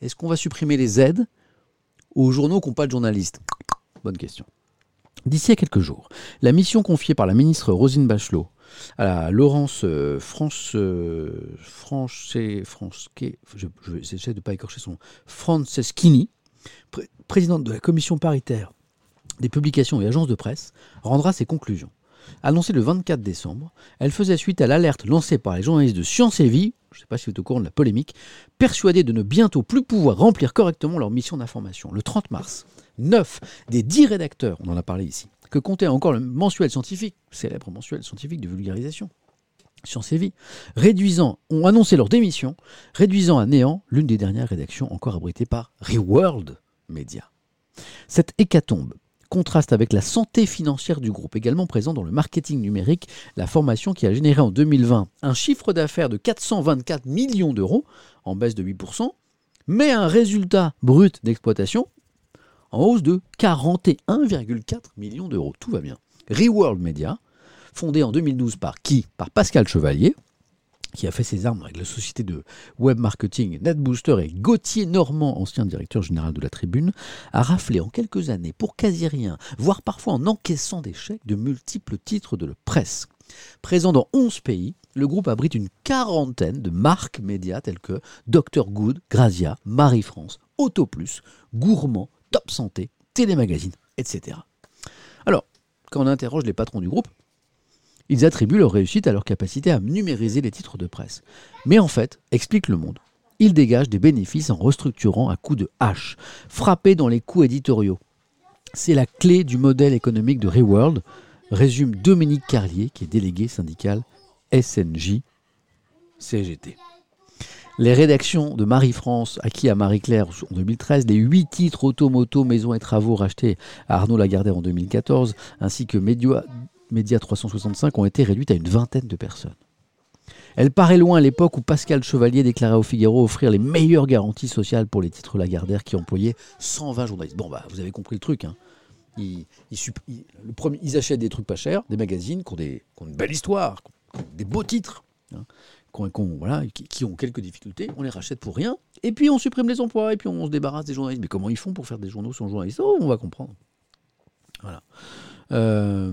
Est-ce qu'on va supprimer les aides aux journaux qui n'ont pas de journalistes? Bonne question. D'ici à quelques jours, la mission confiée par la ministre Rosine Bachelot la Laurence euh, France, je, je- j'essaie pas écorcher son nom, Franceschini, pré- présidente de la commission paritaire des publications et agences de presse, rendra ses conclusions. Annoncée le 24 décembre, elle faisait suite à l'alerte lancée par les journalistes de Science et Vie, je ne sais pas si vous êtes au courant de la polémique, persuadés de ne bientôt plus pouvoir remplir correctement leur mission d'information. Le 30 mars, 9 des 10 rédacteurs, on en a parlé ici, que comptait encore le mensuel scientifique, célèbre mensuel scientifique de vulgarisation, Science et Vie, réduisant, ont annoncé leur démission, réduisant à néant l'une des dernières rédactions encore abritées par Reworld Media. Cette hécatombe contraste avec la santé financière du groupe, également présent dans le marketing numérique, la formation qui a généré en 2020 un chiffre d'affaires de 424 millions d'euros, en baisse de 8%, mais un résultat brut d'exploitation en hausse de 41,4 millions d'euros. Tout va bien. Reworld Media, fondé en 2012 par qui? Par Pascal Chevalier, qui a fait ses armes avec la société de web marketing NetBooster et Gauthier Normand, ancien directeur général de la Tribune, a raflé en quelques années pour quasi rien, voire parfois en encaissant des chèques de multiples titres de la presse. Présent dans 11 pays, le groupe abrite une quarantaine de marques médias telles que Dr Good, Grazia, Marie-France, Autoplus, Gourmand, Top Santé, Télémagazine, etc. Alors, quand on interroge les patrons du groupe, ils attribuent leur réussite à leur capacité à numériser les titres de presse. Mais en fait, explique le monde, ils dégagent des bénéfices en restructurant à coups de hache, frappés dans les coûts éditoriaux. C'est la clé du modèle économique de Reworld, résume Dominique Carlier, qui est délégué syndical SNJ CGT. Les rédactions de Marie-France, acquis à Marie-Claire en 2013, les huit titres Automoto, Maison et Travaux rachetés à Arnaud Lagardère en 2014, ainsi que Média, Média 365 ont été réduites à une vingtaine de personnes. Elle paraît loin à l'époque où Pascal Chevalier déclarait au Figaro offrir les meilleures garanties sociales pour les titres Lagardère qui employaient 120 journalistes. Bon, bah, vous avez compris le truc. Hein. Ils, achètent des trucs pas chers, des magazines qui ont, des, qui ont une belle histoire, des beaux titres, hein, qui, ont quelques difficultés. On les rachète pour rien. Et puis on supprime les emplois et puis on se débarrasse des journalistes. Mais comment ils font pour faire des journaux sans journalistes? Oh, on va comprendre. Voilà. Euh,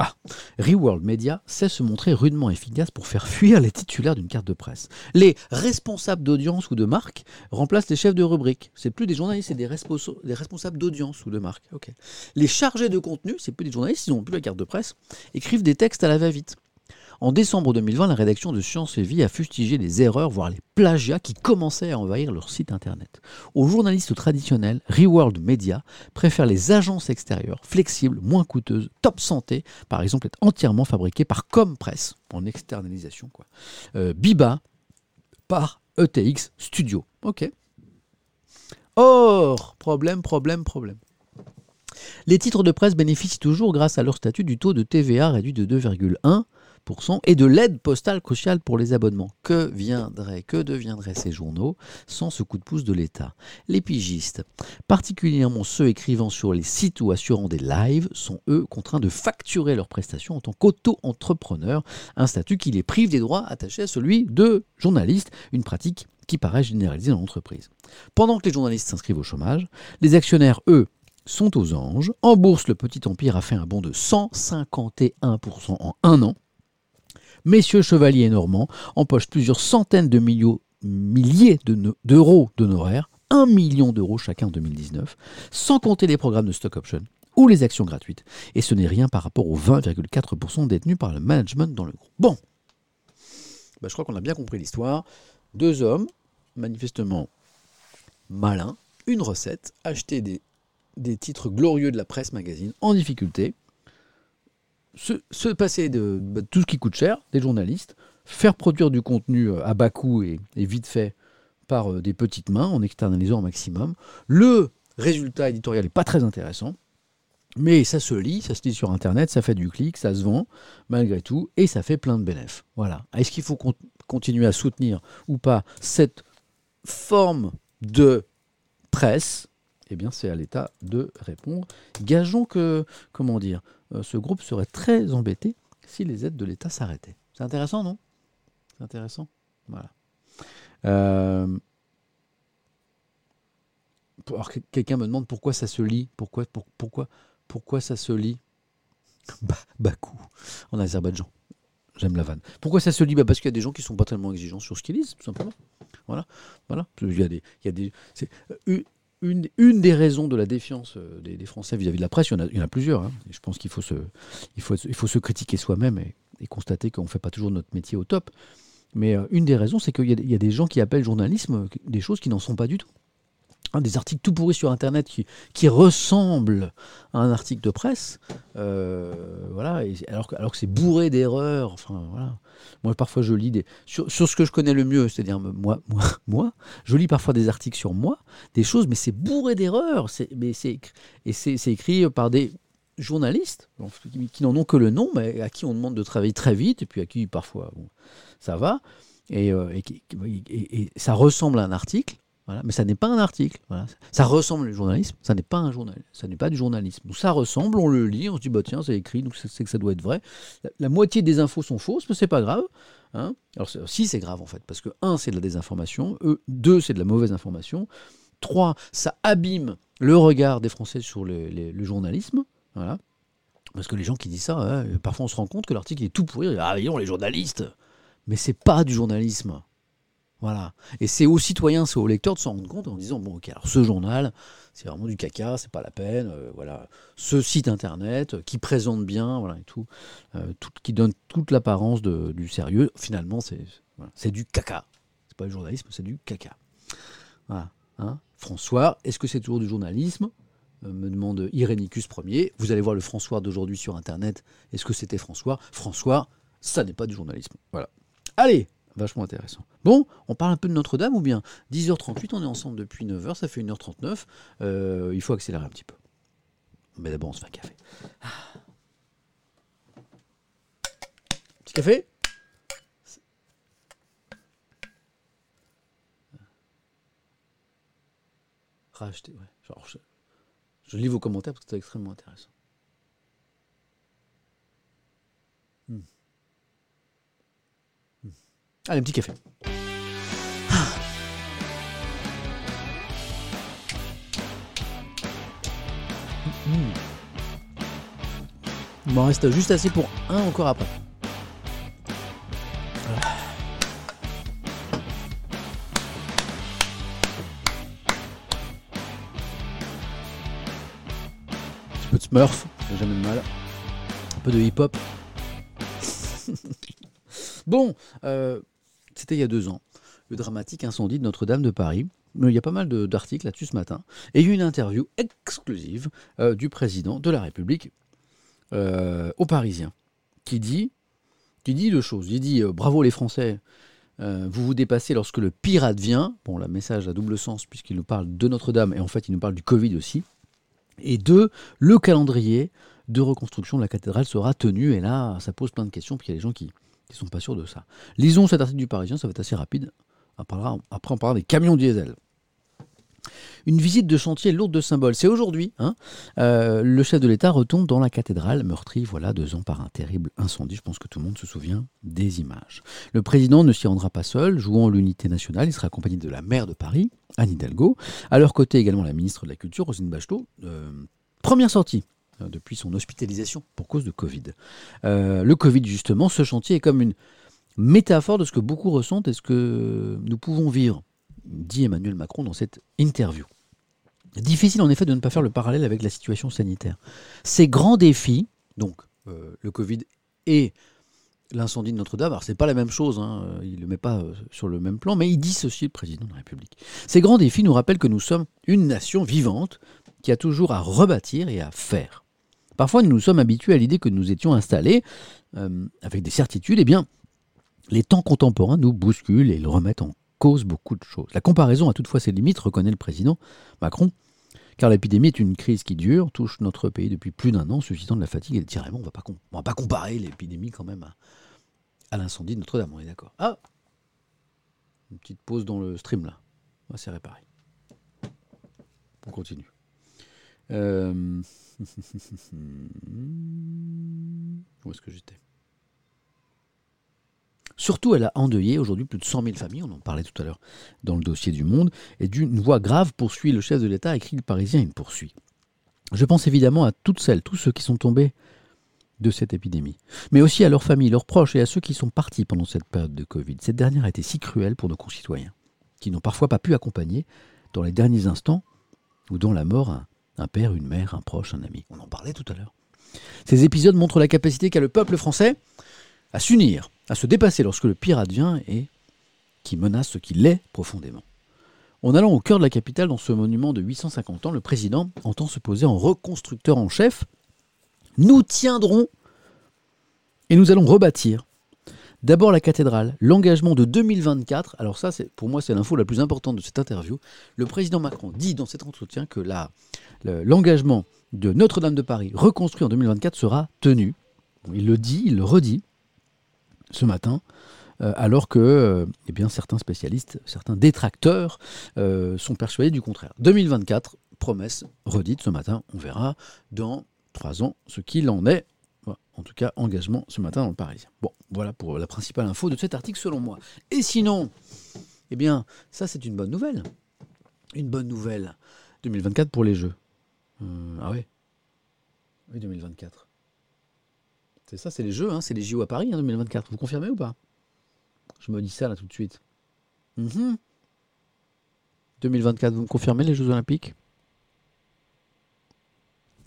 Ah, Reworld Media sait se montrer rudement efficace pour faire fuir les titulaires d'une carte de presse. Les responsables d'audience ou de marque remplacent les chefs de rubrique. C'est plus des journalistes, c'est des, responsables d'audience ou de marque. Les chargés de contenu, c'est plus des journalistes, ils n'ont plus la carte de presse, écrivent des textes à la va-vite. En décembre 2020, la rédaction de Science et Vie a fustigé les erreurs, voire les plagiats qui commençaient à envahir leur site internet. Aux journalistes traditionnels, Reworld Media préfère les agences extérieures, flexibles, moins coûteuses, top santé, par exemple, est entièrement fabriquées par Compress, en externalisation. Quoi. Euh, Biba par ETX Studio. Ok. Or, problème, problème, problème. Les titres de presse bénéficient toujours, grâce à leur statut, du taux de TVA réduit de 2,1 et de l'aide postale cruciale pour les abonnements. Que viendraient, que deviendraient ces journaux sans ce coup de pouce de l'État? Les pigistes, particulièrement ceux écrivant sur les sites ou assurant des lives, sont eux contraints de facturer leurs prestations en tant qu'auto-entrepreneurs, un statut qui les prive des droits attachés à celui de journaliste, une pratique qui paraît généralisée dans l'entreprise. Pendant que les journalistes s'inscrivent au chômage, les actionnaires, eux, sont aux anges. En bourse, le petit empire a fait un bond de 151% en un an. Messieurs Chevalier et Normand empochent plusieurs centaines de milliers d'euros d'honoraires, 1 million d'euros chacun en 2019, sans compter les programmes de stock option ou les actions gratuites. Et ce n'est rien par rapport aux 20,4% détenus par le management dans le groupe. Bon, bah, je crois qu'on a bien compris l'histoire. Deux hommes, manifestement malins, une recette, acheter des titres glorieux de la presse magazine en difficulté, se, passer de, bah, tout ce qui coûte cher, des journalistes, faire produire du contenu euh, à bas coût et, vite fait par euh, des petites mains en externalisant au maximum. Le résultat éditorial n'est pas très intéressant, mais ça se lit, ça se lit sur Internet, ça fait du clic, ça se vend malgré tout, et ça fait plein de bénéfices. Voilà. Est-ce qu'il faut continuer à soutenir ou pas cette forme de presse? Eh bien, c'est à l'État de répondre. Gageons que, comment dire, ce groupe serait très embêté si les aides de l'État s'arrêtaient. C'est intéressant, non? C'est intéressant Voilà. Euh, alors, quelqu'un me demande pourquoi ça se lit Pourquoi, pourquoi, pourquoi ça se lit [LAUGHS] Bakou, en Azerbaïdjan. J'aime la vanne. Pourquoi ça se lit? Bah Parce qu'il y a des gens qui ne sont pas tellement exigeants sur ce qu'ils lisent, tout simplement. Voilà. voilà. Il y a des, il y a des, euh, une, des raisons de la défiance euh, des, Français vis-à-vis de la presse, il y en a, plusieurs. Hein. Je pense qu'il faut se, critiquer soi-même et, constater qu'on ne fait pas toujours notre métier au top. Mais euh, une des raisons, c'est qu'il y, a des gens qui appellent journalisme des choses qui n'en sont pas du tout des articles tout pourris sur Internet qui, qui ressemblent à un article de presse, euh, voilà, alors, alors que c'est bourré d'erreurs. Enfin, voilà. Moi, parfois, je lis des sur, ce que je connais le mieux, c'est-à-dire moi, moi, [LAUGHS] moi, je lis parfois des articles sur moi, des choses, mais c'est bourré d'erreurs. Mais c'est et c'est écrit par des journalistes qui, n'en ont que le nom, mais à qui on demande de travailler très vite, et puis à qui parfois ça va, et, euh, et ça ressemble à un article mais ça n'est pas un article. Ça ressemble au journalisme, ça n'est pas un journal, ça n'est pas du journalisme. ça ressemble, on le lit, on se dit bah tiens c'est écrit, donc c'est que ça doit être vrai. La, moitié des infos sont fausses, mais c'est pas grave. Hein. Alors si c'est grave en fait, parce que un c'est de la désinformation, e, deux c'est de la mauvaise information, trois ça abîme le regard des Français sur le, journalisme, voilà. Parce que les gens qui disent ça, parfois on se rend compte que l'article est tout pourri. Ah voyons les journalistes, mais c'est pas du journalisme. Voilà. Et c'est aux citoyens, c'est aux lecteurs de s'en rendre compte en disant bon, ok, alors ce journal, c'est vraiment du caca, c'est pas la peine. Euh, voilà, ce site internet euh, qui présente bien, voilà et tout, euh, tout qui donne toute l'apparence du sérieux. Finalement, c'est du caca. C'est pas le journalisme, c'est du caca. Voilà. Hein. François, est-ce que c'est toujours du journalisme? Me demande Irénicus Ier. Vous allez voir le François d'aujourd'hui sur Internet. Est-ce que c'était François? François, Ça n'est pas du journalisme. Voilà. Allez, vachement intéressant. Bon, on parle un peu de Notre-Dame ou bien? 10h38, on est ensemble depuis 9h, ça fait 1h39. Euh, il faut accélérer un petit peu. Mais d'abord, on se fait un café. Ah. Petit café? Racheter, ouais. Genre, je, je lis vos commentaires parce que c'est extrêmement intéressant. Hmm. Hmm. Allez, un petit café. Hmm. Il m'en reste juste assez pour un encore après. Un petit peu de Smurf, fait jamais de mal. Un peu de hip-hop. [LAUGHS] bon, euh, c'était il y a deux ans. Le dramatique incendie de Notre-Dame de Paris. Mais il y a pas mal d'articles là-dessus ce matin. Et il y a une interview exclusive euh, du président de la République euh, aux Parisiens qui dit, qui dit deux choses. Il dit euh, bravo les Français, euh, vous vous dépassez lorsque le pire advient. Bon, le message a double sens puisqu'il nous parle de Notre-Dame et en fait il nous parle du Covid aussi. Et deux, le calendrier de reconstruction de la cathédrale sera tenu. Et là, ça pose plein de questions, puis il y a des gens qui ne sont pas sûrs de ça. Lisons cet article du Parisien, ça va être assez rapide. Après, on parlera des camions diesel. Une visite de chantier lourde de symboles. C'est aujourd'hui. hein. Euh, le chef de l'État retombe dans la cathédrale meurtrie, voilà, deux ans par un terrible incendie. Je pense que tout le monde se souvient des images. Le président ne s'y rendra pas seul, jouant l'unité nationale. Il sera accompagné de la maire de Paris, Anne Hidalgo. À leur côté également la ministre de la Culture, Roselyne Bachelot. Euh, première sortie depuis son hospitalisation pour cause de Covid. Euh, le Covid, justement, ce chantier est comme une métaphore de ce que beaucoup ressentent et ce que nous pouvons vivre, dit Emmanuel Macron dans cette interview. Difficile en effet de ne pas faire le parallèle avec la situation sanitaire. Ces grands défis, donc euh, le Covid et l'incendie de Notre-Dame, alors c'est pas la même chose, hein, euh, il ne le met pas euh, sur le même plan, mais il dissocie le président de la République. Ces grands défis nous rappellent que nous sommes une nation vivante qui a toujours à rebâtir et à faire. Parfois, nous nous sommes habitués à l'idée que nous étions installés euh, avec des certitudes. Eh bien, les temps contemporains nous bousculent et remettent en cause beaucoup de choses. La comparaison a toutefois ses limites, reconnaît le président Macron, car l'épidémie est une crise qui dure, touche notre pays depuis plus d'un an, suscitant de la fatigue et des tiraillements. On ne va pas comparer l'épidémie quand même à, à l'incendie de Notre-Dame, on est d'accord. Ah Une petite pause dans le stream là. C'est réparé. On continue. Euh, [LAUGHS] Où est-ce que j'étais? Surtout, elle a endeuillé aujourd'hui plus de 100 000 familles, on en parlait tout à l'heure dans le dossier du Monde, et d'une voix grave poursuit le chef de l'État, écrit le Parisien, il poursuit. Je pense évidemment à toutes celles, tous ceux qui sont tombés de cette épidémie, mais aussi à leurs familles, leurs proches et à ceux qui sont partis pendant cette période de Covid. Cette dernière a été si cruelle pour nos concitoyens, qui n'ont parfois pas pu accompagner dans les derniers instants ou dans la mort un, un père, une mère, un proche, un ami. On en parlait tout à l'heure. Ces épisodes montrent la capacité qu'a le peuple français à s'unir, à se dépasser lorsque le pire advient et qui menace ce qui l'est profondément. En allant au cœur de la capitale, dans ce monument de 850 ans, le président entend se poser en reconstructeur en chef. Nous tiendrons et nous allons rebâtir. D'abord la cathédrale, l'engagement de 2024. Alors ça, c'est pour moi, c'est l'info la plus importante de cette interview. Le président Macron dit dans cet entretien que l'engagement de Notre-Dame de Paris, reconstruit en 2024, sera tenu. Il le dit, il le redit ce matin, euh, alors que euh, eh certains spécialistes, certains détracteurs euh, sont persuadés du contraire. 2024, promesse redite ce matin, on verra dans trois ans ce qu'il en est. En tout cas, engagement ce matin dans le Parisien. Bon, voilà pour la principale info de cet article selon moi. Et sinon, eh bien, ça c'est une bonne nouvelle. Une bonne nouvelle. 2024 pour les Jeux. Euh, ah ouais Oui, 2024. C'est ça, c'est les Jeux, hein, c'est les JO à Paris hein, 2024. Vous confirmez ou pas? Je me dis ça là tout de suite. Mhm. 2024, vous me confirmez les Jeux Olympiques?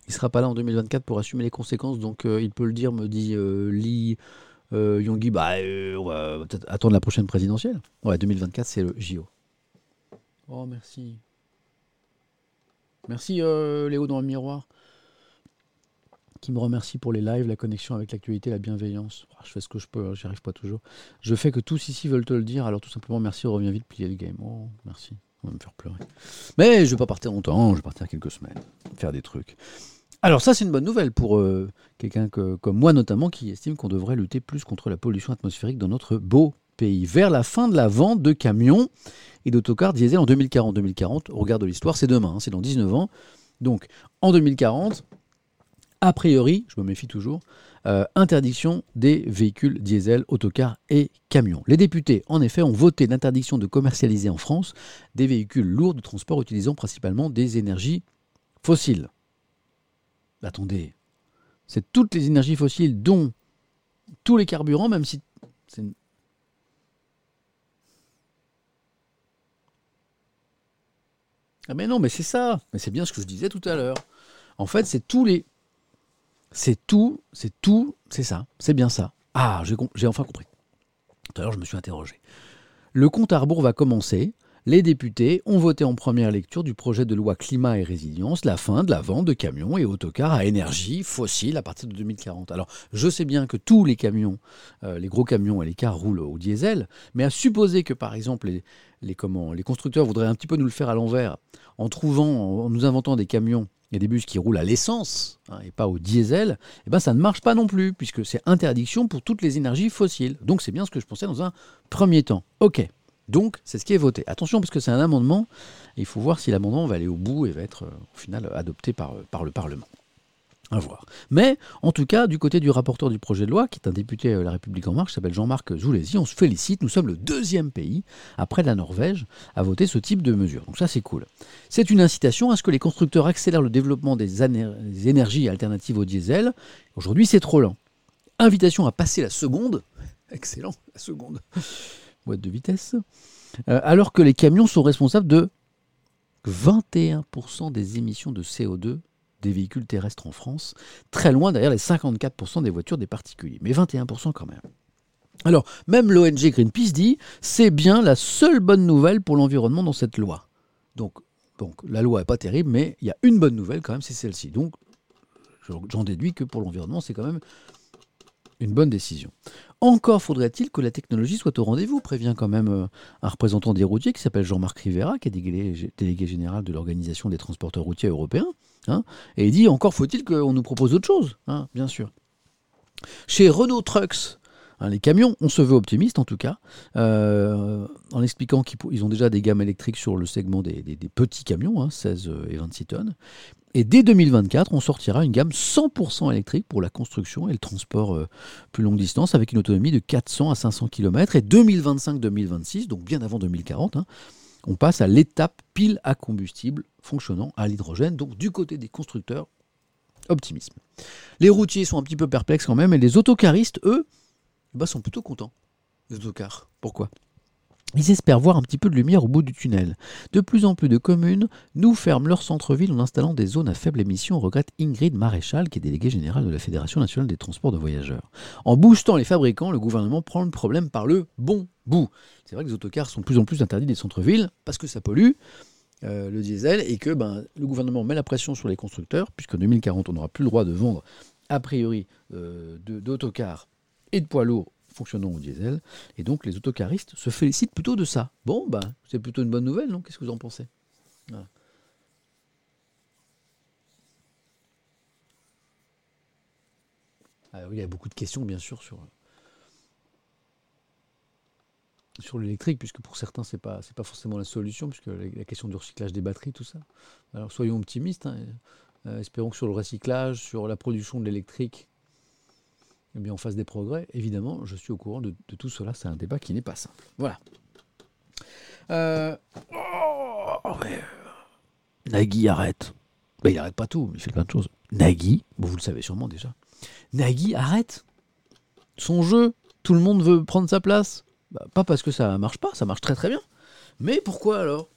Il sera pas là en 2024 pour assumer les conséquences, donc euh, il peut le dire, me dit euh, Lee euh, Yonggi. Bah, euh, on va peut-être attendre la prochaine présidentielle. Ouais, 2024, c'est le JO. Oh, merci. Merci Léo dans le miroir. qui me remercie pour les lives, la connexion avec l'actualité, la bienveillance. Ah, je fais ce que je peux, hein, j'y arrive pas toujours. Je fais que tous ici veulent te le dire, alors tout simplement merci, reviens vite, plier le game. Oh, merci, on va me faire pleurer. Mais je vais pas partir longtemps, je vais partir quelques semaines, faire des trucs. Alors ça c'est une bonne nouvelle pour euh, quelqu'un que- comme moi notamment qui estime qu'on devrait lutter plus contre la pollution atmosphérique dans notre beau pays. Vers la fin de la vente de camions et d'autocars diesel en 2040. 2040, au regard de l'histoire, c'est demain, hein, c'est dans 19 ans. Donc en 2040, a priori, je me méfie toujours, euh, interdiction des véhicules diesel, autocars et camions. Les députés, en effet, ont voté l'interdiction de commercialiser en France des véhicules lourds de transport utilisant principalement des énergies fossiles. Attendez, c'est toutes les énergies fossiles, dont tous les carburants, même si Ah mais non, mais c'est ça. Mais c'est bien ce que je disais tout à l'heure. En fait, c'est tous les c'est tout, c'est tout, c'est ça, c'est bien ça. Ah, j'ai enfin compris. Tout à l'heure, je me suis interrogé. Le compte à rebours va commencer. Les députés ont voté en première lecture du projet de loi climat et résilience la fin de la vente de camions et autocars à énergie fossile à partir de 2040. Alors, je sais bien que tous les camions, euh, les gros camions et les cars roulent au diesel, mais à supposer que, par exemple, les, comment, les constructeurs voudraient un petit peu nous le faire à l'envers, en trouvant, en nous inventant des camions et des bus qui roulent à l'essence hein, et pas au diesel, eh ben ça ne marche pas non plus, puisque c'est interdiction pour toutes les énergies fossiles. Donc c'est bien ce que je pensais dans un premier temps. Ok, donc c'est ce qui est voté. Attention, parce que c'est un amendement, il faut voir si l'amendement va aller au bout et va être euh, au final adopté par, euh, par le Parlement. À voir. Mais, en tout cas, du côté du rapporteur du projet de loi, qui est un député de La République En Marche, s'appelle Jean-Marc Zoulesi, on se félicite. Nous sommes le deuxième pays, après la Norvège, à voter ce type de mesure. Donc ça, c'est cool. C'est une incitation à ce que les constructeurs accélèrent le développement des énergies alternatives au diesel. Aujourd'hui, c'est trop lent. Invitation à passer la seconde. [LAUGHS] Excellent, la seconde. Boîte de vitesse. Euh, alors que les camions sont responsables de 21% des émissions de CO2 des véhicules terrestres en France, très loin derrière les 54% des voitures des particuliers, mais 21% quand même. Alors, même l'ONG Greenpeace dit, c'est bien la seule bonne nouvelle pour l'environnement dans cette loi. Donc, donc la loi n'est pas terrible, mais il y a une bonne nouvelle quand même, c'est celle-ci. Donc, j'en déduis que pour l'environnement, c'est quand même une bonne décision. Encore faudrait-il que la technologie soit au rendez-vous, prévient quand même euh, un représentant des routiers qui s'appelle Jean-Marc Rivera, qui est délégué, général de l'Organisation des transporteurs routiers européens. hein, et il dit encore faut-il qu'on nous propose autre chose, hein, bien sûr. Chez Renault Trucks, hein, les camions, on se veut optimiste en tout cas, euh, en expliquant qu'ils ont déjà des gammes électriques sur le segment des, petits camions, hein, 16 et 26 tonnes. Et dès 2024, on sortira une gamme 100% électrique pour la construction et le transport euh, plus longue distance avec une autonomie de 400 à 500 km. Et 2025-2026, donc bien avant 2040, hein, on passe à l'étape pile à combustible fonctionnant à l'hydrogène. Donc du côté des constructeurs, optimisme. Les routiers sont un petit peu perplexes quand même et les autocaristes, eux, eh ben, sont plutôt contents. Les autocars. Pourquoi? Ils espèrent voir un petit peu de lumière au bout du tunnel. De plus en plus de communes nous ferment leur centre-ville en installant des zones à faible émission, regrette Ingrid Maréchal, qui est déléguée générale de la Fédération nationale des transports de voyageurs. En boostant les fabricants, le gouvernement prend le problème par le bon bout. C'est vrai que les autocars sont de plus en plus interdits des centres-villes parce que ça pollue. euh, le diesel et que ben, le gouvernement met la pression sur les constructeurs puisqu'en 2040 on n'aura plus le droit de vendre a priori euh, d'autocars et de poids lourds fonctionnant au diesel et donc les autocaristes se félicitent plutôt de ça. Bon, ben, c'est plutôt une bonne nouvelle, non? Qu'est-ce que vous en pensez? Alors, il y a beaucoup de questions, bien sûr, sur, l'électrique, puisque pour certains, ce n'est pas, pas forcément la solution, puisque la, question du recyclage des batteries, tout ça. Alors, soyons optimistes. hein, euh, espérons que sur le recyclage, sur la production de l'électrique, eh bien, on fasse des progrès. Évidemment, je suis au courant de, tout cela. C'est un débat qui n'est pas simple. Voilà. Euh, oh, ouais. Nagui arrête. Ben, il arrête pas tout, il fait plein de choses. Nagui, vous le savez sûrement déjà. Nagui arrête son jeu. Tout le monde veut prendre sa place. Bah, pas parce que ça marche pas, ça marche très très bien. Mais pourquoi alors?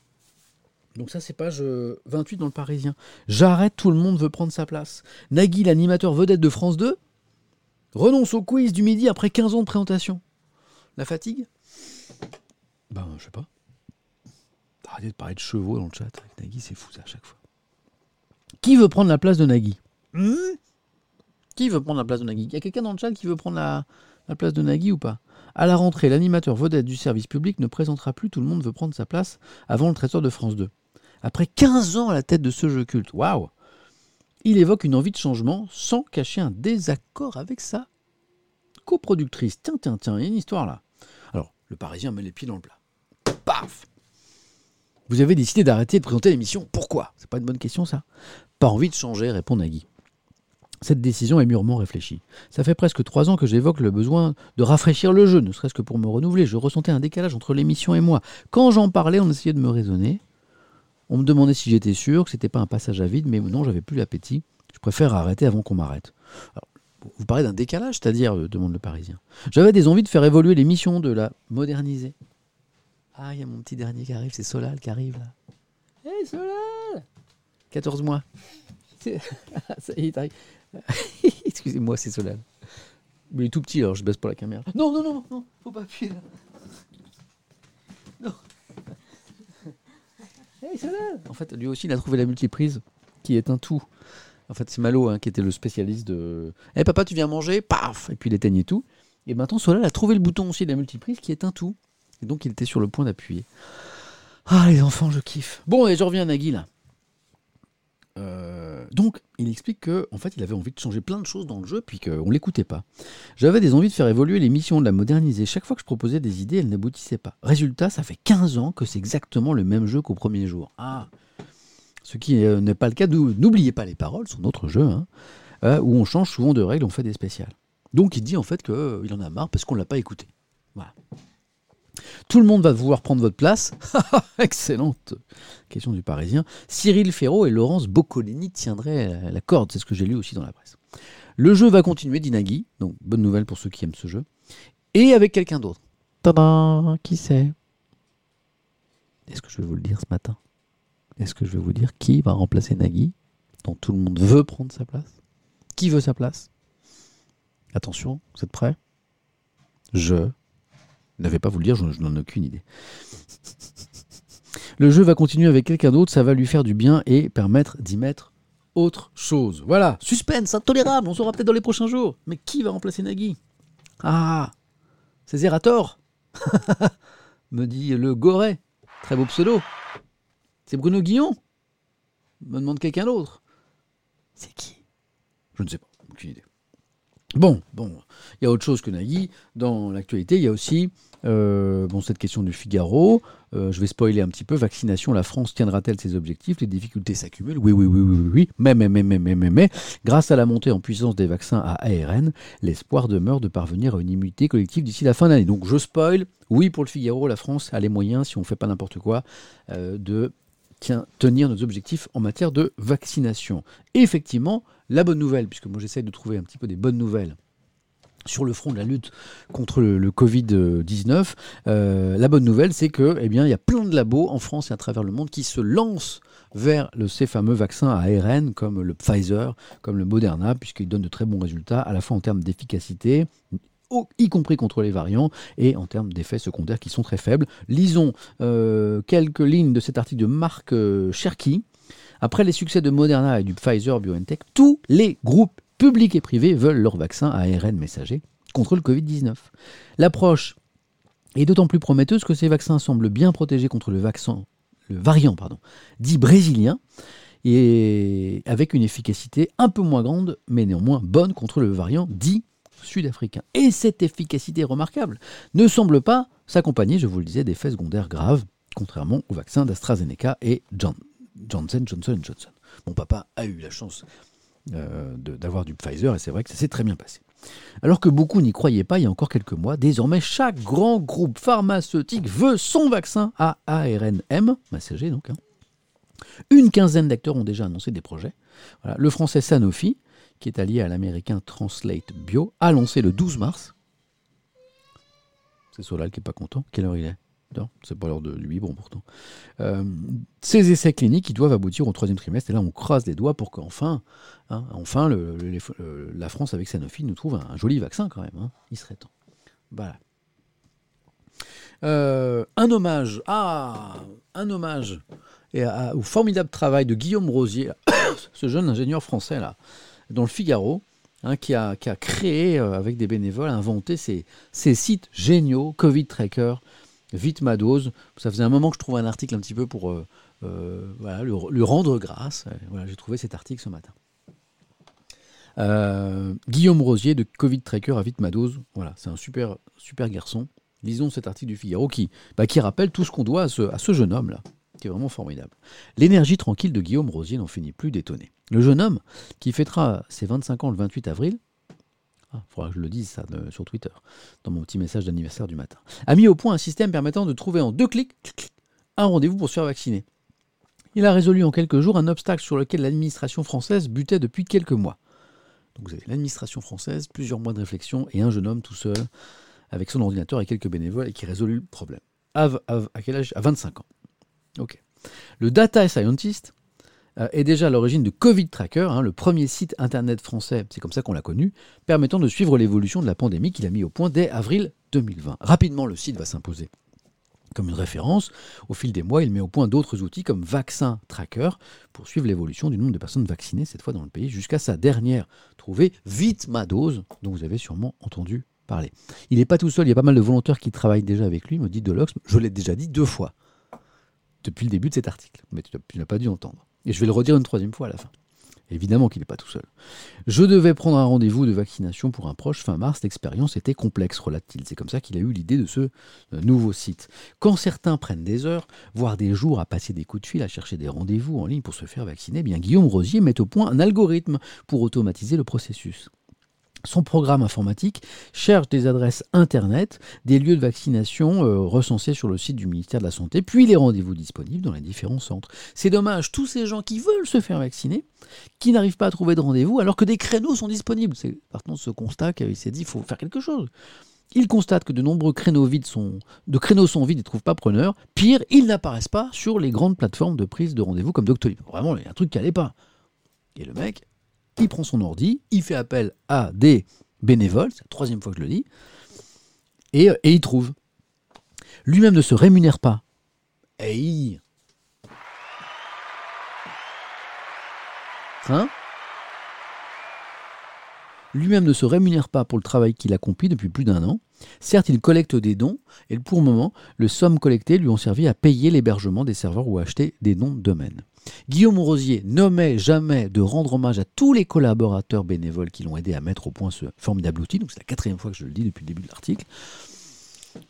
Donc ça c'est page euh, 28 dans le Parisien. J'arrête, tout le monde veut prendre sa place. Nagui, l'animateur vedette de France 2, renonce au quiz du midi après 15 ans de présentation. La fatigue? Ben, je sais pas. Arrêtez de parler de chevaux dans le chat. Avec Nagui, c'est fou ça à chaque fois. Qui veut prendre la place de Nagui? Hmm? Qui veut prendre la place de Nagui? Il y a quelqu'un dans le chat qui veut prendre la, la place de Nagui ou pas? À la rentrée, l'animateur vedette du service public ne présentera plus Tout le monde veut prendre sa place avant le traiteur de France 2. Après 15 ans à la tête de ce jeu culte, waouh Il évoque une envie de changement sans cacher un désaccord avec sa coproductrice. Tiens, tiens, tiens, il y a une histoire là. Alors, le Parisien met les pieds dans le plat. Paf Vous avez décidé d'arrêter de présenter l'émission. Pourquoi? C'est pas une bonne question ça? Pas envie de changer, répond Nagui. Cette décision est mûrement réfléchie. Ça fait presque trois ans que j'évoque le besoin de rafraîchir le jeu, ne serait-ce que pour me renouveler. Je ressentais un décalage entre l'émission et moi. Quand j'en parlais, on essayait de me raisonner. On me demandait si j'étais sûr que c'était pas un passage à vide, mais non, j'avais plus l'appétit. Je préfère arrêter avant qu'on m'arrête. Vous parlez d'un décalage, c'est-à-dire, euh, demande le Parisien. J'avais des envies de faire évoluer l'émission, de la moderniser. Ah, il y a mon petit dernier qui arrive, c'est Solal qui arrive là. Hé Solal 14 mois. [LAUGHS] Ça y est. [LAUGHS] Excusez-moi, c'est Solal. Mais il est tout petit, alors je baisse pas la caméra. Non, non, non, non, faut pas appuyer là. Solal En fait, lui aussi, il a trouvé la multiprise qui est un tout. En fait, c'est Malo hein, qui était le spécialiste de. Eh papa, tu viens manger? Paf Et puis il éteignait tout. Et maintenant, Solal a trouvé le bouton aussi de la multiprise qui est un tout. Et donc, il était sur le point d'appuyer. Ah, les enfants, je kiffe. Bon, et je reviens à Nagui là. Euh, donc, il explique que, en fait, il avait envie de changer plein de choses dans le jeu, puis qu'on l'écoutait pas. J'avais des envies de faire évoluer l'émission, de la moderniser. Chaque fois que je proposais des idées, elles n'aboutissaient pas. Résultat, ça fait 15 ans que c'est exactement le même jeu qu'au premier jour. Ah Ce qui euh, n'est pas le cas. N'oubliez pas les paroles, son autre jeu, hein, euh, où on change souvent de règles, on fait des spéciales. Donc, il dit en fait qu'il en a marre parce qu'on ne l'a pas écouté. Voilà. Tout le monde va vouloir prendre votre place. [LAUGHS] Excellente question du Parisien. Cyril Ferraud et Laurence Boccolini tiendraient la- corde, c'est ce que j'ai lu aussi dans la presse. Le jeu va continuer, dit Nagui, donc bonne nouvelle pour ceux qui aiment ce jeu, et avec quelqu'un d'autre. Tada Qui c'est? Est-ce que je vais vous le dire ce matin? Est-ce que je vais vous dire qui va remplacer Nagui, dont tout le monde veut prendre sa place? Qui veut sa place? Attention, vous êtes prêts? Je ne vais pas vous le dire, je, n'en ai aucune idée. Le jeu va continuer avec quelqu'un d'autre, ça va lui faire du bien et permettre d'y mettre autre chose. Voilà, suspense, intolérable, on saura peut-être dans les prochains jours. Mais qui va remplacer Nagui? Ah, c'est Zerator [LAUGHS] Me dit le Goret, très beau pseudo. C'est Bruno Guillon? Me demande quelqu'un d'autre. C'est qui? Je ne sais pas, aucune idée. Bon, bon, il y a autre chose que Nagui. Dans l'actualité, il y a aussi euh, bon, cette question du Figaro. Euh, je vais spoiler un petit peu. Vaccination, la France tiendra-t-elle ses objectifs? Les difficultés s'accumulent. Oui, oui, oui, oui, oui, oui. Mais, mais, mais, mais, mais, mais, mais, grâce à la montée en puissance des vaccins à ARN, l'espoir demeure de parvenir à une immunité collective d'ici la fin de l'année. Donc, je spoil. Oui, pour le Figaro, la France a les moyens, si on ne fait pas n'importe quoi, euh, de tenir nos objectifs en matière de vaccination. Effectivement, la bonne nouvelle, puisque moi j'essaie de trouver un petit peu des bonnes nouvelles sur le front de la lutte contre le, le Covid-19, euh, la bonne nouvelle, c'est que, eh y a plein de labos en France et à travers le monde qui se lancent vers ces fameux vaccins à ARN, comme le Pfizer, comme le Moderna, puisqu'ils donnent de très bons résultats, à la fois en termes d'efficacité, y compris contre les variants, et en termes d'effets secondaires qui sont très faibles. Lisons euh, quelques lignes de cet article de Marc euh, Cherki. Après les succès de Moderna et du Pfizer BioNTech, tous les groupes publics et privés veulent leur vaccin à ARN messager contre le Covid-19. L'approche est d'autant plus prometteuse que ces vaccins semblent bien protégés contre le, vaccin, variant dit brésilien, et avec une efficacité un peu moins grande, mais néanmoins bonne contre le variant dit sud-africain. Et cette efficacité remarquable ne semble pas s'accompagner, je vous le disais, d'effets secondaires graves, contrairement au vaccin d'AstraZeneca et John- Johnson Johnson Johnson. Mon papa a eu la chance euh, d'avoir du Pfizer et c'est vrai que ça s'est très bien passé. Alors que beaucoup n'y croyaient pas il y a encore quelques mois, désormais chaque grand groupe pharmaceutique veut son vaccin à ARNM, messager donc. hein. Une quinzaine d'acteurs ont déjà annoncé des projets. Le français Sanofi, qui est allié à l'américain Translate Bio, a lancé le 12 mars. C'est Solal qui est pas content. Quelle heure il est? C'est pas l'heure de lui, bon pourtant. Euh, ces essais cliniques qui doivent aboutir au troisième trimestre. Et là, on croise les doigts pour qu'enfin, hein, le- la France avec Sanofi nous trouve un, joli vaccin quand même. hein. Il serait temps. Voilà. Euh, un hommage, ah, un hommage au formidable travail de Guillaume Rosier, [COUGHS] ce jeune ingénieur français là, dans le Figaro, hein, qui, a, créé, euh, avec des bénévoles, inventé ces, ces sites géniaux, Covid Tracker, Vite ma dose. Ça faisait un moment que je trouvais un article un petit peu pour euh, euh, voilà, lui, rendre grâce. Voilà, J'ai trouvé cet article ce matin. Euh, Guillaume Rosier de Covid Tracker à Vite ma dose. Voilà, c'est un super, super garçon. Lisons cet article du Figaro qui, bah, qui rappelle tout ce qu'on doit à ce, à ce jeune homme-là, qui est vraiment formidable. L'énergie tranquille de Guillaume Rosier n'en finit plus d'étonner. Le jeune homme, qui fêtera ses 25 ans le 28 avril, il faudra que je le dise ça sur Twitter, dans mon petit message d'anniversaire du matin, a mis au point un système permettant de trouver en deux clics clic, clic, un rendez-vous pour se faire vacciner. Il a résolu en quelques jours un obstacle sur lequel l'administration française butait depuis quelques mois. Donc vous avez l'administration française, plusieurs mois de réflexion et un jeune homme tout seul, avec son ordinateur et quelques bénévoles, et qui résolut le problème. À, à quel âge? À 25 ans. Ok. Le data scientist euh, est déjà à l'origine de Covid Tracker, hein, le premier site internet français, c'est comme ça qu'on l'a connu, permettant de suivre l'évolution de la pandémie qu'il a mis au point dès avril 2020. Rapidement, le site va s'imposer comme une référence. Au fil des mois, il met au point d'autres outils comme Vaccin Tracker pour suivre l'évolution du nombre de personnes vaccinées, cette fois dans le pays, jusqu'à sa dernière trouvée, Vite ma dose, dont vous avez sûrement entendu parler. Il n'est pas tout seul, il y a pas mal de volontaires qui travaillent déjà avec lui, me dit Delox. Je l'ai déjà dit deux fois depuis le début de cet article, mais tu n'as- tu n'as pas dû entendre. Et je vais le redire une troisième fois à la fin. Évidemment qu'il n'est pas tout seul. Je devais prendre un rendez-vous de vaccination pour un proche fin mars. L'expérience était complexe, relate-t-il. C'est comme ça qu'il a eu l'idée de ce euh, nouveau site. Quand certains prennent des heures, voire des jours à passer des coups de fil, à chercher des rendez-vous en ligne pour se faire vacciner, eh bien Guillaume Rosier met au point un algorithme pour automatiser le processus. Son programme informatique cherche des adresses Internet, des lieux de vaccination euh, recensés sur le site du ministère de la Santé, puis les rendez-vous disponibles dans les différents centres. C'est dommage, tous ces gens qui veulent se faire vacciner, qui n'arrivent pas à trouver de rendez-vous, alors que des créneaux sont disponibles. C'est partant de ce constat qu'il s'est dit, il faut faire quelque chose. Il constate que de nombreux créneaux, vides sont, de créneaux sont vides et ne trouvent pas preneur. Pire, ils n'apparaissent pas sur les grandes plateformes de prise de rendez-vous comme Doctolib. Vraiment, il y a un truc qui n'allait pas. Et le mec, il prend son ordi, il fait appel à des bénévoles, c'est la troisième fois que je le dis, et, et il trouve. Lui-même ne se rémunère pas. Et il... Hein? Lui-même ne se rémunère pas pour le travail qu'il accomplit depuis plus d'un an. Certes, il collecte des dons, et pour le moment, les sommes collectées lui ont servi à payer l'hébergement des serveurs ou à acheter des noms de domaine. Guillaume Rosier n'omet jamais de rendre hommage à tous les collaborateurs bénévoles qui l'ont aidé à mettre au point ce formidable outil. Donc c'est la quatrième fois que je le dis depuis le début de l'article.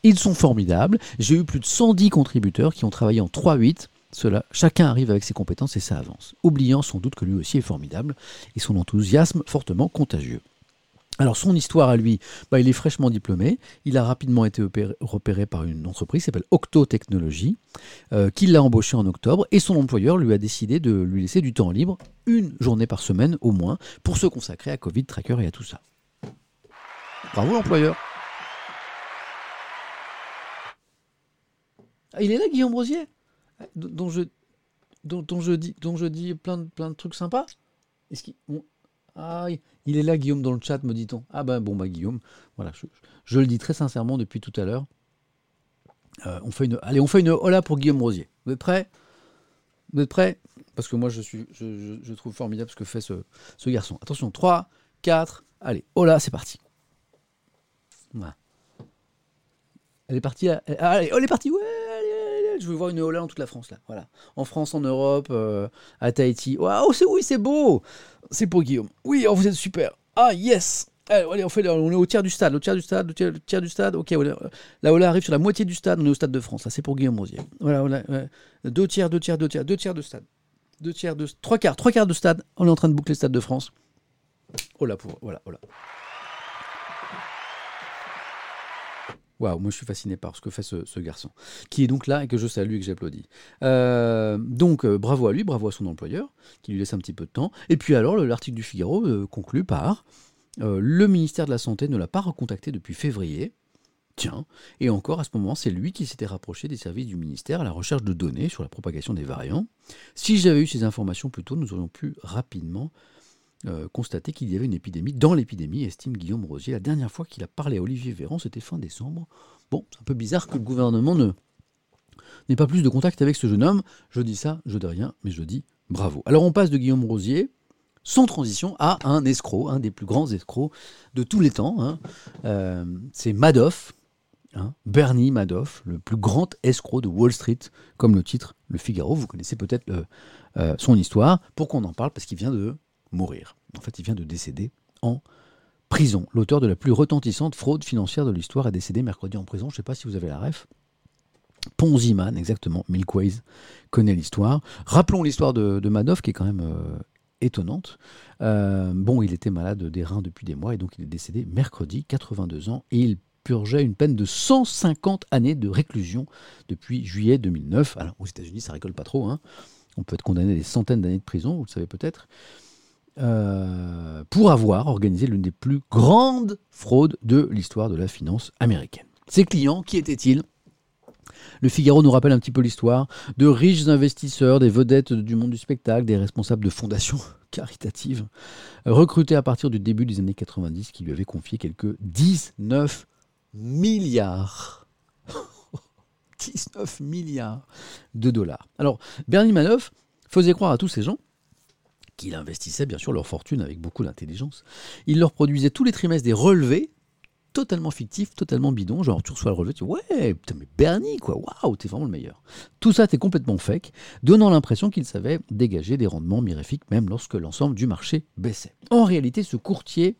Ils sont formidables. J'ai eu plus de 110 contributeurs qui ont travaillé en 3-8. Cela, chacun arrive avec ses compétences et ça avance. Oubliant sans doute que lui aussi est formidable et son enthousiasme fortement contagieux. Alors son histoire à lui, bah, il est fraîchement diplômé, il a rapidement été repéré par une entreprise qui s'appelle Octo Technologies, euh, qui l'a embauché en octobre, et son employeur lui a décidé de lui laisser du temps libre, une journée par semaine au moins, pour se consacrer à Covid Tracker et à tout ça. Bravo l'employeur Ah, Il est là Guillaume Rosier? Dont dont je, dont, dis, plein, de, plein de trucs sympas? Est-ce Ah, il est là, Guillaume, dans le chat, me dit-on. Ah ben bon, bah Guillaume, voilà, je, le dis très sincèrement depuis tout à l'heure. Euh, on fait une, allez, on fait une hola pour Guillaume Rosier. Vous êtes prêts? Vous êtes prêts? Parce que moi, je, trouve formidable ce que fait ce, garçon. Attention, 3, 4, allez, hola, c'est parti. Voilà. Elle est partie ah, Allez, oh, elle est partie, ouais. Je veux voir une hola dans toute la France, là. Voilà. En France, en Europe, euh, à Tahiti. Waouh, c'est oui, c'est beau c'est pour Guillaume. Oui, oh, vous êtes super. Ah, yes Allez, on, fait, on est au tiers du stade, au tiers du stade, au tiers, du stade. Ok, là, Ola arrive sur la moitié du stade, on est au stade de France. Là, c'est pour Guillaume Rosier. Voilà, voilà. Deux tiers, deux tiers, deux tiers, deux tiers de stade. Deux tiers de... Trois quarts, trois quarts de stade. On est en train de boucler le stade de France. Oh pour... Voilà, voilà. Waouh, moi je suis fasciné par ce que fait ce, garçon, qui est donc là et que je salue et que j'applaudis. Euh, donc euh, bravo à lui, bravo à son employeur, qui lui laisse un petit peu de temps. Et puis alors, le- l'article du Figaro euh, conclut par Le ministère de la Santé ne l'a pas recontacté depuis février. Tiens, et encore à ce moment, c'est lui qui s'était rapproché des services du ministère à la recherche de données sur la propagation des variants. Si j'avais eu ces informations plus tôt, nous aurions pu rapidement euh, constater qu'il y avait une épidémie dans l'épidémie, estime Guillaume Rosier. La dernière fois qu'il a parlé à Olivier Véran, c'était fin décembre. Bon, c'est un peu bizarre que le gouvernement ne n'ait pas plus de contact avec ce jeune homme. Je dis ça, je dis rien, mais je dis bravo. Alors on passe de Guillaume Rosier, sans transition à un escroc, un des plus grands escrocs de tous les temps. hein. Euh, c'est Madoff, hein, Bernie Madoff, le plus grand escroc de Wall Street, comme le titre Le Figaro. Vous connaissez peut-être euh, son histoire. Pourquoi on en parle Parce qu'il vient de mourir. En fait, il vient de décéder en prison. L'auteur de la plus retentissante fraude financière de l'histoire est décédé mercredi en prison. Je ne sais pas si vous avez la ref. Ponzi Man, exactement. Milkways connaît l'histoire. Rappelons l'histoire de, de Madoff, qui est quand même euh, étonnante. Euh, bon, il était malade des reins depuis des mois et donc il est décédé mercredi, 82 ans, et il purgeait une peine de 150 années de réclusion depuis juillet 2009. Alors, aux États-Unis, ça rigole pas trop. hein. On peut être condamné à des centaines d'années de prison, vous le savez peut-être, euh, pour avoir organisé l'une des plus grandes fraudes de l'histoire de la finance américaine. Ses clients, qui étaient-ils? Le Figaro nous rappelle un petit peu l'histoire de riches investisseurs, des vedettes du monde du spectacle, des responsables de fondations [LAUGHS] caritatives, recrutés à partir du début des années 90, qui lui avaient confié quelques 19 milliards. [LAUGHS] 19 milliards de dollars. Alors, Bernie Madoff faisait croire à tous ces gens qu'il investissait bien sûr leur fortune avec beaucoup d'intelligence. Il leur produisait tous les trimestres des relevés totalement fictifs, totalement bidons. Genre, tu reçois le relevé, tu dis Ouais, putain, mais Bernie, quoi, waouh, t'es vraiment le meilleur. Tout ça était complètement fake, donnant l'impression qu'il savait dégager des rendements mirifiques, même lorsque l'ensemble du marché baissait. En réalité, ce courtier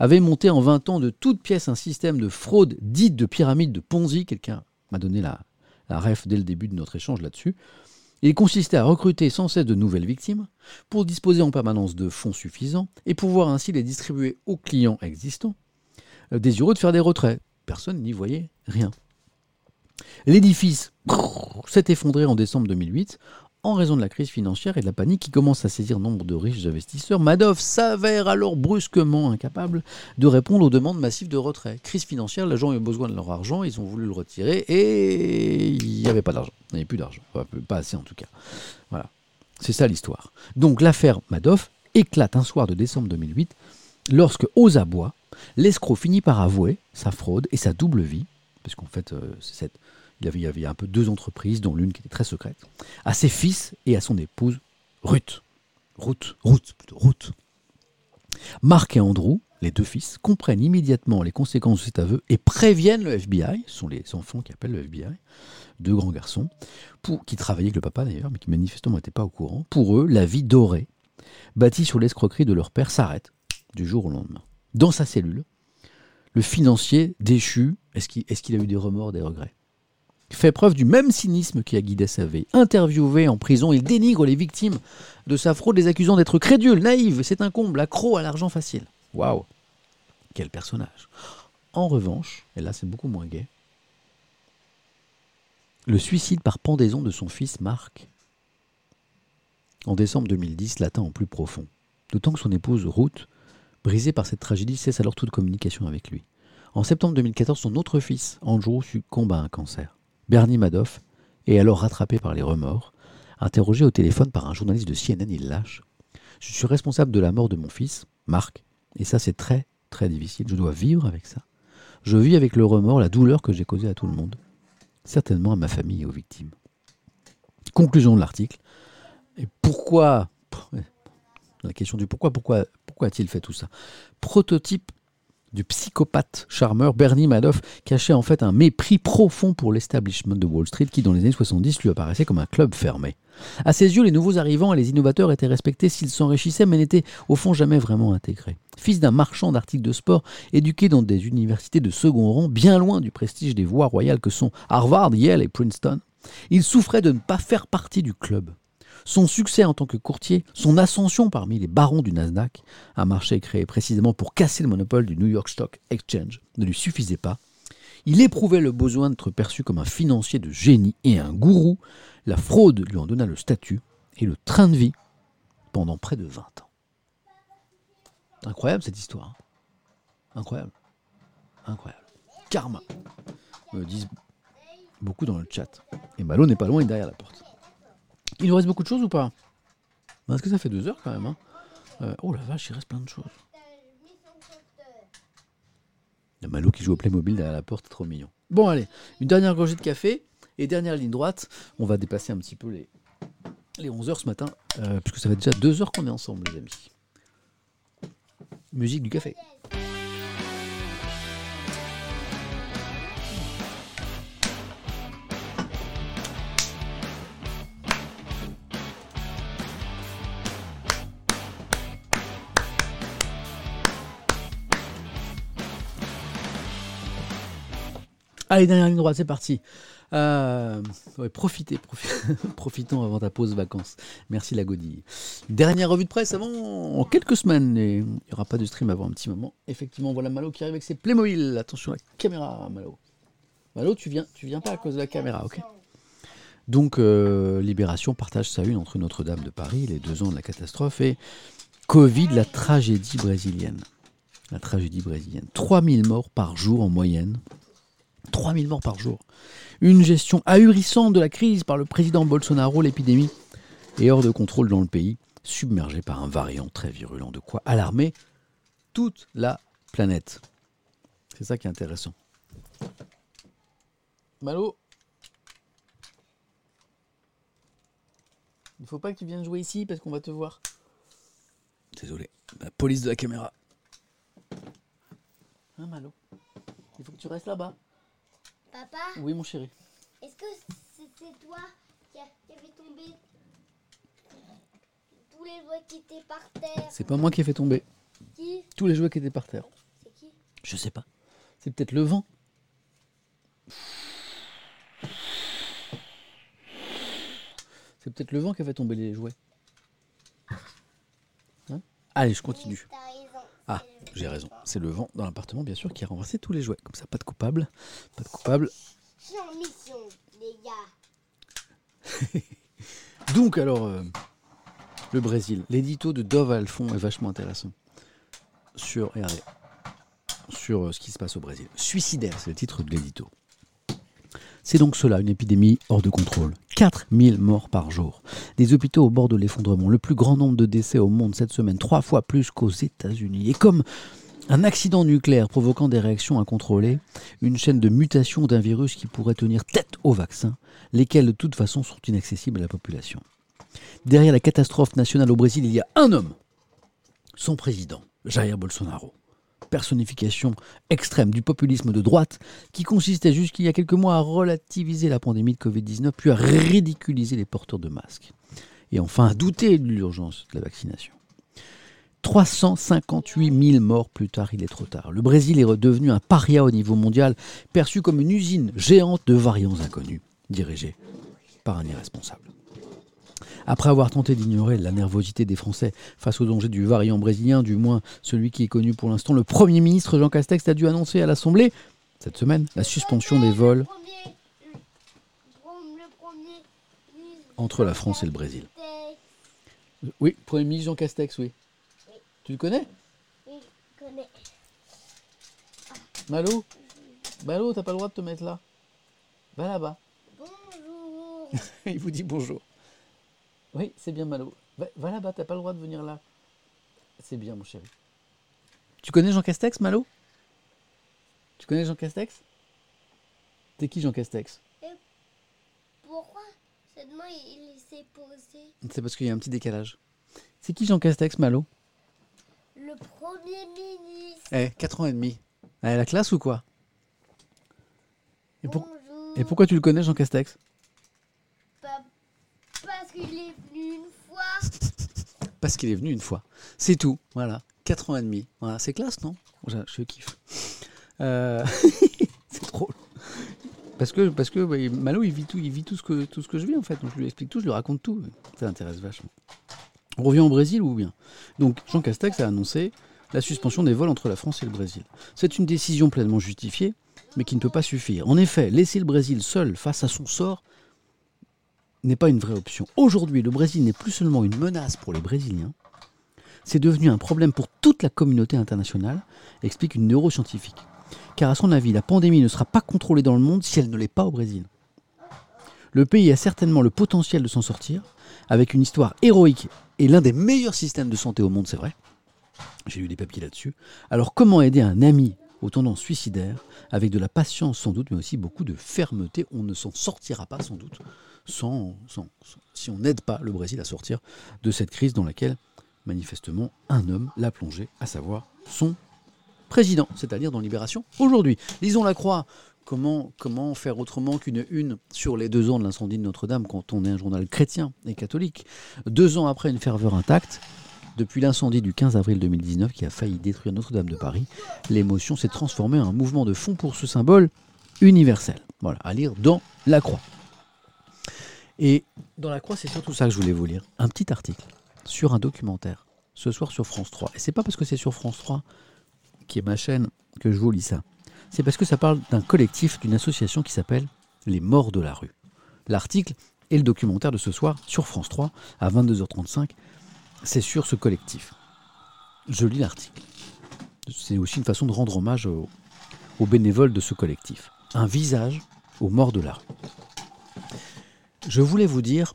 avait monté en 20 ans de toutes pièces un système de fraude dite de pyramide de Ponzi. Quelqu'un m'a donné la, la ref dès le début de notre échange là-dessus. Il consistait à recruter sans cesse de nouvelles victimes pour disposer en permanence de fonds suffisants et pouvoir ainsi les distribuer aux clients existants euh, désireux de faire des retraits. Personne n'y voyait rien. L'édifice s'est effondré en décembre 2008 en raison de la crise financière et de la panique qui commence à saisir nombre de riches investisseurs. Madoff s'avère alors brusquement incapable de répondre aux demandes massives de retrait. Crise financière, les gens ont eu besoin de leur argent, ils ont voulu le retirer et il n'y avait pas d'argent. Il n'y avait plus d'argent. Pas assez en tout cas. Voilà. C'est ça l'histoire. Donc l'affaire Madoff éclate un soir de décembre 2008 lorsque, aux abois, l'escroc finit par avouer sa fraude et sa double vie, parce qu'en fait, euh, c'est cette- il, y avait un peu deux entreprises, dont l'une qui était très secrète, à ses fils et à son épouse Ruth. Ruth, Ruth, plutôt Ruth. Marc et Andrew, les deux fils, comprennent immédiatement les conséquences de cet aveu et préviennent le FBI, ce sont les enfants qui appellent le FBI, deux grands garçons, qui travaillaient avec le papa d'ailleurs, mais qui manifestement n'étaient pas au courant. Pour eux, la vie dorée, bâtie sur l'escroquerie de leur père, s'arrête du jour au lendemain. Dans sa cellule, le financier déchu, est-ce qu'il a eu des remords, des regrets? Fait preuve du même cynisme qui a guidé sa vie. Interviewé en prison, il dénigre les victimes de sa fraude, les accusant d'être crédules, naïves, c'est un comble, accro à l'argent facile. Waouh Quel personnage En revanche, et là c'est beaucoup moins gai, le suicide par pendaison de son fils Marc, en décembre 2010, l'atteint en plus profond. D'autant que son épouse Ruth, brisée par cette tragédie, cesse alors toute communication avec lui. En septembre 2014, son autre fils, Andrew, succombe à un cancer. Bernie Madoff est alors rattrapé par les remords. Interrogé au téléphone par un journaliste de CNN, il lâche Je suis responsable de la mort de mon fils, Marc, et ça c'est très très difficile. Je dois vivre avec ça. Je vis avec le remords, la douleur que j'ai causée à tout le monde, certainement à ma famille et aux victimes. Conclusion de l'article. Et pourquoi [LAUGHS] La question du pourquoi, pourquoi, pourquoi a-t-il fait tout ça? Prototype du psychopathe charmeur Bernie Madoff cachait en fait un mépris profond pour l'establishment de Wall Street qui dans les années 70 lui apparaissait comme un club fermé. À ses yeux, les nouveaux arrivants et les innovateurs étaient respectés s'ils s'enrichissaient mais n'étaient au fond jamais vraiment intégrés. Fils d'un marchand d'articles de sport, éduqué dans des universités de second rang, bien loin du prestige des voies royales que sont Harvard, Yale et Princeton, il souffrait de ne pas faire partie du club. Son succès en tant que courtier, son ascension parmi les barons du Nasdaq, un marché créé précisément pour casser le monopole du New York Stock Exchange, ne lui suffisait pas. Il éprouvait le besoin d'être perçu comme un financier de génie et un gourou. La fraude lui en donna le statut et le train de vie pendant près de 20 ans. Incroyable cette histoire. hein. Incroyable. Incroyable. Karma, me disent beaucoup dans le chat. Et Malo n'est pas loin, il derrière la porte. Il nous reste beaucoup de choses ou pas? Parce que ça fait deux heures quand même. hein? Euh, oh la vache, il reste plein de choses. Il y a Malo qui joue au Playmobil derrière la porte, trop mignon. Bon allez, une dernière gorgée de café et dernière ligne droite. On va dépasser un petit peu les, les 11 heures ce matin, euh, puisque ça fait déjà deux heures qu'on est ensemble les amis. Musique du café. Allez, dernière ligne droite, c'est parti. Euh, profitez, profi- [LAUGHS] profitons avant ta pause vacances. Merci la godille. Dernière revue de presse avant en quelques semaines. Il n'y aura pas de stream avant un petit moment. Effectivement, voilà Malo qui arrive avec ses Playmobil. Attention à la caméra, Malo. Malo, tu viens, tu viens pas à cause de la caméra, ok Donc, euh, Libération partage sa une entre Notre-Dame de Paris, les deux ans de la catastrophe, et Covid, la tragédie brésilienne. La tragédie brésilienne. 3000 morts par jour en moyenne. 3000 morts par jour. Une gestion ahurissante de la crise par le président Bolsonaro, l'épidémie est hors de contrôle dans le pays, submergé par un variant très virulent. De quoi alarmer toute la planète. C'est ça qui est intéressant. Malo Il faut pas que tu viennes jouer ici parce qu'on va te voir. Désolé. La police de la caméra. Hein, Malo? Il faut que tu restes là-bas. Papa, Oui, mon chéri. est-ce que c'était toi qui, a- qui avait tombé tous les jouets qui étaient par terre C'est pas moi qui ai fait tomber Qui tous les jouets qui étaient par terre. C'est qui Je sais pas. C'est peut-être le vent. C'est peut-être le vent qui a fait tomber les jouets. Hein? Allez, je continue. Ah, j'ai raison. C'est le vent dans l'appartement, bien sûr, qui a renversé tous les jouets. Comme ça, pas de coupable. Pas de coupable. Je suis en mission, les gars. Donc, alors, euh, le Brésil. L'édito de Dove Alfon est vachement intéressant. Sur, regardez, sur euh, ce qui se passe au Brésil. Suicidaire, c'est le titre de l'édito. C'est donc cela, une épidémie hors de contrôle. 4000 morts par jour. Des hôpitaux au bord de l'effondrement. Le plus grand nombre de décès au monde cette semaine, trois fois plus qu'aux États-Unis. Et comme un accident nucléaire provoquant des réactions incontrôlées, une chaîne de mutation d'un virus qui pourrait tenir tête au vaccin, lesquels de toute façon sont inaccessibles à la population. Derrière la catastrophe nationale au Brésil, il y a un homme, son président, Jair Bolsonaro. Personnification extrême du populisme de droite qui consistait jusqu'il y a quelques mois à relativiser la pandémie de Covid-19 puis à ridiculiser les porteurs de masques. Et enfin à douter de l'urgence de la vaccination. 358 000 morts plus tard, il est trop tard. Le Brésil est redevenu un paria au niveau mondial, perçu comme une usine géante de variants inconnus, dirigée par un irresponsable. Après avoir tenté d'ignorer la nervosité des Français face au danger du variant brésilien, du moins celui qui est connu pour l'instant, le Premier ministre Jean Castex a dû annoncer à l'Assemblée, cette semaine, la suspension des vols Le le, le entre la France et le Brésil. Oui, Premier ministre Jean Castex, oui. Tu le connais Oui, je connais? Malo? Malo, t'as pas le droit de te mettre là. Va là-bas. Bonjour. [LAUGHS] Il vous dit bonjour. Oui, c'est bien Malo. Va, va là-bas, t'as pas le droit de venir là. C'est bien, mon chéri. Tu connais Jean Castex, Malo? Tu connais Jean Castex? T'es qui Jean Castex? Pourquoi cette main il il s'est posé? C'est parce qu'il y a un petit décalage. C'est qui Jean Castex, Malo? Le premier ministre. Eh, 4 ans et demi. Eh, la classe ou quoi? Et, pour- et pourquoi tu le connais, Jean Castex Pa- Parce qu'il est venu une fois. Parce qu'il est venu une fois. C'est tout, voilà. 4 ans et demi. Voilà, c'est classe, non? Je, je kiffe. Euh, [LAUGHS] c'est drôle. Parce que, parce que Malo, il vit, tout, il vit tout, ce que, tout ce que je vis, en fait. Donc je lui explique tout, je lui raconte tout. Ça l'intéresse vachement. On revient au Brésil ou bien? Donc Jean Castex a annoncé la suspension des vols entre la France et le Brésil. C'est une décision pleinement justifiée, mais qui ne peut pas suffire. En effet, laisser le Brésil seul face à son sort n'est pas une vraie option. Aujourd'hui, le Brésil n'est plus seulement une menace pour les Brésiliens, c'est devenu un problème pour toute la communauté internationale, explique une neuroscientifique. Car à son avis, la pandémie ne sera pas contrôlée dans le monde si elle ne l'est pas au Brésil. Le pays a certainement le potentiel de s'en sortir, avec une histoire héroïque et l'un des meilleurs systèmes de santé au monde, c'est vrai. J'ai lu des papiers là-dessus. Alors comment aider un ami aux tendances suicidaires, avec de la patience sans doute, mais aussi beaucoup de fermeté? On ne s'en sortira pas sans doute si on n'aide pas le Brésil à sortir de cette crise dans laquelle manifestement, un homme l'a plongé, à savoir son président, c'est-à-dire dans Libération aujourd'hui. Lisons la croix. Comment, comment faire autrement qu'une une sur les deux ans de l'incendie de Notre-Dame quand on est un journal chrétien et catholique? Deux ans après une ferveur intacte, depuis l'incendie du 15 avril 2019 qui a failli détruire Notre-Dame de Paris, l'émotion s'est transformée en un mouvement de fond pour ce symbole universel. Voilà, à lire dans La Croix. Et dans La Croix, c'est surtout ça que je voulais vous lire. Un petit article sur un documentaire, ce soir sur France 3. Et c'est pas parce que c'est sur France 3, qui est ma chaîne, que je vous lis ça c'est parce que ça parle d'un collectif, d'une association qui s'appelle Les Morts de la rue. L'article et le documentaire de ce soir sur France 3 à 22h35, c'est sur ce collectif. Je lis l'article. C'est aussi une façon de rendre hommage aux, aux bénévoles de ce collectif. Un visage aux morts de la rue. Je voulais vous dire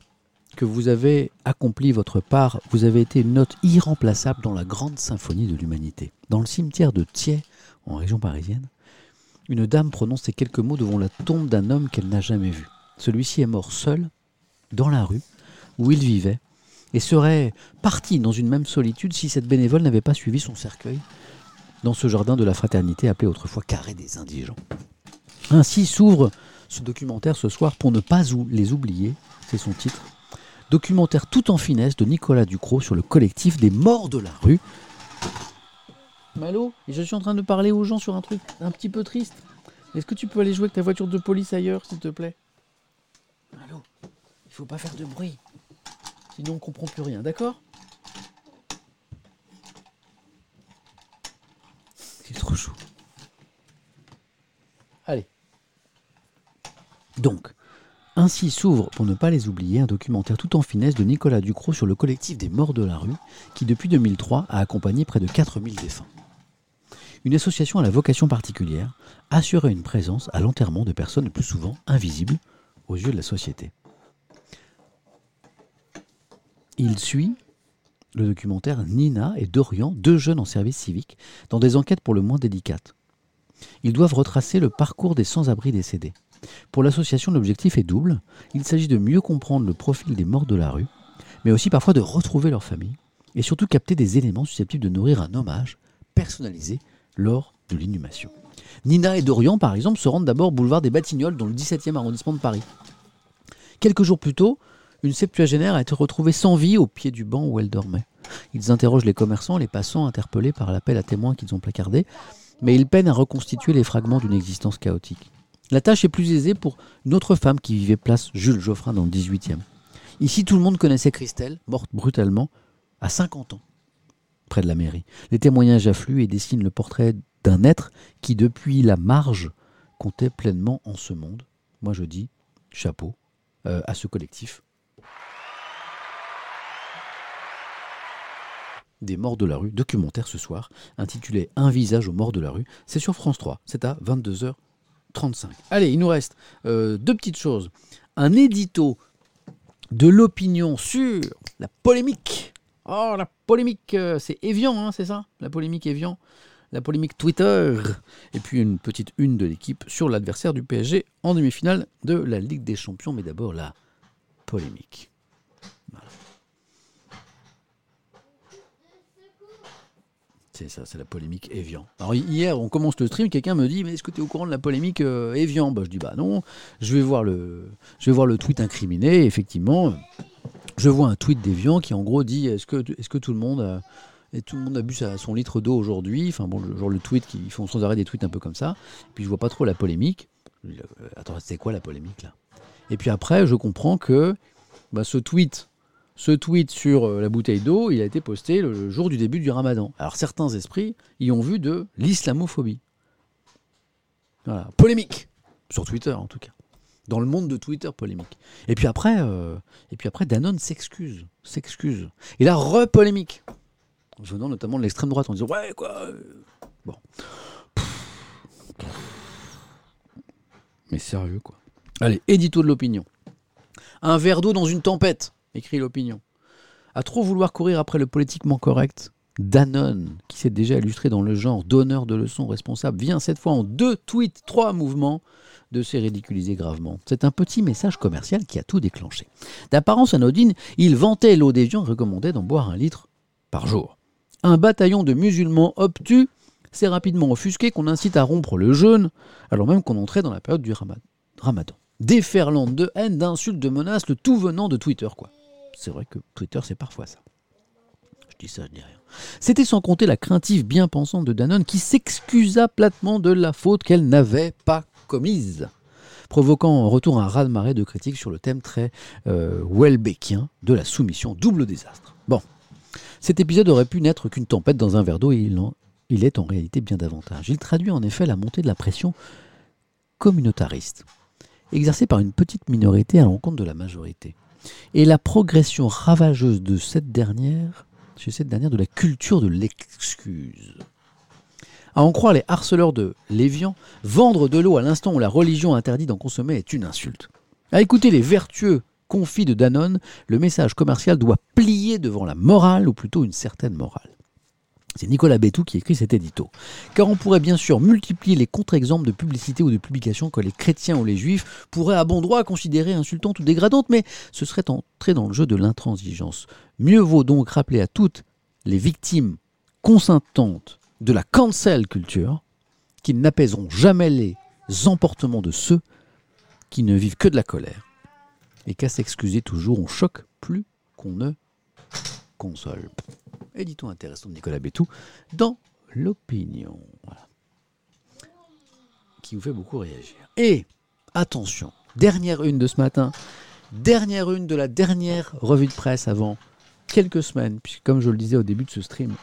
que vous avez accompli votre part, vous avez été une note irremplaçable dans la grande symphonie de l'humanité. Dans le cimetière de Thiers, en région parisienne, une dame prononce ces quelques mots devant la tombe d'un homme qu'elle n'a jamais vu. Celui-ci est mort seul, dans la rue, où il vivait, et serait parti dans une même solitude si cette bénévole n'avait pas suivi son cercueil dans ce jardin de la fraternité appelé autrefois Carré des Indigents. Ainsi s'ouvre ce documentaire ce soir pour ne pas les oublier, c'est son titre. Documentaire tout en finesse de Nicolas Ducrot sur le collectif des morts de la rue, Malo, je suis en train de parler aux gens sur un truc un petit peu triste. Est-ce que tu peux aller jouer avec ta voiture de police ailleurs, s'il te plaît? Malo, il faut pas faire de bruit. Sinon on comprend plus rien, d'accord? C'est trop chaud. Allez. Donc, ainsi s'ouvre, pour ne pas les oublier, un documentaire tout en finesse de Nicolas Ducrot sur le collectif des morts de la rue, qui depuis 2003 a accompagné près de 4000 défunts une association à la vocation particulière assurait une présence à l'enterrement de personnes le plus souvent invisibles aux yeux de la société. Il suit le documentaire Nina et Dorian, deux jeunes en service civique, dans des enquêtes pour le moins délicates. Ils doivent retracer le parcours des sans-abri décédés. Pour l'association, l'objectif est double. Il s'agit de mieux comprendre le profil des morts de la rue, mais aussi parfois de retrouver leur famille, et surtout capter des éléments susceptibles de nourrir un hommage personnalisé lors de l'inhumation. Nina et Dorian, par exemple, se rendent d'abord boulevard des Batignolles, dans le 17e arrondissement de Paris. Quelques jours plus tôt, une septuagénaire a été retrouvée sans vie au pied du banc où elle dormait. Ils interrogent les commerçants, les passants interpellés par l'appel à témoins qu'ils ont placardé, mais ils peinent à reconstituer les fragments d'une existence chaotique. La tâche est plus aisée pour une autre femme qui vivait place Jules Geoffrin dans le 18e. Ici, tout le monde connaissait Christelle, morte brutalement, à 50 ans près de la mairie. Les témoignages affluent et dessinent le portrait d'un être qui, depuis la marge, comptait pleinement en ce monde. Moi, je dis chapeau euh, à ce collectif. Des morts de la rue, documentaire ce soir, intitulé Un visage aux morts de la rue. C'est sur France 3, c'est à 22h35. Allez, il nous reste euh, deux petites choses. Un édito de l'opinion sur la polémique Oh, la polémique, euh, c'est Evian, hein, c'est ça? La polémique Evian La polémique Twitter Et puis une petite une de l'équipe sur l'adversaire du PSG en demi-finale de la Ligue des Champions. Mais d'abord, la polémique. C'est ça, c'est la polémique Evian. Hier, on commence le stream, quelqu'un me dit, mais est-ce que tu es au courant de la polémique euh, Evian? Bah, Je dis, bah non, je vais voir le, je vais voir le tweet incriminé, effectivement je vois un tweet d'Evian qui en gros dit est-ce que, est que tout le monde a, et tout le monde a bu son litre d'eau aujourd'hui? Enfin bon, genre le tweet, qui, font sans arrêt des tweets un peu comme ça. Et puis je vois pas trop la polémique. Euh, attends, c'est quoi la polémique là? Et puis après, je comprends que bah, ce tweet, ce tweet sur euh, la bouteille d'eau, il a été posté le jour du début du Ramadan. Alors certains esprits y ont vu de l'islamophobie. Voilà, polémique sur Twitter en tout cas dans le monde de Twitter polémique. Et puis après, euh, et puis après Danone s'excuse, s'excuse. Et là, re-polémique. Venant notamment de l'extrême droite, en disant Ouais, quoi euh. Bon. Mais sérieux, quoi. Allez, édito de l'opinion. Un verre d'eau dans une tempête, écrit l'opinion. À trop vouloir courir après le politiquement correct, Danone, qui s'est déjà illustré dans le genre donneur de leçons responsable, vient cette fois en deux tweets, trois mouvements, de se ridiculiser gravement. C'est un petit message commercial qui a tout déclenché. D'apparence anodine, il vantait l'eau des et recommandait d'en boire un litre par jour. Un bataillon de musulmans obtus s'est rapidement offusqué qu'on incite à rompre le jeûne, alors même qu'on entrait dans la période du ramadan. Déferlante de haine, d'insultes, de menaces, le tout venant de Twitter, quoi. C'est vrai que Twitter, c'est parfois ça. Je dis ça, je dis rien. C'était sans compter la craintive bien pensante de Danone qui s'excusa platement de la faute qu'elle n'avait pas commise provoquant en retour un raz-de-marée de critiques sur le thème très euh, de la soumission, double désastre. Bon, cet épisode aurait pu n'être qu'une tempête dans un verre d'eau et il, il est en réalité bien davantage. Il traduit en effet la montée de la pression communautariste, exercée par une petite minorité à l'encontre de la majorité, et la progression ravageuse de cette dernière, chez cette dernière de la culture de l'excuse. À en croire les harceleurs de Lévian, vendre de l'eau à l'instant où la religion interdit d'en consommer est une insulte. À écouter les vertueux confis de Danone, le message commercial doit plier devant la morale, ou plutôt une certaine morale. C'est Nicolas Bétou qui écrit cet édito. Car on pourrait bien sûr multiplier les contre-exemples de publicité ou de publications que les chrétiens ou les juifs pourraient à bon droit considérer insultantes ou dégradantes, mais ce serait entrer dans le jeu de l'intransigeance. Mieux vaut donc rappeler à toutes les victimes consentantes de la cancel culture qui n'apaiseront jamais les emportements de ceux qui ne vivent que de la colère. Et qu'à s'excuser toujours, on choque plus qu'on ne console. Édito intéressant de Nicolas Bétou dans l'opinion. Qui vous fait beaucoup réagir. Et attention, dernière une de ce matin, dernière une de la dernière revue de presse avant quelques semaines, puisque comme je le disais au début de ce stream,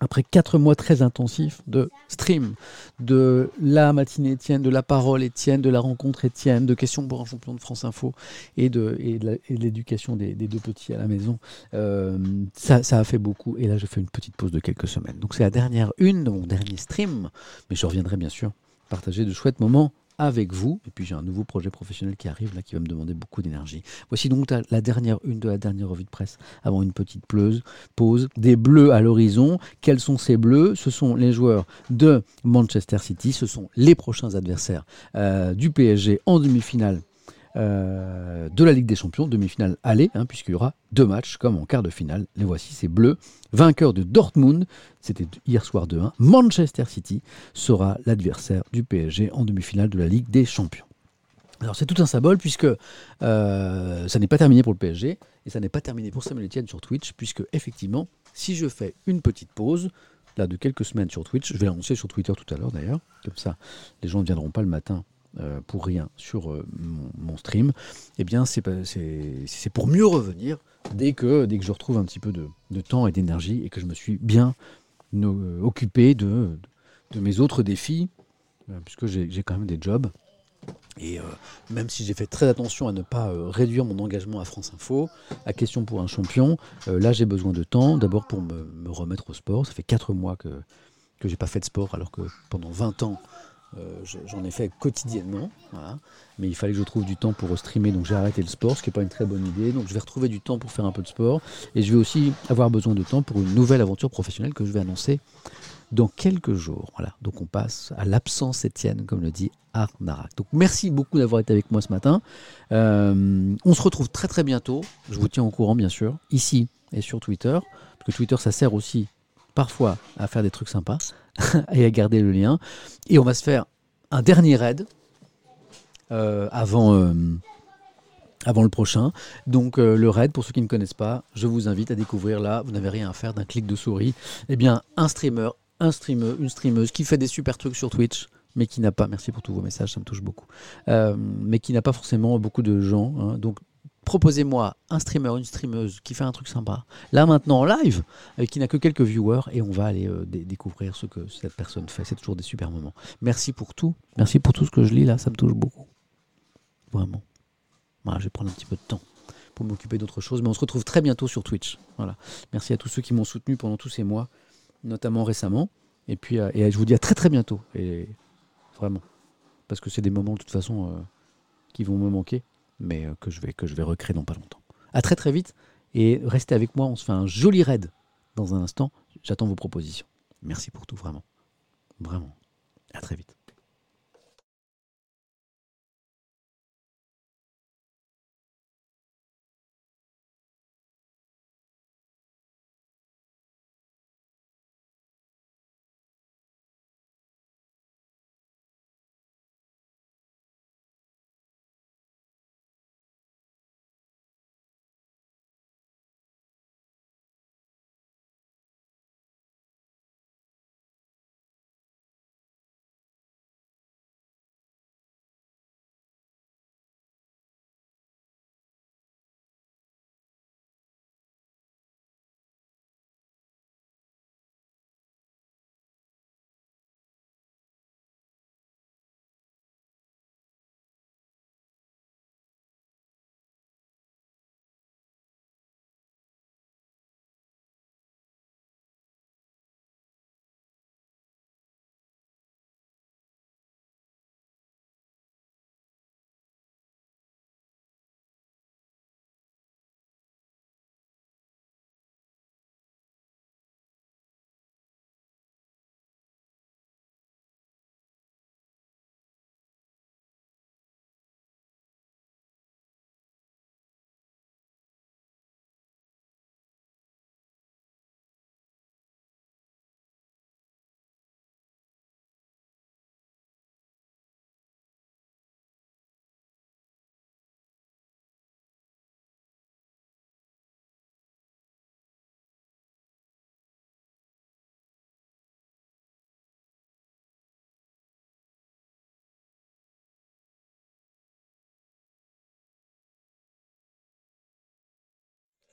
après quatre mois très intensifs de stream, de la matinée Étienne, de la parole Étienne, de la rencontre Étienne, de questions pour un champion de France Info et de, l'éducation des, deux petits à la maison, euh, ça, ça, a fait beaucoup. Et là, je fais une petite pause de quelques semaines. Donc c'est la dernière une de mon dernier stream, mais je reviendrai bien sûr partager de chouettes moments avec vous. Et puis j'ai un nouveau projet professionnel qui arrive là, qui va me demander beaucoup d'énergie. Voici donc la dernière, une de la dernière revue de presse avant une petite pleuse, pause. Des bleus à l'horizon. Quels sont ces bleus? Ce sont les joueurs de Manchester City. Ce sont les prochains adversaires euh, du PSG en demi-finale de la Ligue des Champions, demi-finale aller, hein, puisqu'il y aura deux matchs comme en quart de finale. Les voici, c'est bleu. Vainqueur de Dortmund, c'était hier soir 2-1. Manchester City sera l'adversaire du PSG en demi-finale de la Ligue des Champions. Alors c'est tout un symbole puisque euh, ça n'est pas terminé pour le PSG et ça n'est pas terminé pour Samuel Etienne sur Twitch puisque effectivement si je fais une petite pause là de quelques semaines sur Twitch, je vais l'annoncer sur Twitter tout à l'heure d'ailleurs, comme ça les gens ne viendront pas le matin euh, pour rien sur euh, mon, stream, eh bien c'est pour mieux revenir dès que, dès que je retrouve un petit peu de, temps et d'énergie et que je me suis bien euh, occupé de, mes autres défis, puisque j'ai quand même des jobs. Et même si j'ai fait très attention à ne pas réduire mon engagement à France Info, à question pour un champion, là j'ai besoin de temps, d'abord pour me, me, remettre au sport. Ça fait 4 mois que, que j'ai pas fait de sport, alors que pendant 20 ans, euh, j'en ai fait quotidiennement, mais il fallait que je trouve du temps pour streamer, donc j'ai arrêté le sport, ce qui n'est pas une très bonne idée. Donc je vais retrouver du temps pour faire un peu de sport, et je vais aussi avoir besoin de temps pour une nouvelle aventure professionnelle que je vais annoncer dans quelques jours. Voilà, donc on passe à l'absence Étienne, comme le dit Arnarak. Donc merci beaucoup d'avoir été avec moi ce matin. Euh, on se retrouve très très bientôt. Je vous tiens au courant, bien sûr, ici et sur Twitter, parce que Twitter ça sert aussi parfois à faire des trucs sympas [LAUGHS] et à garder le lien. Et on va se faire un dernier raid euh, avant, euh, avant le prochain. Donc euh, le raid, pour ceux qui ne connaissent pas, je vous invite à découvrir là, vous n'avez rien à faire d'un clic de souris. Eh bien, un streamer, un streamer, une streameuse qui fait des super trucs sur Twitch mais qui n'a pas, merci pour tous vos messages, ça me touche beaucoup, mais qui n'a pas forcément beaucoup de gens. Hein. donc proposez-moi un streamer, une streameuse qui fait un truc sympa, là maintenant en live, euh, qui n'a que quelques viewers, et on va aller euh, découvrir ce que cette personne fait. C'est toujours des super moments. Merci pour tout. Merci pour tout ce que je lis là, ça me touche beaucoup. Vraiment. Voilà, je vais prendre un petit peu de temps pour m'occuper d'autre chose, mais on se retrouve très bientôt sur Twitch. Merci à tous ceux qui m'ont soutenu pendant tous ces mois, notamment récemment. Et puis, euh, et je vous dis à très très bientôt. Et vraiment, parce que c'est des moments de toute façon qui vont me manquer mais euh, que je vais, que je vais recréer dans pas longtemps. À très très vite et restez avec moi, on se fait un joli raid dans un instant. J'attends vos propositions. Merci pour tout, vraiment. Vraiment. À très vite.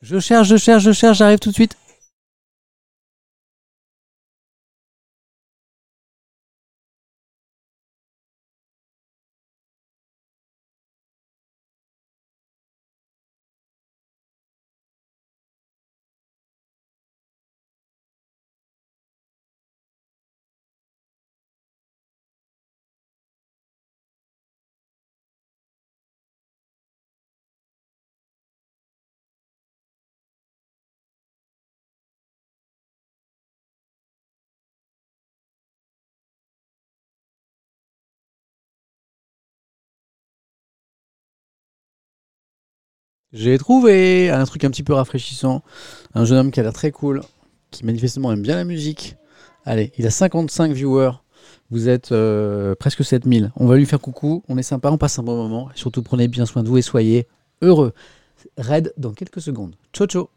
Je cherche, je cherche, je cherche, j'arrive tout de suite. J'ai trouvé un truc un petit peu rafraîchissant. Un jeune homme qui a l'air très cool, qui manifestement aime bien la musique. Allez, il a 55 viewers. Vous êtes euh, presque 7000. On va lui faire coucou. On est sympa, on passe un bon moment. Surtout, prenez bien soin de vous et soyez heureux. Red dans quelques secondes. Ciao, ciao